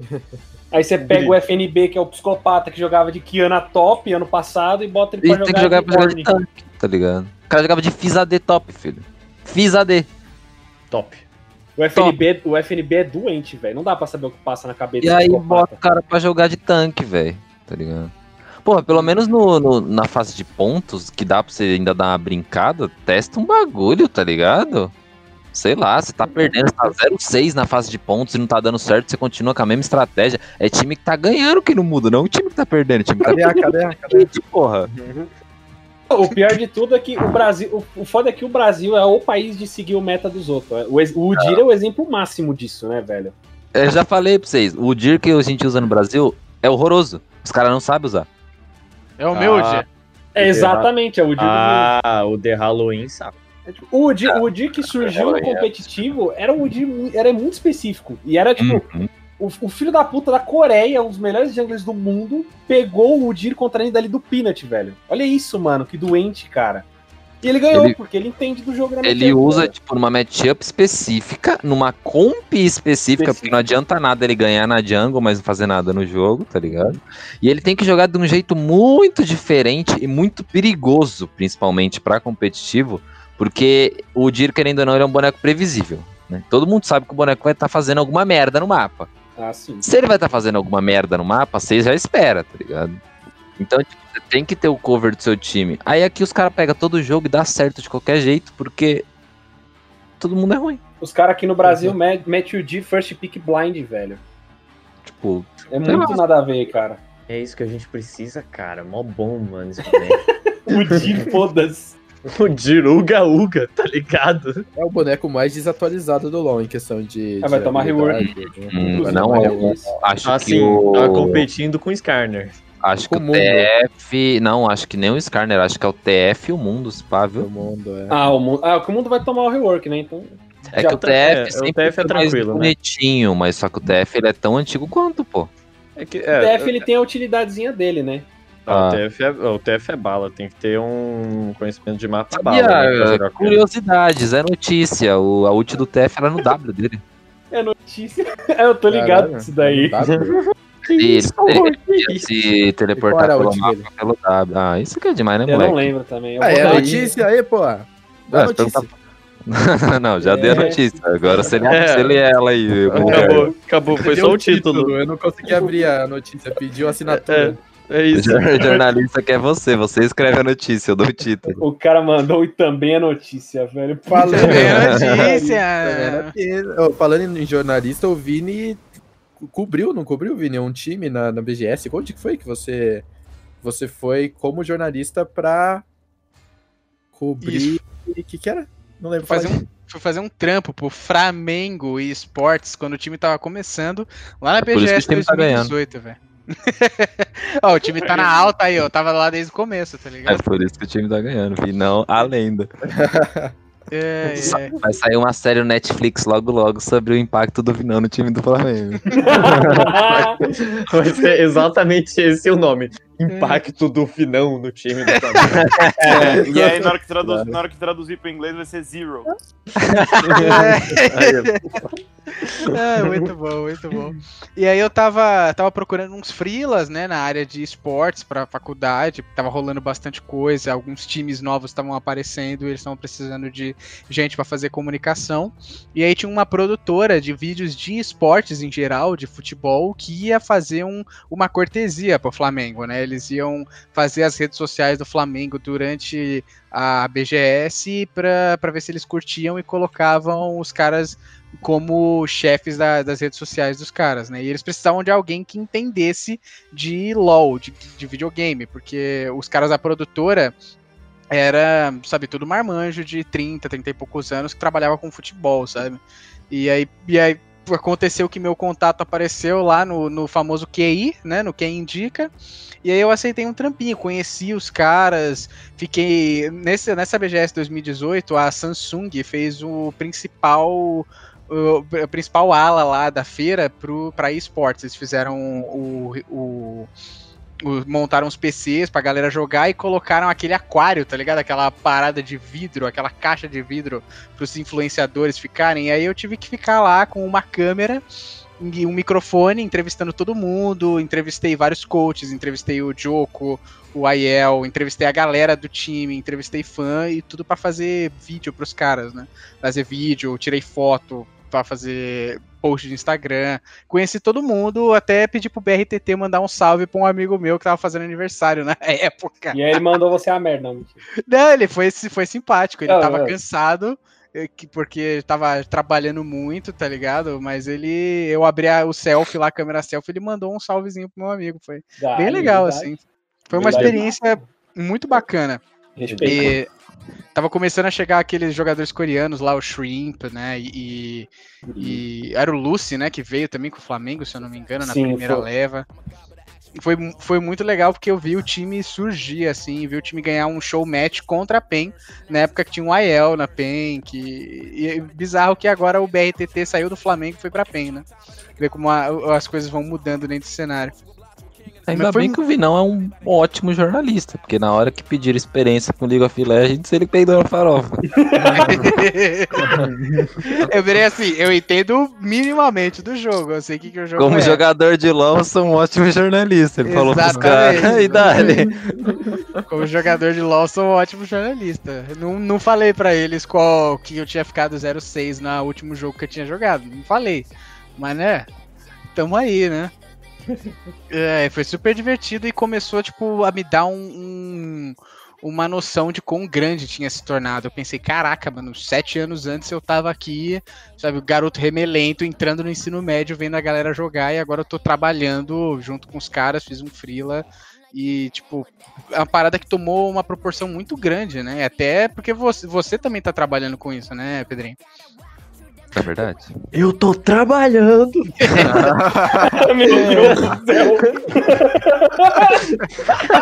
Aí você pega o FNB, que é o psicopata que jogava de Kiana top ano passado, e bota ele E pra tem que jogar, jogar pra jogar de tanque, tá ligado? O cara jogava de Fizz AD top, filho. Fizz AD. Top. O FNB, o FNB é doente, velho. Não dá pra saber o que passa na cabeça E aí psicopata. bota o cara pra jogar de tanque, velho. Tá ligado? Porra, pelo menos no, no- na fase de pontos, que dá pra você ainda dar uma brincada, testa um bagulho, tá ligado? Sei lá, você tá perdendo, você tá 0-6 na fase de pontos e não tá dando certo, você continua com a mesma estratégia. É time que tá ganhando que não muda, não o time que tá perdendo. O time que tá Cadê a, cadê a, cadê a? porra. O pior de tudo é que o Brasil. O, o foda é que o Brasil é o país de seguir o meta dos outros. O, ex- o Udir é o exemplo máximo disso, né, velho? Eu já falei pra vocês, o DIR que a gente usa no Brasil é horroroso. Os caras não sabem usar. É o meu Ah. dia. É exatamente, é o Udir do Ah, o The Halloween sabe. O Udir, o Udir que surgiu no competitivo era um Udir mu- era muito específico. E era tipo, Uhum. o, o filho da puta da Coreia, um dos melhores junglers do mundo, pegou o Udir contra ele dali do Peanut, velho. Olha isso, mano, que doente, cara. E ele ganhou, Ele- porque ele entende do jogo Ele matchup, usa, tipo, numa matchup específica, numa comp específica, porque não adianta nada ele ganhar na jungle, mas não fazer nada no jogo, tá ligado? E ele tem que jogar de um jeito muito diferente e muito perigoso, principalmente pra competitivo, porque o Dir, querendo ou não, ele é um boneco previsível. Né? Todo mundo sabe que o boneco vai estar fazendo alguma merda no mapa. Ah, sim. Se ele vai estar fazendo alguma merda no mapa, você já espera, tá ligado? Então, tipo, você tem que ter o cover do seu time. Aí aqui os caras pegam todo o jogo e dá certo de qualquer jeito, porque todo mundo é ruim. Os caras aqui no Brasil met, mete o D first pick blind, velho. Tipo, É muito nada a ver, cara. É isso que a gente precisa, cara. Mó bom, mano, esse boneco. O D, foda-se. O Diruga Uga, tá ligado? É o boneco mais desatualizado do LoL em questão de. Ah, vai de tomar habilidade, rework. né? hum, não vai é. isso. Acho que Assim, o. tá competindo com o Skarner. Acho que Com o o mundo. TF. Não, acho que nem o Skarner, acho que é o TF e o Mundus, pá, viu? mundo, é. Ah, o mundo, ah, o mundo vai tomar o rework, né? Então. É já que o tá- TF é, o TF é tranquilo, né? bonitinho, mas só que o TF ele é tão antigo quanto, pô. É que, O TF ele tem a utilidadezinha dele, né? Ah. O, TF é, o TF é bala, tem que ter um conhecimento de mapa Sabia, bala. né, curiosidades, é notícia. O, a ult do TF era no W dele. É notícia. É, eu tô ligado nisso daí. Ele, isso, ele se teleportar pelo mapa dele? pelo W. Ah, isso que é demais, né, Eu moleque? não lembro também. Eu Ah, é notícia aí, pô. Dá Ah, notícia. não, já dei a É. notícia. Agora você lê, É. lê ela aí. Acabou, acabou, foi só o título. Eu não consegui abrir a notícia, pediu assinatura. É O isso. jor- jornalista que é você, você escreve a notícia, eu dou o título. O cara mandou e também a notícia, velho. Falando Também é notícia. é notícia. Falando em jornalista, o Vini co- cobriu, não cobriu, Vini? Um time na, na BGS. Onde que foi que você, você foi como jornalista pra cobrir. O que, que era? Não lembro. Fazer um, fui fazer um trampo pro Flamengo e Esportes quando o time tava começando lá na o BGS time tá ganhando. 2018, velho. Ó, o time tá na alta aí, ó. Tava lá desde o começo, tá É ligado? por isso que o time tá ganhando, vi não a lenda. É, é. Vai sair uma série no Netflix logo logo sobre o impacto do Vinão no time do Flamengo. Vai ser exatamente esse o nome. Impacto do finão no time do Flamengo. É, e aí, na hora, que traduz, na hora que traduzir pro inglês, vai ser zero. É, muito bom, muito bom. E aí eu tava, tava procurando uns freelas, né, na área de esportes pra faculdade, tava rolando bastante coisa, alguns times novos estavam aparecendo, e eles estavam precisando de gente pra fazer comunicação. E aí tinha uma produtora de vídeos de esportes em geral, de futebol, que ia fazer um, uma cortesia pro Flamengo, né? Eles iam fazer as redes sociais do Flamengo durante a BGS pra ver se eles curtiam e colocavam os caras como chefes da- das redes sociais dos caras, né? E eles precisavam de alguém que entendesse de LoL, de, de videogame, porque os caras da produtora era, sabe, tudo marmanjo de 30, 30 e poucos anos que trabalhava com futebol, sabe? E aí, e aí aconteceu que meu contato apareceu lá no, no famoso QI, né? No Quem Indica. E aí eu aceitei um trampinho, conheci os caras, fiquei. Nesse, nessa BGS 2018, a Samsung fez o principal. A principal ala lá da feira para esportes. Eles fizeram o, o- montaram os PCs pra galera jogar e colocaram aquele aquário, tá ligado? Aquela parada de vidro, aquela caixa de vidro pros influenciadores ficarem. E aí eu tive que ficar lá com uma câmera e um microfone entrevistando todo mundo. Entrevistei vários coaches, entrevistei o Joko, o Aiel, entrevistei a galera do time, entrevistei fã e tudo pra fazer vídeo pros caras, né? Fazer vídeo, tirei foto pra fazer post de Instagram. Conheci todo mundo, até pedi pro BRTT mandar um salve pra um amigo meu que tava fazendo aniversário na época. E aí ele mandou você a merda, não. Não, ele foi, foi simpático, ele Não, tava não. cansado, eh, que- porque tava trabalhando muito, tá ligado? Mas ele, eu abri a- o selfie lá, a câmera selfie, ele mandou um salvezinho pro meu amigo, foi Ah, bem legal, verdade. assim. Foi uma Verdade. experiência muito bacana. Respeito. E tava começando a chegar aqueles jogadores coreanos lá, o Shrimp, né? E, e era o Lucy, né? Que veio também com o Flamengo, se eu não me engano, na Sim, primeira foi. leva. Foi, foi muito legal porque eu vi o time surgir, assim, vi o time ganhar um show match contra a PEN, na época que tinha um Aiel na PEN, que. E é bizarro que agora o BRTT saiu do Flamengo e foi pra PEN, né? Ver como a- as coisas vão mudando dentro do cenário. Ainda foi bem que o Vinão é um ótimo jornalista, porque na hora que pediram experiência com League of Legends, ele peidou na farofa. eu virei assim, eu entendo minimamente do jogo, eu sei o que, que o jogo Como é. jogador de LoL, eu sou um ótimo jornalista. Ele falou pros Exatamente. caras. E dali. Como jogador de LoL, sou um ótimo jornalista. Não, não falei pra eles qual que eu tinha ficado 06 no último jogo que eu tinha jogado. Não falei. Mas né, tamo aí, né? É, foi super divertido e começou, tipo, a me dar um, um- uma noção de quão grande tinha se tornado. Eu pensei, caraca, mano, sete anos antes eu tava aqui, sabe, o garoto remelento, entrando no ensino médio, vendo a galera jogar, e agora eu tô trabalhando junto com os caras, fiz um freela. E, tipo, é uma parada que tomou uma proporção muito grande, né? Até porque você, você também tá trabalhando com isso, né, Pedrinho? É verdade. Eu tô trabalhando. Meu Deus do céu.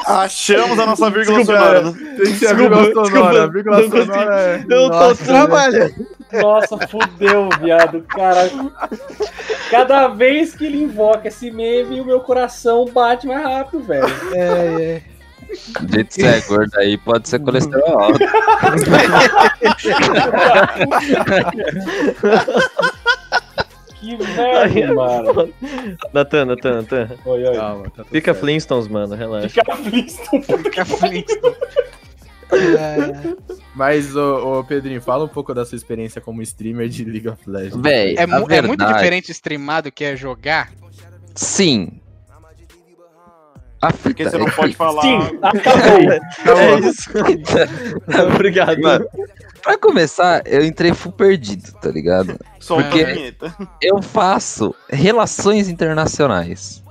Achamos a nossa vírgula Desculpa, sonora. né? Tem que ser a vírgula Desculpa, sonora. desculpa, A vírgula sonora é. Eu tô Nossa, trabalhando. Nossa, fudeu, viado. Cara, cada vez que ele invoca esse meme, o meu coração bate mais rápido, velho. É, Do jeito que você é gordo aí, pode ser colesterol alto. Que merda, mano. Natan, Natan, Natan. Oi, oi. Calma, tá Fica certo. Flintstones, mano, relaxa. Fica Flintstone. Fica Flintstone. É, Mas, ô, ô, Pedrinho, fala um pouco da sua experiência como streamer de League of Legends. Véi, é, mu- é muito verdade- diferente streamar do que é jogar. Sim. A fita Porque você não é pode falar. Sim, acabou. É isso. Obrigado. Mano, pra começar, eu entrei full perdido, tá ligado? Só uma Porque- vinheta. Eu faço relações internacionais.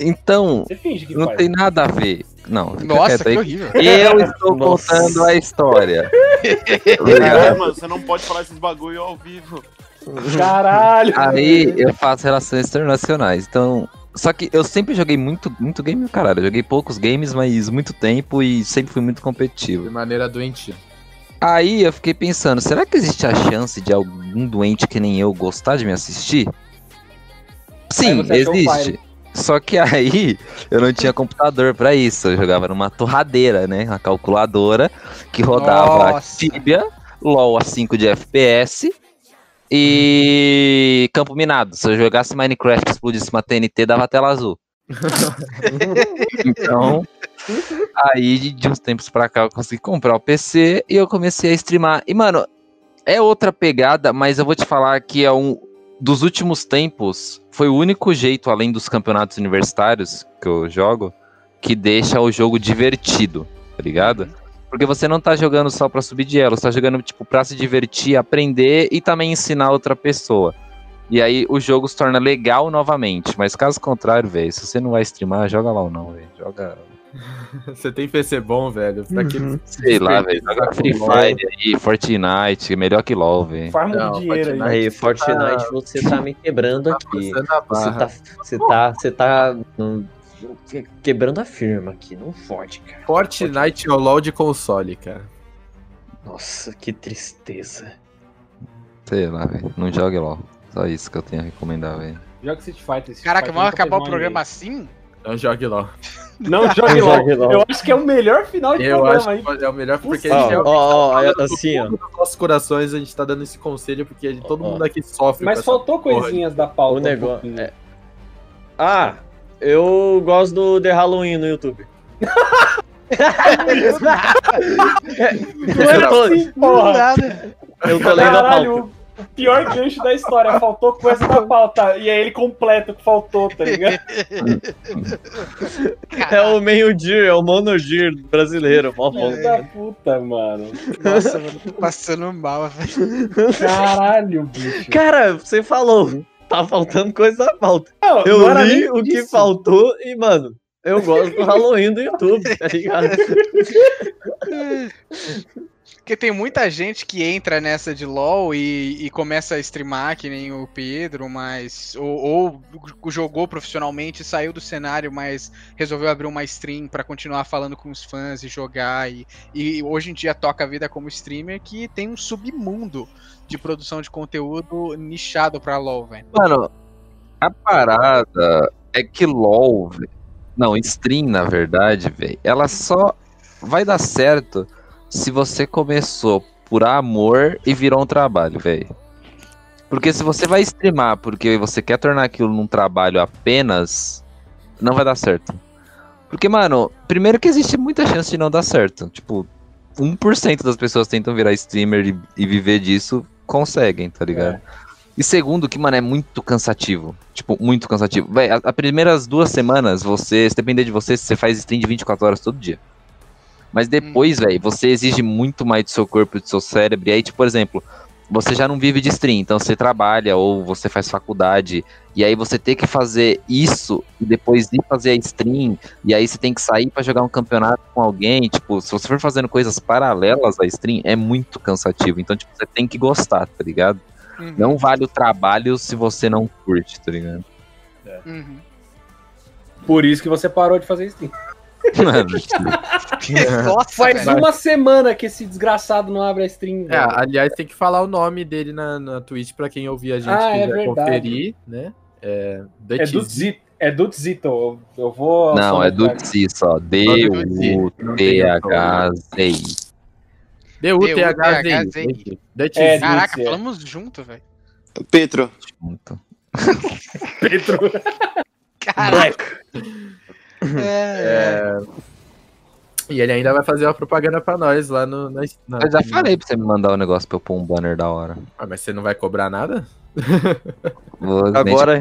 Então, não faz. tem nada a ver. Não, fica Nossa, quieto que aí. horrível. Eu estou Nossa. contando a história. Caralho, Obrigado. mano, você não pode falar esses bagulho ao vivo. Caralho. Aí eu faço relações internacionais. Então. Só que eu sempre joguei muito, muito game, caralho. Eu joguei poucos games, mas muito tempo e sempre fui muito competitivo. De maneira doentia. Aí eu fiquei pensando, será que existe a chance de algum doente que nem eu gostar de me assistir? Sim, existe. Fire. Só que aí eu não tinha computador pra isso. Eu jogava numa torradeira, né? Uma calculadora que rodava Nossa. Tibia, LOL a 5 de FPS e Campo Minado. Se eu jogasse Minecraft e explodisse uma TNT, dava tela azul. então, aí de, de uns tempos pra cá eu consegui comprar o PC e eu comecei a streamar. E, mano, é outra pegada, mas eu vou te falar que é um dos últimos tempos, foi o único jeito, além dos campeonatos universitários que eu jogo, que deixa o jogo divertido, tá ligado? Porque você não tá jogando só pra subir de elo, você tá jogando, tipo, pra se divertir, aprender e também ensinar outra pessoa. E aí o jogo se torna legal novamente. Mas caso contrário, velho, se você não vai streamar, joga lá ou não, velho. Joga. Você tem PC bom, velho. Pra que... Sei lá, velho. Joga Free Fire aí, Fortnite, melhor que LOL, velho. Farma Não, de dinheiro aí. Aí, Fortnite, você tá me quebrando aqui. Passando a Você tá. Você tá. Você tá. Que- quebrando a firma aqui, não fode, cara. Fortnite é o LoL de console, cara. Nossa, que tristeza. Sei lá, velho. Não jogue LOL. Só isso que eu tenho a recomendar, velho. Joga Street Fighter. Street Caraca, vamos acabar o programa ninguém. assim? Não jogue LoL. Não jogue LOL. Eu acho que é o melhor final de Eu programa, acho hein? que é o melhor porque a gente ó, ó, tá assim, ó. dos nossos corações, a gente tá dando esse conselho porque todo Ó. mundo aqui sofre. Mas faltou porra. coisinhas da pauta. O um negócio. pouquinho. é- Ah, eu gosto do The Halloween no YouTube. eu, tô, Assim, porra. Eu tô lendo a pauta. Caralho, o pior gancho da história. Faltou coisa da pauta. E aí ele completa o que faltou, tá ligado? É o meio-dia, é o monogir brasileiro. Mó bom. Filho da puta, mano. Nossa, mano, tô passando mal, velho. Caralho, bicho. Cara, você falou. Tá faltando coisa da pauta. Não, Eu não li o que isso. faltou e, mano, eu gosto do Halloween do YouTube, tá ligado? Porque tem muita gente que entra nessa de LoL e, e começa a streamar, que nem o Pedro, mas. Ou, ou jogou profissionalmente, saiu do cenário, mas resolveu abrir uma stream pra continuar falando com os fãs e jogar. E, e hoje em dia toca a vida como streamer que tem um submundo de produção de conteúdo nichado pra LoL, velho. Mano, a parada é que LOL, velho. Não, stream, na verdade, velho. Ela só vai dar certo se você começou por amor e virou um trabalho, velho. Porque se você vai streamar porque você quer tornar aquilo num trabalho apenas, não vai dar certo. Porque, mano, primeiro que existe muita chance de não dar certo. Tipo, 1% das pessoas tentam virar streamer e, e viver disso, conseguem, tá ligado? E segundo, que, mano, é muito cansativo. Tipo, muito cansativo. Véi, as primeiras duas semanas, você, se depender de você, você faz stream de 24 horas todo dia. Mas depois, velho, você exige muito mais do seu corpo e do seu cérebro. E aí, tipo, por exemplo, você já não vive de stream, então você trabalha ou você faz faculdade. E aí você tem que fazer isso e depois ir fazer a stream. E aí você tem que sair pra jogar um campeonato com alguém. Tipo, se você for fazendo coisas paralelas à stream, é muito cansativo. Então, tipo, você tem que gostar, tá ligado? Uhum, Não vale o trabalho se você não curte, tá ligado? uhum. Por isso que você parou de fazer stream. Mano, Nossa, Faz velho. uma semana que esse desgraçado não abre a stream, É, aliás, tem que falar o nome dele na, na Twitch pra quem ouvir a gente Ah, é quiser verdade. conferir, né? É, É Dutzito. É Dutzito. Eu, eu vou. não, é do do Tzi só. D-U-T-H-Z-I. D-U-T-H-Z-I. É, Caraca, é. falamos junto, velho. Petro. Junto. Petro. Caraca. É, É, E ele ainda vai fazer uma propaganda pra nós lá no. Na, na- Eu já falei pra você me mandar o negócio pra eu pôr um banner da hora. Ah, mas você não vai cobrar nada? Vou Agora-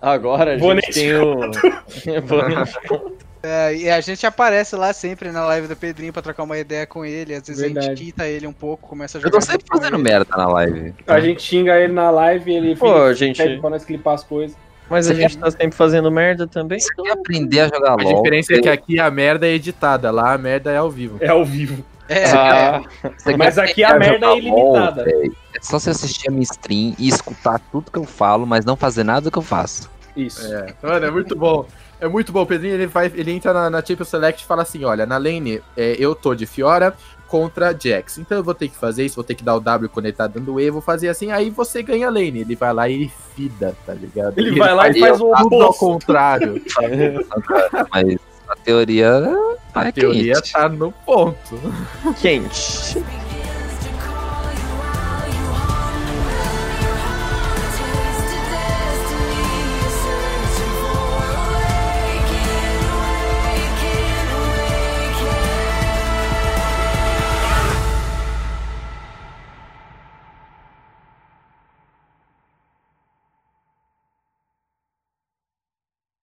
Agora a gente tem o. É, e a gente aparece lá sempre na live do Pedrinho pra trocar uma ideia com ele. Às vezes a Verdade. gente quita ele um pouco, começa a Eu jogar. tô sempre fazendo ele. merda na live. A gente xinga ele na live, ele Pô, fica- a gente- pede pra nós clipar as coisas. Mas a gente tá sempre fazendo merda também. Você quer aprender a jogar A LOL? diferença é que aqui a merda é editada, lá a merda é ao vivo. É ao vivo. É, Ah, você Mas quer aqui a merda é LOL, ilimitada. véi, É só você assistir a minha stream e escutar tudo que eu falo, mas não fazer nada do que eu faço. Isso. É, mano, é muito bom. É muito bom. O Pedrinho ele, vai, ele entra na, na Champions Select e fala assim: olha, na lane é, eu tô de Fiora contra Jax. Então eu vou ter que fazer isso, vou ter que dar o W quando ele tá dando E, vou fazer assim, aí você ganha a lane. Ele vai lá e ele fida, tá ligado? Ele vai lá e faz o tudo ao oposto. contrário. Mas a teoria A é teoria quente. tá no ponto. quente.